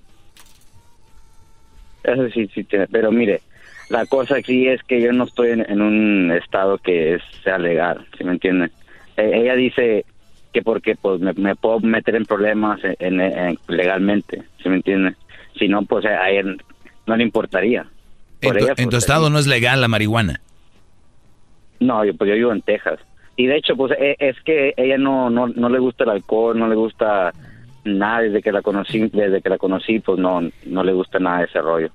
Eso sí, sí, pero mire, la cosa aquí es que yo no estoy en, un estado que sea legal, ¿sí me entienden? Eh, ella dice que porque pues me, me puedo meter en problemas en, en- en- legalmente, ¿sí me entienden? Si no, pues a ella no le importaría. En Por tu, ella, en tu estado no es legal la marihuana. No, yo, pues yo vivo en Texas. Y de hecho, pues e- es que ella no, no, no le gusta el alcohol, no le gusta nada desde que la conocí, desde que la conocí, pues no, no le gusta nada de ese rollo.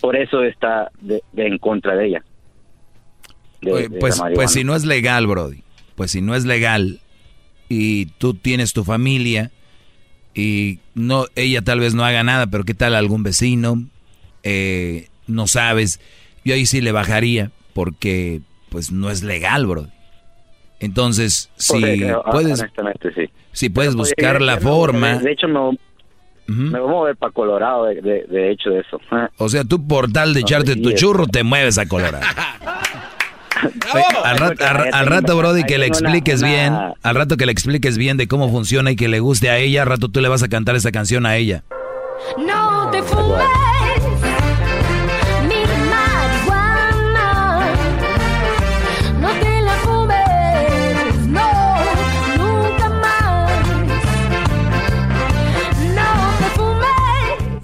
Por eso está de, de en contra de ella. de- Oye, pues, pues si no es legal, Brody, pues si no es legal y tú tienes tu familia y no ella tal vez no haga nada, pero qué tal algún vecino, Eh, no sabes, yo ahí sí le bajaría porque pues no es legal, Brody. Entonces, si Pues, eh, puedes, honestamente, sí. si puedes Pues, buscar eh, la de- forma, De, hecho, me, me voy a mover para Colorado, de, de, de hecho, de eso. o sea, tú por tal de echarte tu churro te mueves a Colorado. Oye, al, rat- al- al rato, Brody, que le expliques bien, al rato que le expliques bien de cómo funciona y que le guste a ella, al rato tú le vas a cantar esa canción a ella. No te fumes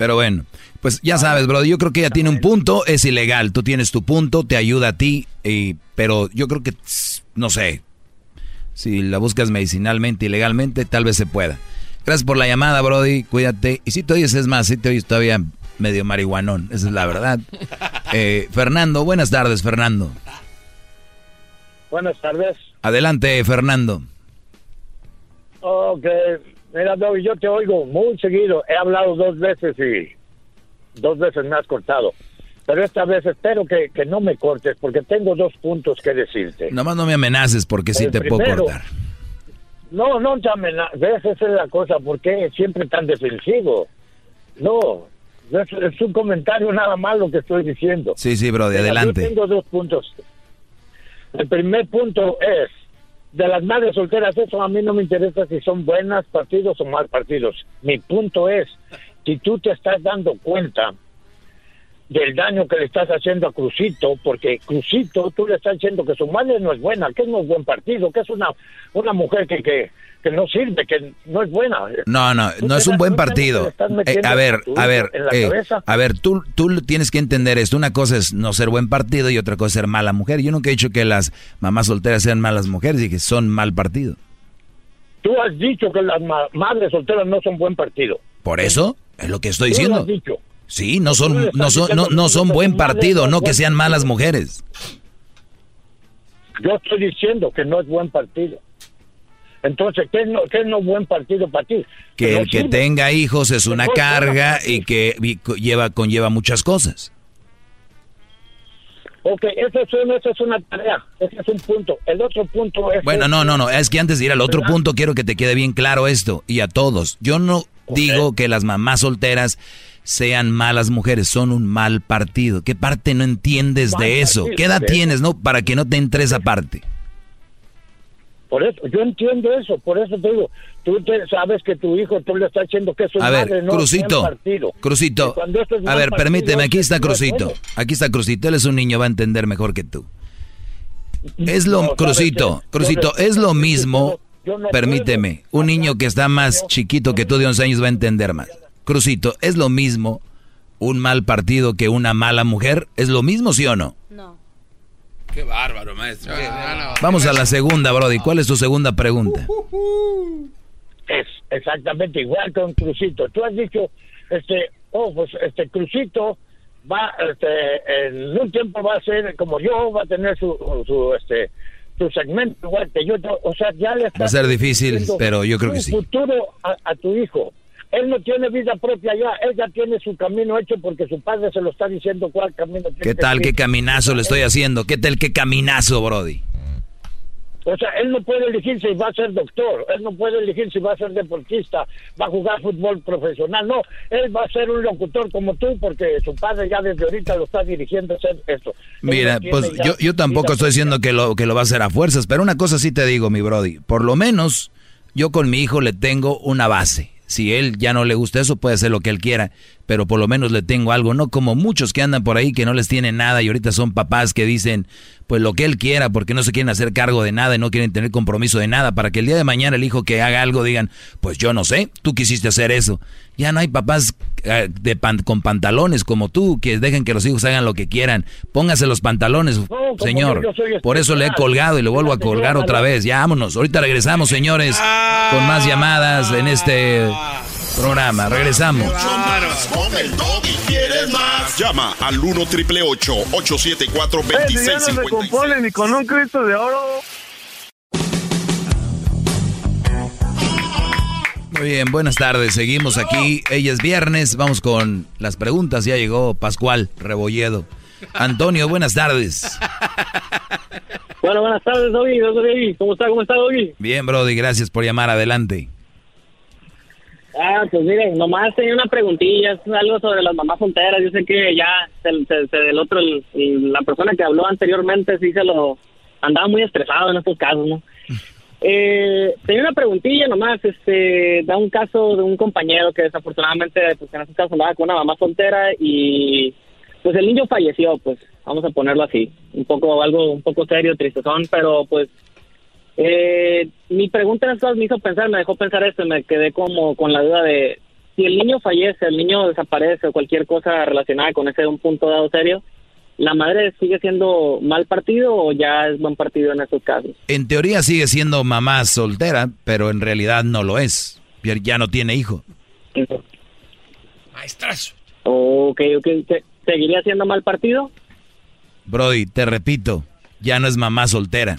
Pero bueno, pues ya sabes, Brody, yo creo que ella tiene un punto, es ilegal, tú tienes tu punto, te ayuda a ti, y, pero yo creo que, no sé, si la buscas medicinalmente y legalmente, tal vez se pueda. Gracias por la llamada, Brody, cuídate. Y si te oyes, es más, si te oyes todavía medio marihuanón, esa es la verdad. Eh, Fernando, buenas tardes, Fernando. Buenas tardes. Adelante, Fernando. Ok, mira, Doggy, yo te oigo muy seguido. He hablado dos veces y dos veces me has cortado. Pero esta vez espero que, que no me cortes porque tengo dos puntos que decirte. Nomás no me amenaces porque sí El te puedo cortar. No, no te amenazas. Esa es la cosa. ¿Por qué siempre tan defensivo? No, es, es un comentario nada más lo que estoy diciendo. Sí, sí, Brody, Mira, adelante. Yo tengo dos puntos. El primer punto es, de las madres solteras, eso a mí no me interesa si son buenas partidos o mal partidos. Mi punto es, si tú te estás dando cuenta del daño que le estás haciendo a Crucito, porque Crucito tú le estás diciendo que su madre no es buena, que no es buen partido, que es una, una mujer que, que, que no sirve, que no es buena. No, no, ¿Tú no es un buen partido. Eh, a ver, a ver, eh, a ver, tú, tú tienes que entender esto. Una cosa es no ser buen partido y otra cosa es ser mala mujer. Yo nunca he dicho que las mamás solteras sean malas mujeres y que son mal partido. Tú has dicho que las ma- madres solteras no son buen partido. Por eso es lo que estoy Tú lo diciendo. has dicho. Sí, no son, no son, no, diciendo no son buen partido, no que sean malas mujeres. Yo estoy diciendo que no es buen partido. Entonces, ¿qué es no, qué es no buen partido para ti? Que no el que tenga hijos es una carga y que lleva, conlleva muchas cosas. Ok, esa es, una, esa es una tarea, ese es un punto. El otro punto es... Bueno, no, no, no, es que antes de ir al otro punto quiero que te quede bien claro esto y a todos. Yo no digo que las mamás solteras sean malas mujeres, son un mal partido. ¿Qué parte no entiendes Mal de eso? partido, ¿Qué edad tienes, no? Para que no te entre esa parte. Por eso, yo entiendo eso, por eso te digo, tú te- sabes que tu hijo, tú le estás diciendo que es un A ver, madre, no es Crucito. Crucito, Y cuando esto es a ver, partido, permíteme, aquí está no es Crucito, aquí está Crucito, él es un niño, va a entender mejor que tú. Es lo, No, ¿sabes Crucito, qué? Crucito, Yo es lo mismo, yo no permíteme, un niño que está más chiquito que tú de 11 años va a entender más. Crucito, es lo mismo un mal partido que una mala mujer, ¿es lo mismo, sí o no? Qué bárbaro, maestro. Qué- Vamos a la segunda, Brody, ¿cuál es tu segunda pregunta? Es exactamente igual con Crucito. Tú has dicho, este, oh, pues este Crucito va, este, en un tiempo va a ser como yo, va a tener su, su este, su segmento igual que yo. O sea, ya le Va a ser difícil, pero yo creo que un sí. futuro a, a tu hijo. Él no tiene vida propia ya, él ya tiene su camino hecho porque su padre se lo está diciendo cuál camino tiene ¿Qué tal, qué caminazo le estoy haciendo? ¿Qué tal, qué caminazo, Brody? O sea, él no puede elegir si va a ser doctor, él no puede elegir si va a ser deportista, va a jugar fútbol profesional, no, él va a ser un locutor como tú porque su padre ya desde ahorita lo está dirigiendo a hacer esto. Mira, no pues yo, yo tampoco estoy diciendo que lo, que lo va a hacer a fuerzas, pero una cosa sí te digo, mi Brody, por lo menos yo con mi hijo le tengo una base. Si él ya no le gusta eso, puede hacer lo que él quiera, pero por lo menos le tengo algo, no como muchos que andan por ahí que no les tienen nada y ahorita son papás que dicen, pues lo que él quiera, porque no se quieren hacer cargo de nada y no quieren tener compromiso de nada, para que el día de mañana el hijo que haga algo digan, pues yo no sé, tú quisiste hacer eso. Ya no hay papás eh, de pan- con pantalones como tú que dejen que los hijos hagan lo que quieran. Póngase los pantalones, señor. Por eso le he colgado y lo vuelvo a colgar otra vez. Ya vámonos. Ahorita regresamos, señores, con más llamadas en este programa. Regresamos. Con el doggy quieres más. Llama al 1 triple 874 Eh, si ya no se 2656. compone ni con un Cristo de oro. Muy bien, buenas tardes. Seguimos aquí. Ella es viernes. Vamos con las preguntas. Ya llegó Pascual Rebolledo. Antonio, buenas tardes. Bueno, buenas tardes. Doggy. ¿Cómo está? ¿Cómo está, Doggy? Bien, Brody, gracias por llamar. Adelante. Ah, pues miren, nomás tenía una preguntilla, es algo sobre las mamás solteras. Yo sé que ya el otro, el- el- la persona que habló anteriormente, sí se lo andaba muy estresado en estos casos, ¿no? Eh, tenía una preguntilla nomás, este, da un caso de un compañero que desafortunadamente, pues en este caso andaba con una mamá soltera y pues el niño falleció, pues vamos a ponerlo así, un poco algo un poco serio, tristezón, pero pues eh, mi pregunta en estas me hizo pensar, me dejó pensar esto, y me quedé como con la duda de si el niño fallece, el niño desaparece o cualquier cosa relacionada con ese un punto dado serio, ¿la madre sigue siendo mal partido o ya es buen partido en estos casos? En teoría sigue siendo mamá soltera, pero en realidad no lo es. Ya- Ya no tiene hijo. Maestrazo. Ok, ok, ¿se- ¿seguiría siendo mal partido? Brody, te repito, ya no es mamá soltera.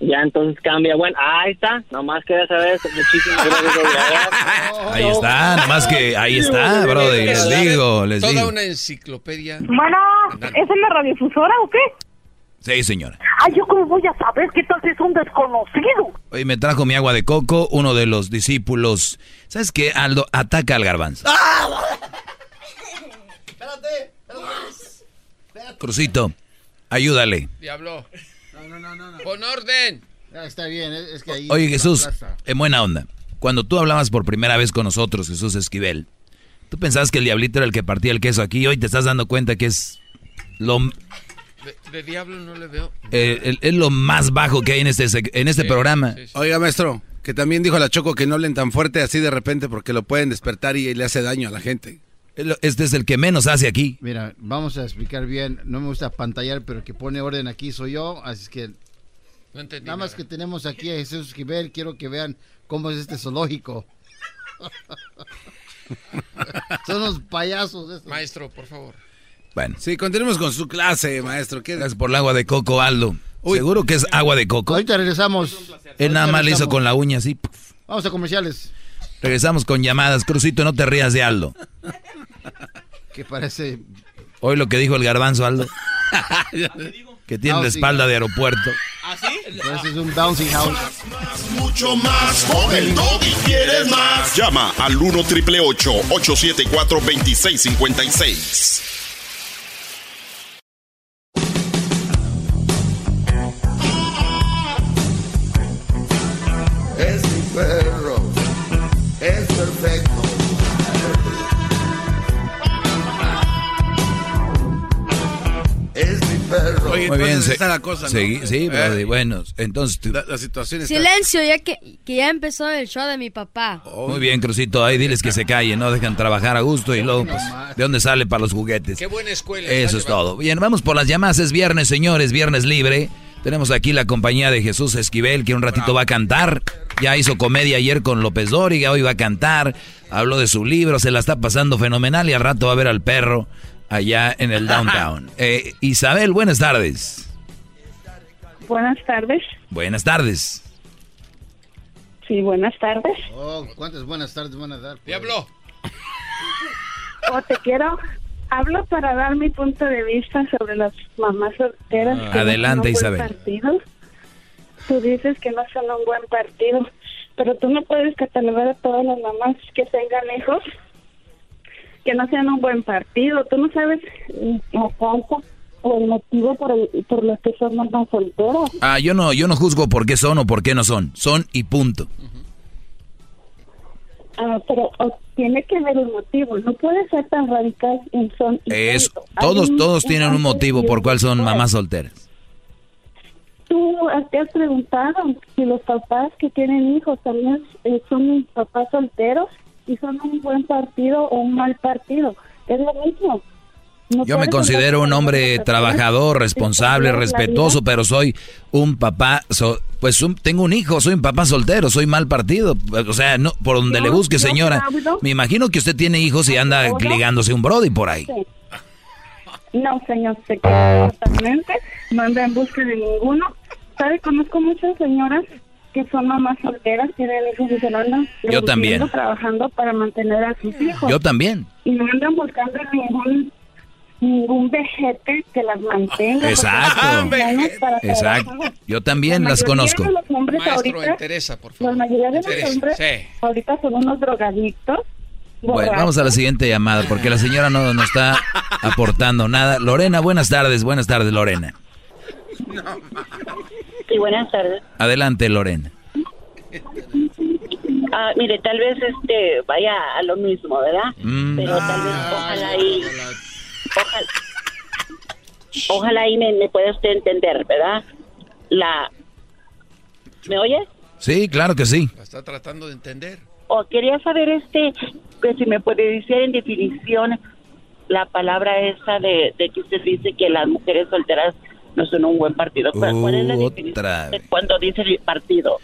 Ya entonces cambia. Bueno, ahí está. Nomás quería saber eso. Muchísimas gracias. Ahí está, nomás que ahí está, Brody. Les digo, les Toda digo. una enciclopedia. Bueno, ¿es en la radiofusora o qué? Sí, señora. Ay, ¿yo cómo voy a saber qué tal si es un desconocido? Hoy me trajo mi agua de coco, uno de los discípulos. ¿Sabes qué, Aldo? Ataca al garbanzo. Crucito, ayúdale. Diablo. No, no, no, no. Pon orden. Ah, está bien, es es que ahí... Oye, Jesús, en buena onda. Cuando tú hablabas por primera vez con nosotros, Jesús Esquivel, tú pensabas que el diablito era el que partía el queso aquí hoy te estás dando cuenta que es lo... De, de diablo no le veo. Eh, es lo más bajo que hay en este, sec- en este programa. Oiga, maestro, que también dijo la Choco que no hablen tan fuerte así de repente porque lo pueden despertar y le hace daño a la gente. Este es el que menos hace aquí. Mira, vamos a explicar bien. No me gusta pantallar, pero el que pone orden aquí soy yo. Así es que No entendí nada más que tenemos aquí a Jesús Esquivel. Quiero que vean cómo es este zoológico. Son unos payasos. estos. Maestro, por favor. Bueno. Sí, continuemos con su clase, maestro. ¿Qué- Gracias por el agua de coco, Aldo. ¿Seguro que es agua de coco? Ahorita regresamos. Él nada más le hizo con la uña así. Vamos a comerciales. Regresamos con llamadas. Crucito, no te rías de Aldo. Que parece. Hoy lo que dijo el garbanzo, Aldo. Que tiene la espalda de aeropuerto. Parece un bouncing house. Mucho más. Con el y quieres más. Llama al 1 triple 874 2656. Muy bien, se- está la cosa, ¿no? segui- sí, Eh, Brody, bueno, entonces tú- La, la situación está... Silencio, ya que, que ya empezó el show de mi papá. Muy bien, Crucito, ahí diles que se callen, no dejan trabajar a gusto y luego, pues, ¿de dónde sale para los juguetes? Qué buena escuela. Eso es todo. Bien, vamos por las llamadas, es viernes, señores, viernes libre. Tenemos aquí la compañía de Jesús Esquivel, que un ratito va a cantar. Ya hizo comedia ayer con López Dóriga, hoy va a cantar. Habló de su libro, se la está pasando fenomenal y al rato va a ver al perro allá en el downtown. Eh, Isabel, buenas tardes. Buenas tardes. Buenas tardes. Sí, buenas tardes. Oh, ¿cuántas buenas tardes van a dar? Diablo. O te quiero, hablo para dar mi punto de vista sobre las mamás solteras. Ah. que no Adelante, son un Isabel. partido. Tú dices que no son un buen partido, pero tú no puedes catalogar a todas las mamás que tengan hijos que no sean un buen partido. Tú no sabes mm, la causa o el motivo por el por los que son mamás solteras. Ah, yo no, yo no juzgo por qué son o por qué no son. Son y punto. Ah, pero o tiene que ver un motivo. No puede ser tan radical en son y Es, punto. Todos, un- todos tienen un motivo por cuál son después. mamás solteras. Tú te has preguntado si los papás que tienen hijos también eh, son papás solteros son un buen partido o un mal partido. Es lo mismo. No Yo me considero un hombre trabajador, responsable, respetuoso, pero soy un papá, so- pues un- tengo un hijo, soy un papá soltero, soy mal partido. O sea, no, por donde le busque, señora. Me imagino que usted tiene hijos y anda ligándose un brody por ahí. No, señor, se totalmente. No anda en busca de ninguno. ¿Sabe? Conozco muchas señoras que son mamás solteras, tienen hijos y se andan Yo también. trabajando para mantener a sus hijos. Yo también. Y no andan buscando ningún ningún vejete que las mantenga. Exacto. Exacto. Yo también La las conozco. de los hombres Maestro, ahorita, interesa, por favor. la mayoría de los Interesa, hombres sí. ahorita son unos drogadictos. Bueno, vamos a la siguiente llamada porque la señora no nos está aportando nada. Lorena, buenas tardes, buenas tardes, Lorena. Sí, buenas tardes. Adelante, Lorena. Ah, mire, tal vez este vaya a lo mismo, ¿verdad? Mm. Pero tal vez ojalá y ojalá, ojalá y me, me pueda usted entender, ¿verdad? La ¿Me oye? Sí, claro que sí. La está tratando de entender. O quería saber este que si me puede decir en definición la palabra esa de, de que usted dice que las mujeres solteras no son un buen partido. ¿Cuál, cuál es la Uh, definición de cuando dice el partido?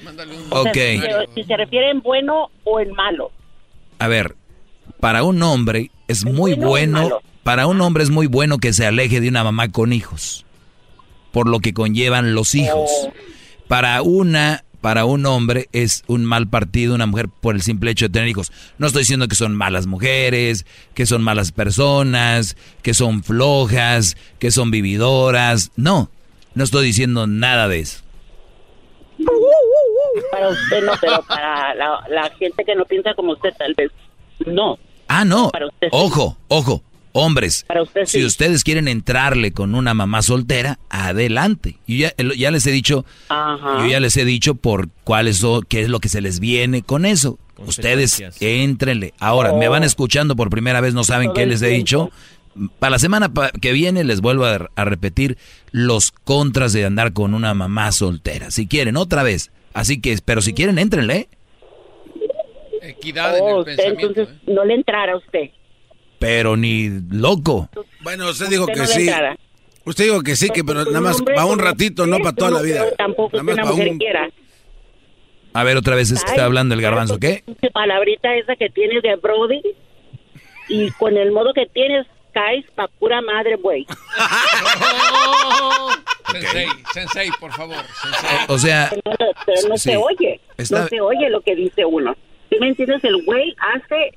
O sea, Ok. si, se, si se refiere en bueno o en malo. A ver, para un hombre es muy bueno para un hombre es muy bueno que se aleje de una mamá con hijos, por lo que conllevan los hijos. Oh. Para una, para un hombre es un mal partido una mujer por el simple hecho de tener hijos. No estoy diciendo que son malas mujeres, que son malas personas, que son flojas, que son vividoras. No, no estoy diciendo nada de eso. Para usted no, pero para la, la gente que no piensa como usted tal vez no. Ah, no. Para usted sí. Ojo, ojo. Hombres, Para usted si sí. ustedes quieren entrarle con una mamá soltera, adelante. Yo ya, ya les he dicho, Ajá. yo ya les he dicho por cuáles son, qué es lo que se les viene con eso. Ustedes éntrenle. Ahora, me van Oh. escuchando por primera vez, no saben Todo qué les he dicho. Para la semana que viene les vuelvo a, a repetir los contras de andar con una mamá soltera. Si quieren, otra vez. Así que, pero si quieren, entrenle. Equidad Oh, en el usted, pensamiento. entonces no le entrara a usted. Pero ni loco. Bueno, usted dijo Usted que no sí. Usted dijo que sí, que pero nada más para un ratito, no para toda la vida. Tampoco Nada que más una para mujer un... quiera. A ver, otra vez es que está hablando el garbanzo, ¿qué? Qué palabrita esa que tienes de Brody. Y con el modo que tienes, caes pa' pura madre, güey. Sensei, sensei, por favor. Sensei. O sea, No, no, no sí. se oye. Está- No se oye lo que dice uno. ¿Sí me entiendes? El güey hace,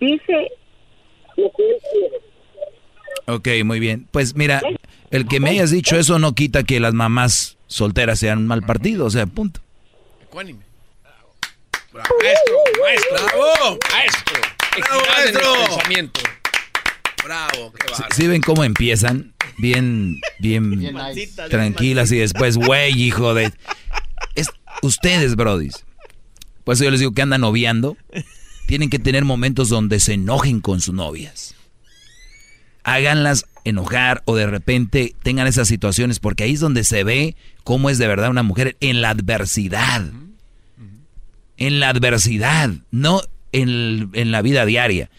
dice lo que él quiere. ok, muy bien. Pues mira, el que me hayas dicho eso no quita que las mamás solteras sean un mal partido, o sea, punto. Ecuánime. Maestro, maestro. ¡Bravo! Maestro. ¡Bravo, maestro! pensamiento. Bravo, qué ¿Sí, bárbaro. sí ven cómo empiezan? Bien, bien, Bien nice. tranquilas y después, güey, hijo de... Es, ustedes, brodis. Por eso yo les digo que andan noviando. Tienen que tener momentos donde se enojen con sus novias. Háganlas enojar o de repente tengan esas situaciones porque ahí es donde se ve cómo es de verdad una mujer en la adversidad. En la adversidad, no en, en la vida diaria.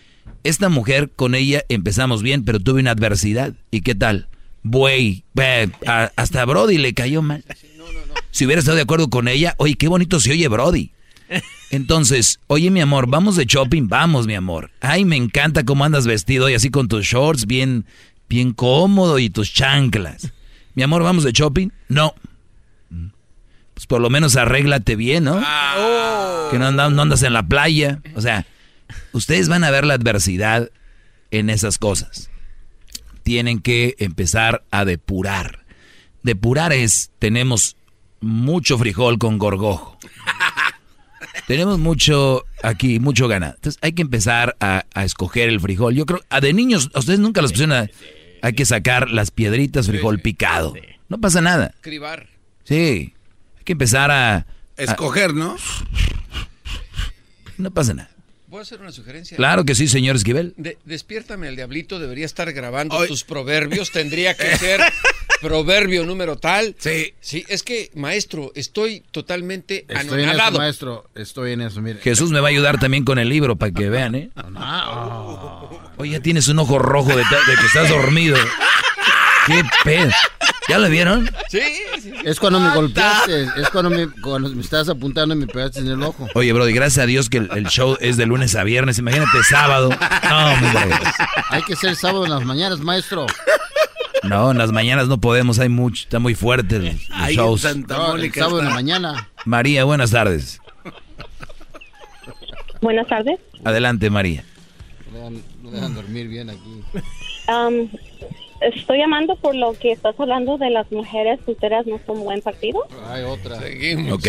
Esta mujer con ella empezamos bien, pero tuve una adversidad. ¿Y qué tal? Buey, eh, hasta a Brody le cayó mal. Si hubiera estado de acuerdo con ella, oye, qué bonito se oye Brody. Entonces, oye mi amor, vamos de shopping, vamos mi amor. Ay, me encanta cómo andas vestido y así con tus shorts bien, bien cómodo y tus chanclas. Mi amor, vamos de shopping. No. Pues por lo menos arréglate bien, ¿no? Que no andas, no andas en la playa. O sea, ustedes van a ver la adversidad en esas cosas. Tienen que empezar a depurar. Depurar es, tenemos mucho frijol con gorgojo. Tenemos mucho aquí, mucho ganado. Entonces hay que empezar a, a escoger el frijol. Yo creo, a de niños, a ustedes nunca los pusieron a, hay que sacar las piedritas, frijol picado. No pasa nada. Cribar. Sí, hay que empezar a... a- Escoger, ¿no? no pasa nada. ¿Puedo hacer una sugerencia? Claro que sí, señor Esquivel. De- despiértame el diablito, debería estar grabando tus proverbios, tendría que ser proverbio número tal. Sí. Sí, es que, maestro, estoy totalmente Estoy en eso, anonadado. maestro. Estoy en eso, mire. Jesús me va a ayudar también con el libro para que vean, ¿eh? Oye, ya tienes un ojo rojo de, de que estás dormido. ¿Qué pedo? ¿Ya lo vieron? Sí, sí. Es cuando me golpeaste, es cuando me, cuando me estabas apuntando y me pegaste en el ojo. Oye, Brody, gracias a Dios que el, el show es de lunes a viernes. Imagínate sábado. No, hombre. Hay que ser sábado en las mañanas, maestro. No, en las mañanas no podemos, hay mucho, está muy fuerte el, el Ahí en show. Santa No, el sábado en la mañana. María, buenas tardes. Buenas tardes. Adelante, María. No dejan, no dejan dormir bien aquí. Am, estoy llamando por lo que estás hablando de las mujeres solteras no son buen partido. Hay otra. Seguimos. Ok.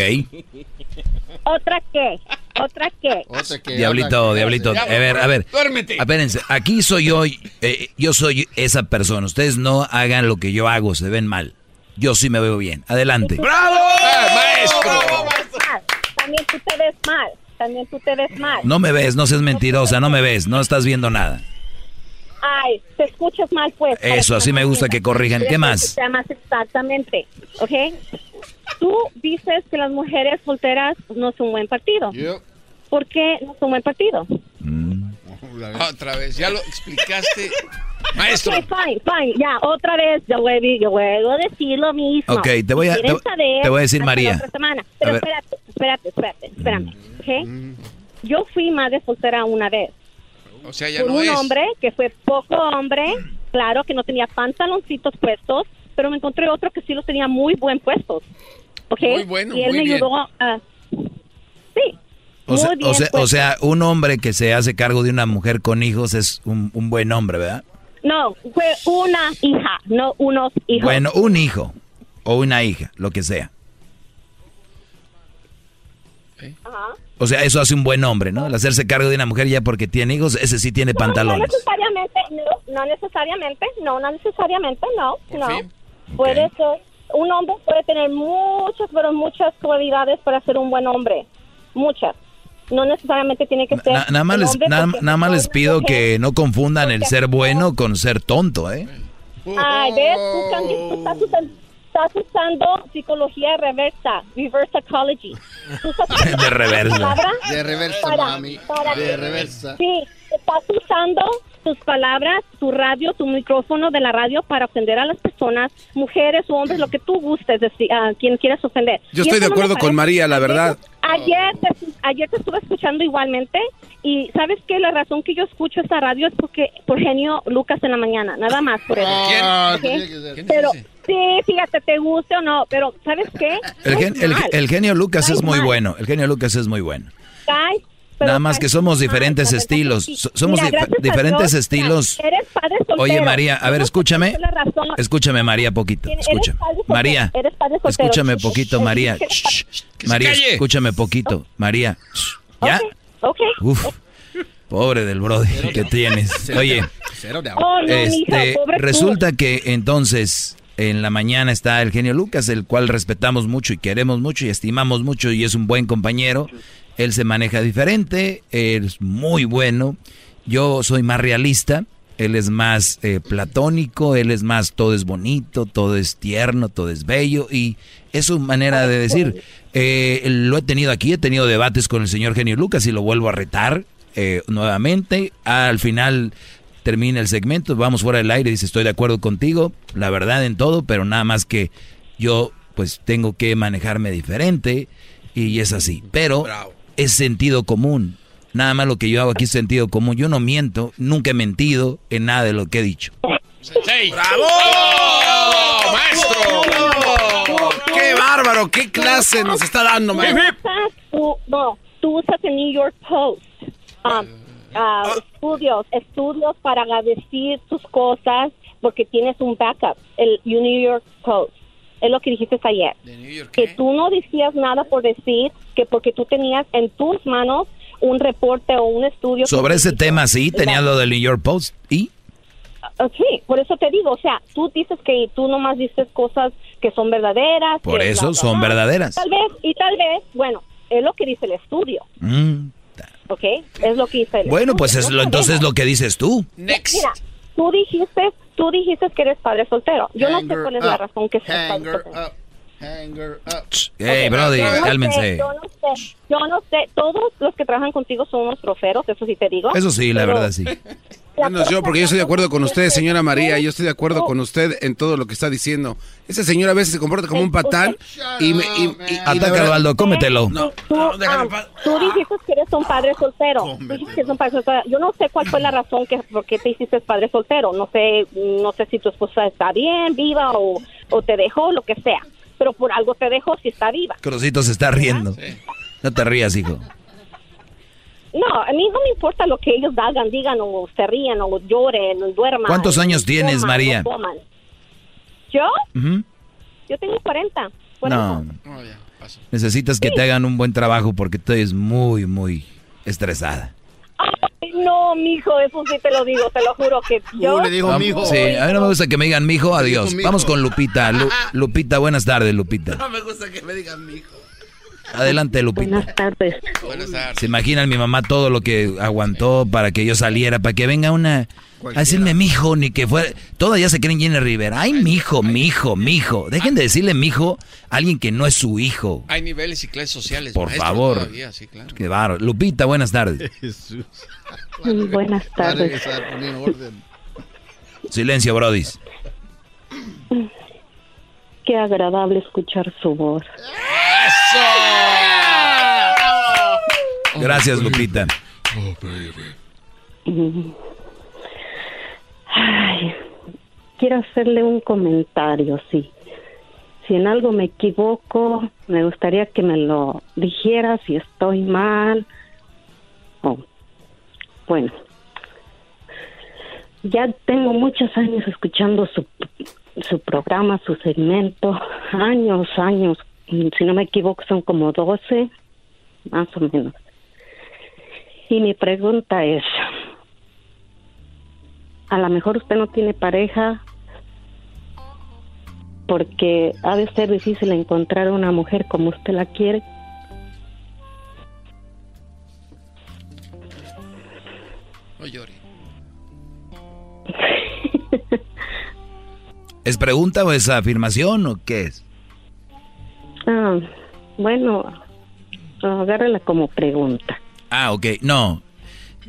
¿Otra qué? ¿Otra qué? Otra que Diablito, habla- diablito. A ver, a ver. Duérmete. Espérense, aquí soy yo, eh, yo soy esa persona. Ustedes no hagan lo que yo hago, se ven mal. Yo sí me veo bien. Adelante. ¡Bravo! ¡Ah, maestro! Mal. También tú te ves mal. También tú te ves mal. No me ves, no seas mentirosa, no me ves, no estás viendo nada. Ay, te escuchas mal, pues. Eso, así me gusta que corrijan. ¿Qué más? Exactamente, ¿ok? Tú dices que las mujeres solteras no son buen partido. Yo- ¿Por qué no son buen partido? Otra vez, ya lo explicaste. Maestro. Ok, fine, fine, ya, otra vez, yo voy, yo vuelvo a decir lo mismo. Ok, te voy a- te- saber, te voy a decir, María. la otra semana. Pero A espérate, espérate, espérate, espérame, ¿ok? Yo fui madre soltera una vez. O sea, ya Con no un es. hombre que fue poco hombre, claro, que no tenía pantaloncitos puestos, pero me encontré otro que sí los tenía muy buen puestos. ¿Ok? Muy bueno, Y él muy me bien. ayudó a... Sí. O sea, muy bien o, sea, o puestos. sea, un hombre que se hace cargo de una mujer con hijos es un, un buen hombre, ¿verdad? No, fue una hija, no unos hijos. Bueno, un hijo o una hija, lo que sea. Ajá. O sea, eso hace un buen hombre, ¿no? El hacerse cargo de una mujer ya porque tiene hijos, ese sí tiene No pantalones. necesariamente, no, no necesariamente, no, no necesariamente, no, no. Puede ser, un hombre puede tener muchas, pero muchas cualidades para ser un buen hombre, muchas. no necesariamente tiene que ser. Na- nada más les, nada, más no les es pido mujer. que no confundan el ser bueno con ser tonto, ¿eh? Ay, ves, tú, estás, usando, estás usando psicología reversa, reverse psychology. Tú estás usando De reversa. palabras De reversa, para- mami. para De reversa. Sí, estás usando tus palabras, tu radio, tu micrófono de la radio para ofender a las personas, mujeres o hombres, lo que tú gustes, decir, a quien quieras ofender. Yo Y estoy de no acuerdo con parece. María, la verdad. Ayer te, ayer te estuve escuchando igualmente y sabes que la razón que yo escucho esta radio es porque por genio Lucas en la mañana, nada más por eso. Ah, ¿Ok? tenía que ser. Pero sí, fíjate, te guste o no, pero ¿sabes qué? El, gen- el- el genio Lucas es muy mal, bueno. El genio Lucas es muy bueno. caes, pero Nada más que somos diferentes estilos. somos Mira, dif- diferentes Dios, estilos. Eres padre soltero. Oye, María, a ver, escúchame. Escúchame, María, poquito. Escúchame. María, escúchame poquito, María. María, escúchame poquito. María. ¿Ya? Ok. Uf. Pobre del brody que tienes. Oye, Cero de Oh, no, este, tú. resulta que entonces en la mañana está el genio Lucas, el cual respetamos mucho y queremos mucho y estimamos mucho y es un buen compañero. Él se maneja diferente, es muy bueno. Yo soy más realista, él es más eh, platónico, él es más todo es bonito, todo es tierno, todo es bello y es su manera de decir. Eh, lo he tenido aquí, he tenido debates con el señor genio Lucas y lo vuelvo a retar eh, nuevamente. Al final termina el segmento, vamos fuera del aire dice estoy de acuerdo contigo, la verdad en todo, pero nada más que yo pues tengo que manejarme diferente y es así. Pero es sentido común. Nada más lo que yo hago aquí es sentido común. Yo no miento, nunca he mentido en nada de lo que he dicho. ¡Bravo! ¡Maestro! ¡Qué bárbaro! ¡Qué clase nos está dando, maestro! no, tú usas el New York Post. um, ah, estudios, estudios para decir tus cosas porque tienes un backup, el New York Post. Es lo que dijiste ayer. Que tú no decías nada por decir que porque tú tenías en tus manos un reporte o un estudio. Sobre ese tema sí, tenía lo del New York Post y Ah, Sí, por eso te digo, o sea, tú dices que tú nomás dices cosas que son verdaderas. Por eso son verdaderas. Tal vez, y tal vez, bueno, es lo que dice el estudio, Mm. ¿ok? Es lo que dice el Bueno, pues es no lo, entonces sabemos. lo que dices tú. Mira, tú dijiste, tú dijiste que eres padre soltero. Yo no sé cuál es la razón que seas padre Hanger soltero. up. Hanger up. Hey, Brody, Yo no sé, cálmense. Yo no sé, yo no sé, todos los que trabajan contigo son unos troferos, eso sí te digo. Eso sí, la verdad sí. Menos yo, porque yo estoy de acuerdo con usted, señora María. Yo estoy de acuerdo con usted en todo lo que está diciendo. Ese señor a veces se comporta como un patán y me. Y, y- y Ataca, Osvaldo, cómetelo. No, Tú, no, ah, tú dijiste que eres un padre soltero. Dijiste que eres un padre soltero. Yo no sé cuál fue la razón que por qué te hiciste padre soltero. No sé, no sé si tu esposa está bien, viva o, o te dejó, lo que sea. Pero por algo te dejó si está viva. Crucito se está riendo. No te rías, hijo. No, a mí no me importa lo que ellos hagan, digan o se rían o lloren o duerman. ¿Cuántos años tienes, coman, María? ¿Yo? Yo tengo 40. No. Necesitas que te hagan un buen trabajo porque tú eres muy, muy estresada. Ay, no, mijo, eso sí te lo digo, te lo juro que yo... Vamos- Sí, a mí no me gusta que me digan mijo, adiós. mijo. Vamos con Lupita. Lu- Lupita, buenas tardes, Lupita. No me gusta que me digan mi hijo. Adelante, Lupita. Buenas tardes. Buenas tardes. Se imaginan mi mamá todo lo que aguantó para que yo saliera, para que venga una a decirme mijo, ni que fuera. Todas ya se creen Jenny Rivera. Ay, mijo, mijo, mijo. Dejen de decirle mijo a alguien que no es su hijo. Hay niveles y clases sociales. Por maestro, favor. todavía, sí, claro. Qué bárbaro. Lupita, buenas tardes. Buenas tardes. Silencio, Brodis. Qué agradable escuchar su voz. Gracias, Lupita. Mm. Quiero hacerle un comentario, sí. Si en algo me equivoco, me gustaría que me lo dijera si estoy mal. Oh, bueno, ya tengo muchos años escuchando su, su programa, su segmento, años, años, si no me equivoco son como 12, más o menos. Y mi pregunta es, a lo mejor usted no tiene pareja porque ha de ser difícil encontrar una mujer como usted la quiere. No llore. ¿Es pregunta o es afirmación o qué es? Ah, bueno, agárrala como pregunta. Ah, ok. No.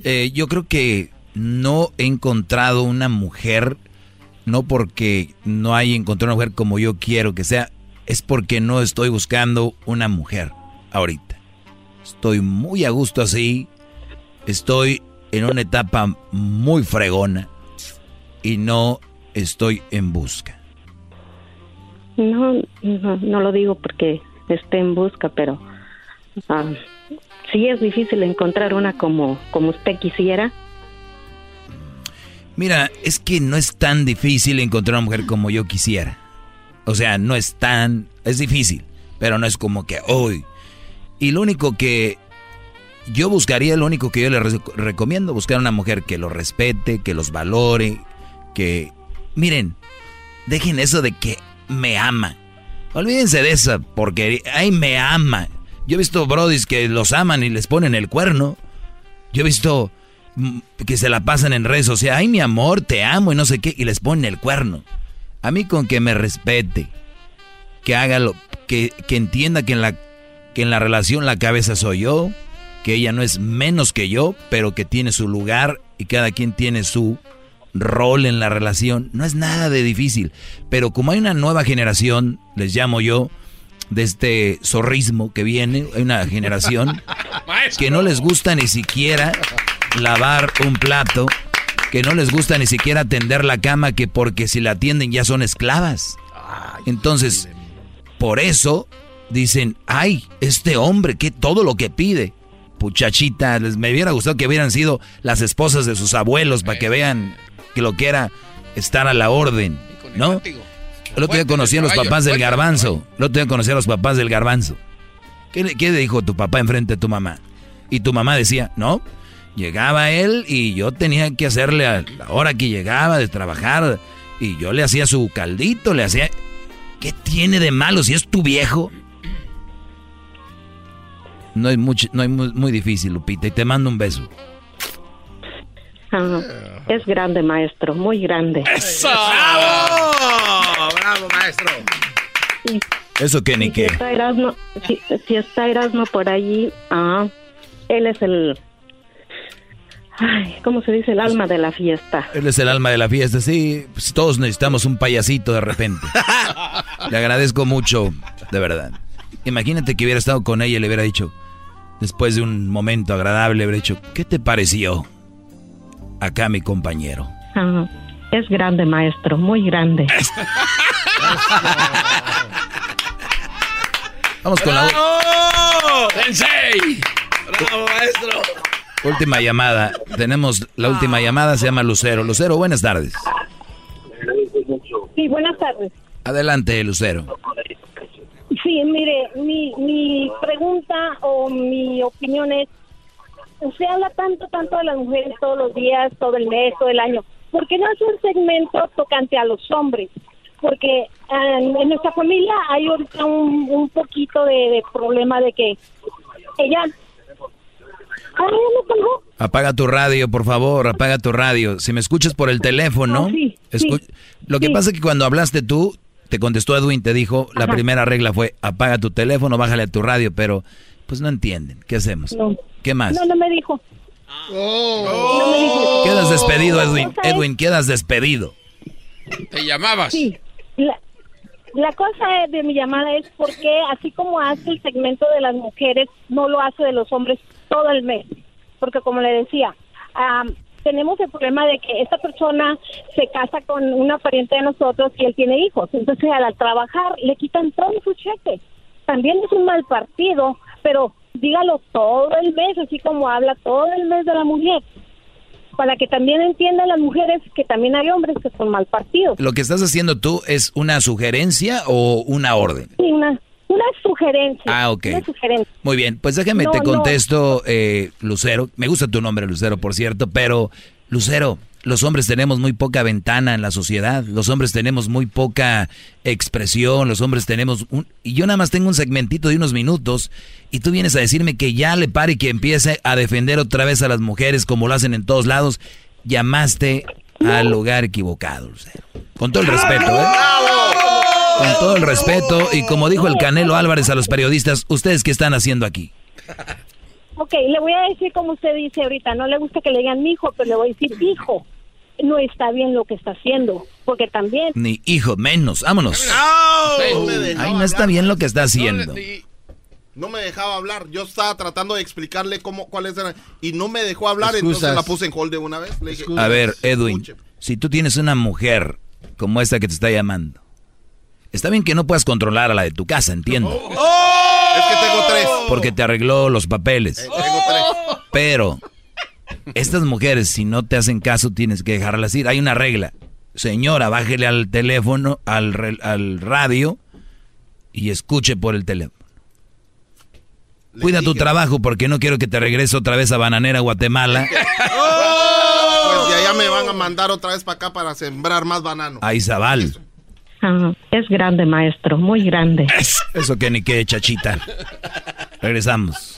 Eh, yo creo que no he encontrado una mujer, no porque no haya encontrado una mujer como yo quiero que sea, es porque no estoy buscando una mujer ahorita. Estoy muy a gusto así. Estoy en una etapa muy fregona y no estoy en busca. No, no, no lo digo porque esté en busca, pero ah, sí es difícil encontrar una como, como usted quisiera. Mira, es que no es tan difícil encontrar una mujer como yo quisiera. O sea, no es tan... Es difícil, pero no es como que hoy. Y lo único que yo buscaría, lo único que yo le re- recomiendo, buscar una mujer que lo respete, que los valore, que... Miren, dejen eso de que me ama. Olvídense de esa porque ay, me ama. Yo he visto brodis que los aman y les ponen el cuerno. Yo he visto que se la pasan en redes sociales, ay, mi amor, te amo y no sé qué, y les ponen el cuerno. A mí con que me respete, que haga lo, que, que entienda que en la que en la relación la cabeza soy yo, que ella no es menos que yo, pero que tiene su lugar y cada quien tiene su rol en la relación. No es nada de difícil, pero como hay una nueva generación, les llamo yo, de este zorrismo que viene, hay una generación que no les gusta ni siquiera lavar un plato, que no les gusta ni siquiera tender la cama, que porque si la atienden ya son esclavas. Entonces, por eso dicen, ay, este hombre, que todo lo que pide. Puchachita, les me hubiera gustado que hubieran sido las esposas de sus abuelos para que vean que lo que era estar a la orden, ¿no? El otro día conocí a los papás del garbanzo. El otro día conocí a los papás del garbanzo. ¿Qué le, qué dijo tu papá enfrente de tu mamá? Y tu mamá decía, no, llegaba él y yo tenía que hacerle a la hora que llegaba de trabajar y yo le hacía su caldito, le hacía... ¿Qué tiene de malo si es tu viejo? No es, mucho, no es muy, muy difícil, Lupita, y te mando un beso. Ah, es grande, maestro, muy grande. ¡Bravo! ¡Bravo, maestro! Eso que ni Si qué. está Erasmo, si, si está Erasmo por allí, ah, él es el, ay, ¿cómo se dice? El alma de la fiesta. Él es el alma de la fiesta, sí. pues todos necesitamos un payasito de repente. Le agradezco mucho, de verdad. Imagínate que hubiera estado con ella y le hubiera dicho, después de un momento agradable, le hubiera dicho, ¿qué te pareció acá mi compañero? Ah, es grande, maestro, muy grande. Vamos con la ¡Bravo! ¡Sensei! ¡Bravo, maestro! Última llamada. Tenemos la última llamada, se llama Lucero. Lucero, buenas tardes. Sí, buenas tardes. Adelante, Lucero. Sí, mire, mi, mi pregunta o mi opinión es, usted habla tanto, tanto de las mujeres todos los días, todo el mes, todo el año. ¿Por qué no hace un segmento tocante a los hombres? Porque ah, en nuestra familia hay ahorita un, un poquito de, de problema de que ella... ¿ya me colgó? Apaga tu radio, por favor, apaga tu radio. Si me escuchas por el teléfono, Ah, sí, escu- sí, lo que sí. pasa es que cuando hablaste tú, te contestó Edwin, te dijo, la primera regla fue apaga tu teléfono, bájale a tu radio, pero pues no entienden. ¿Qué hacemos? No. ¿Qué más? No, no me dijo. No me dijo. Quedas despedido, Edwin. es- Edwin, quedas despedido. Te llamabas. Sí. La, la cosa de mi llamada es porque así como hace el segmento de las mujeres, no lo hace de los hombres todo el mes. Porque como le decía, am, tenemos el problema de que esta persona se casa con una pariente de nosotros y él tiene hijos. Entonces al trabajar le quitan todo su cheque. También es un mal partido, pero dígalo todo el mes, así como habla todo el mes de la mujer. Para que también entiendan las mujeres que también hay hombres que son mal partidos. ¿Lo que estás haciendo tú es una sugerencia o una orden? Sí, una, una sugerencia. Ah, ok. Una sugerencia. Muy bien, pues déjame No, te no. contesto, eh, Lucero. Me gusta tu nombre, Lucero, por cierto, pero Lucero, los hombres tenemos muy poca ventana en la sociedad, los hombres tenemos muy poca expresión, los hombres tenemos un... Y yo nada más tengo un segmentito de unos minutos y tú vienes a decirme que ya le pare y que empiece a defender otra vez a las mujeres como lo hacen en todos lados. Llamaste al lugar equivocado, Lucero. Con todo el respeto, ¿eh? Con todo el respeto y como dijo el Canelo Álvarez a los periodistas, ¿ustedes qué están haciendo aquí? Ok, le voy a decir como usted dice ahorita, no le gusta que le digan hijo, pero le voy a decir hijo. No está bien lo que está haciendo, porque también Ni hijo, menos. Vámonos. No me dejaba Ay, no está bien lo que está haciendo. No me dejaba hablar. Yo estaba tratando de explicarle cómo, cuáles eran. Y no me dejó hablar, Excusas. entonces la puse en hold de una vez. Le dije, A ver, Edwin, si tú tienes una mujer como esta que te está llamando, está bien que no puedas controlar a la de tu casa, entiendo. Es que tengo tres. Porque te arregló los papeles. Tengo tres. Pero estas mujeres, si no te hacen caso, tienes que dejarlas ir. Hay una regla. Señora, bájele al teléfono, al, re- al radio y escuche por el teléfono. Cuida tu trabajo porque no quiero que te regrese otra vez a Bananera, Guatemala. Pues de allá me van a mandar otra vez para acá para sembrar más banano. A Izabal. Es grande, maestro, muy grande. Eso que ni qué, chachita. Regresamos.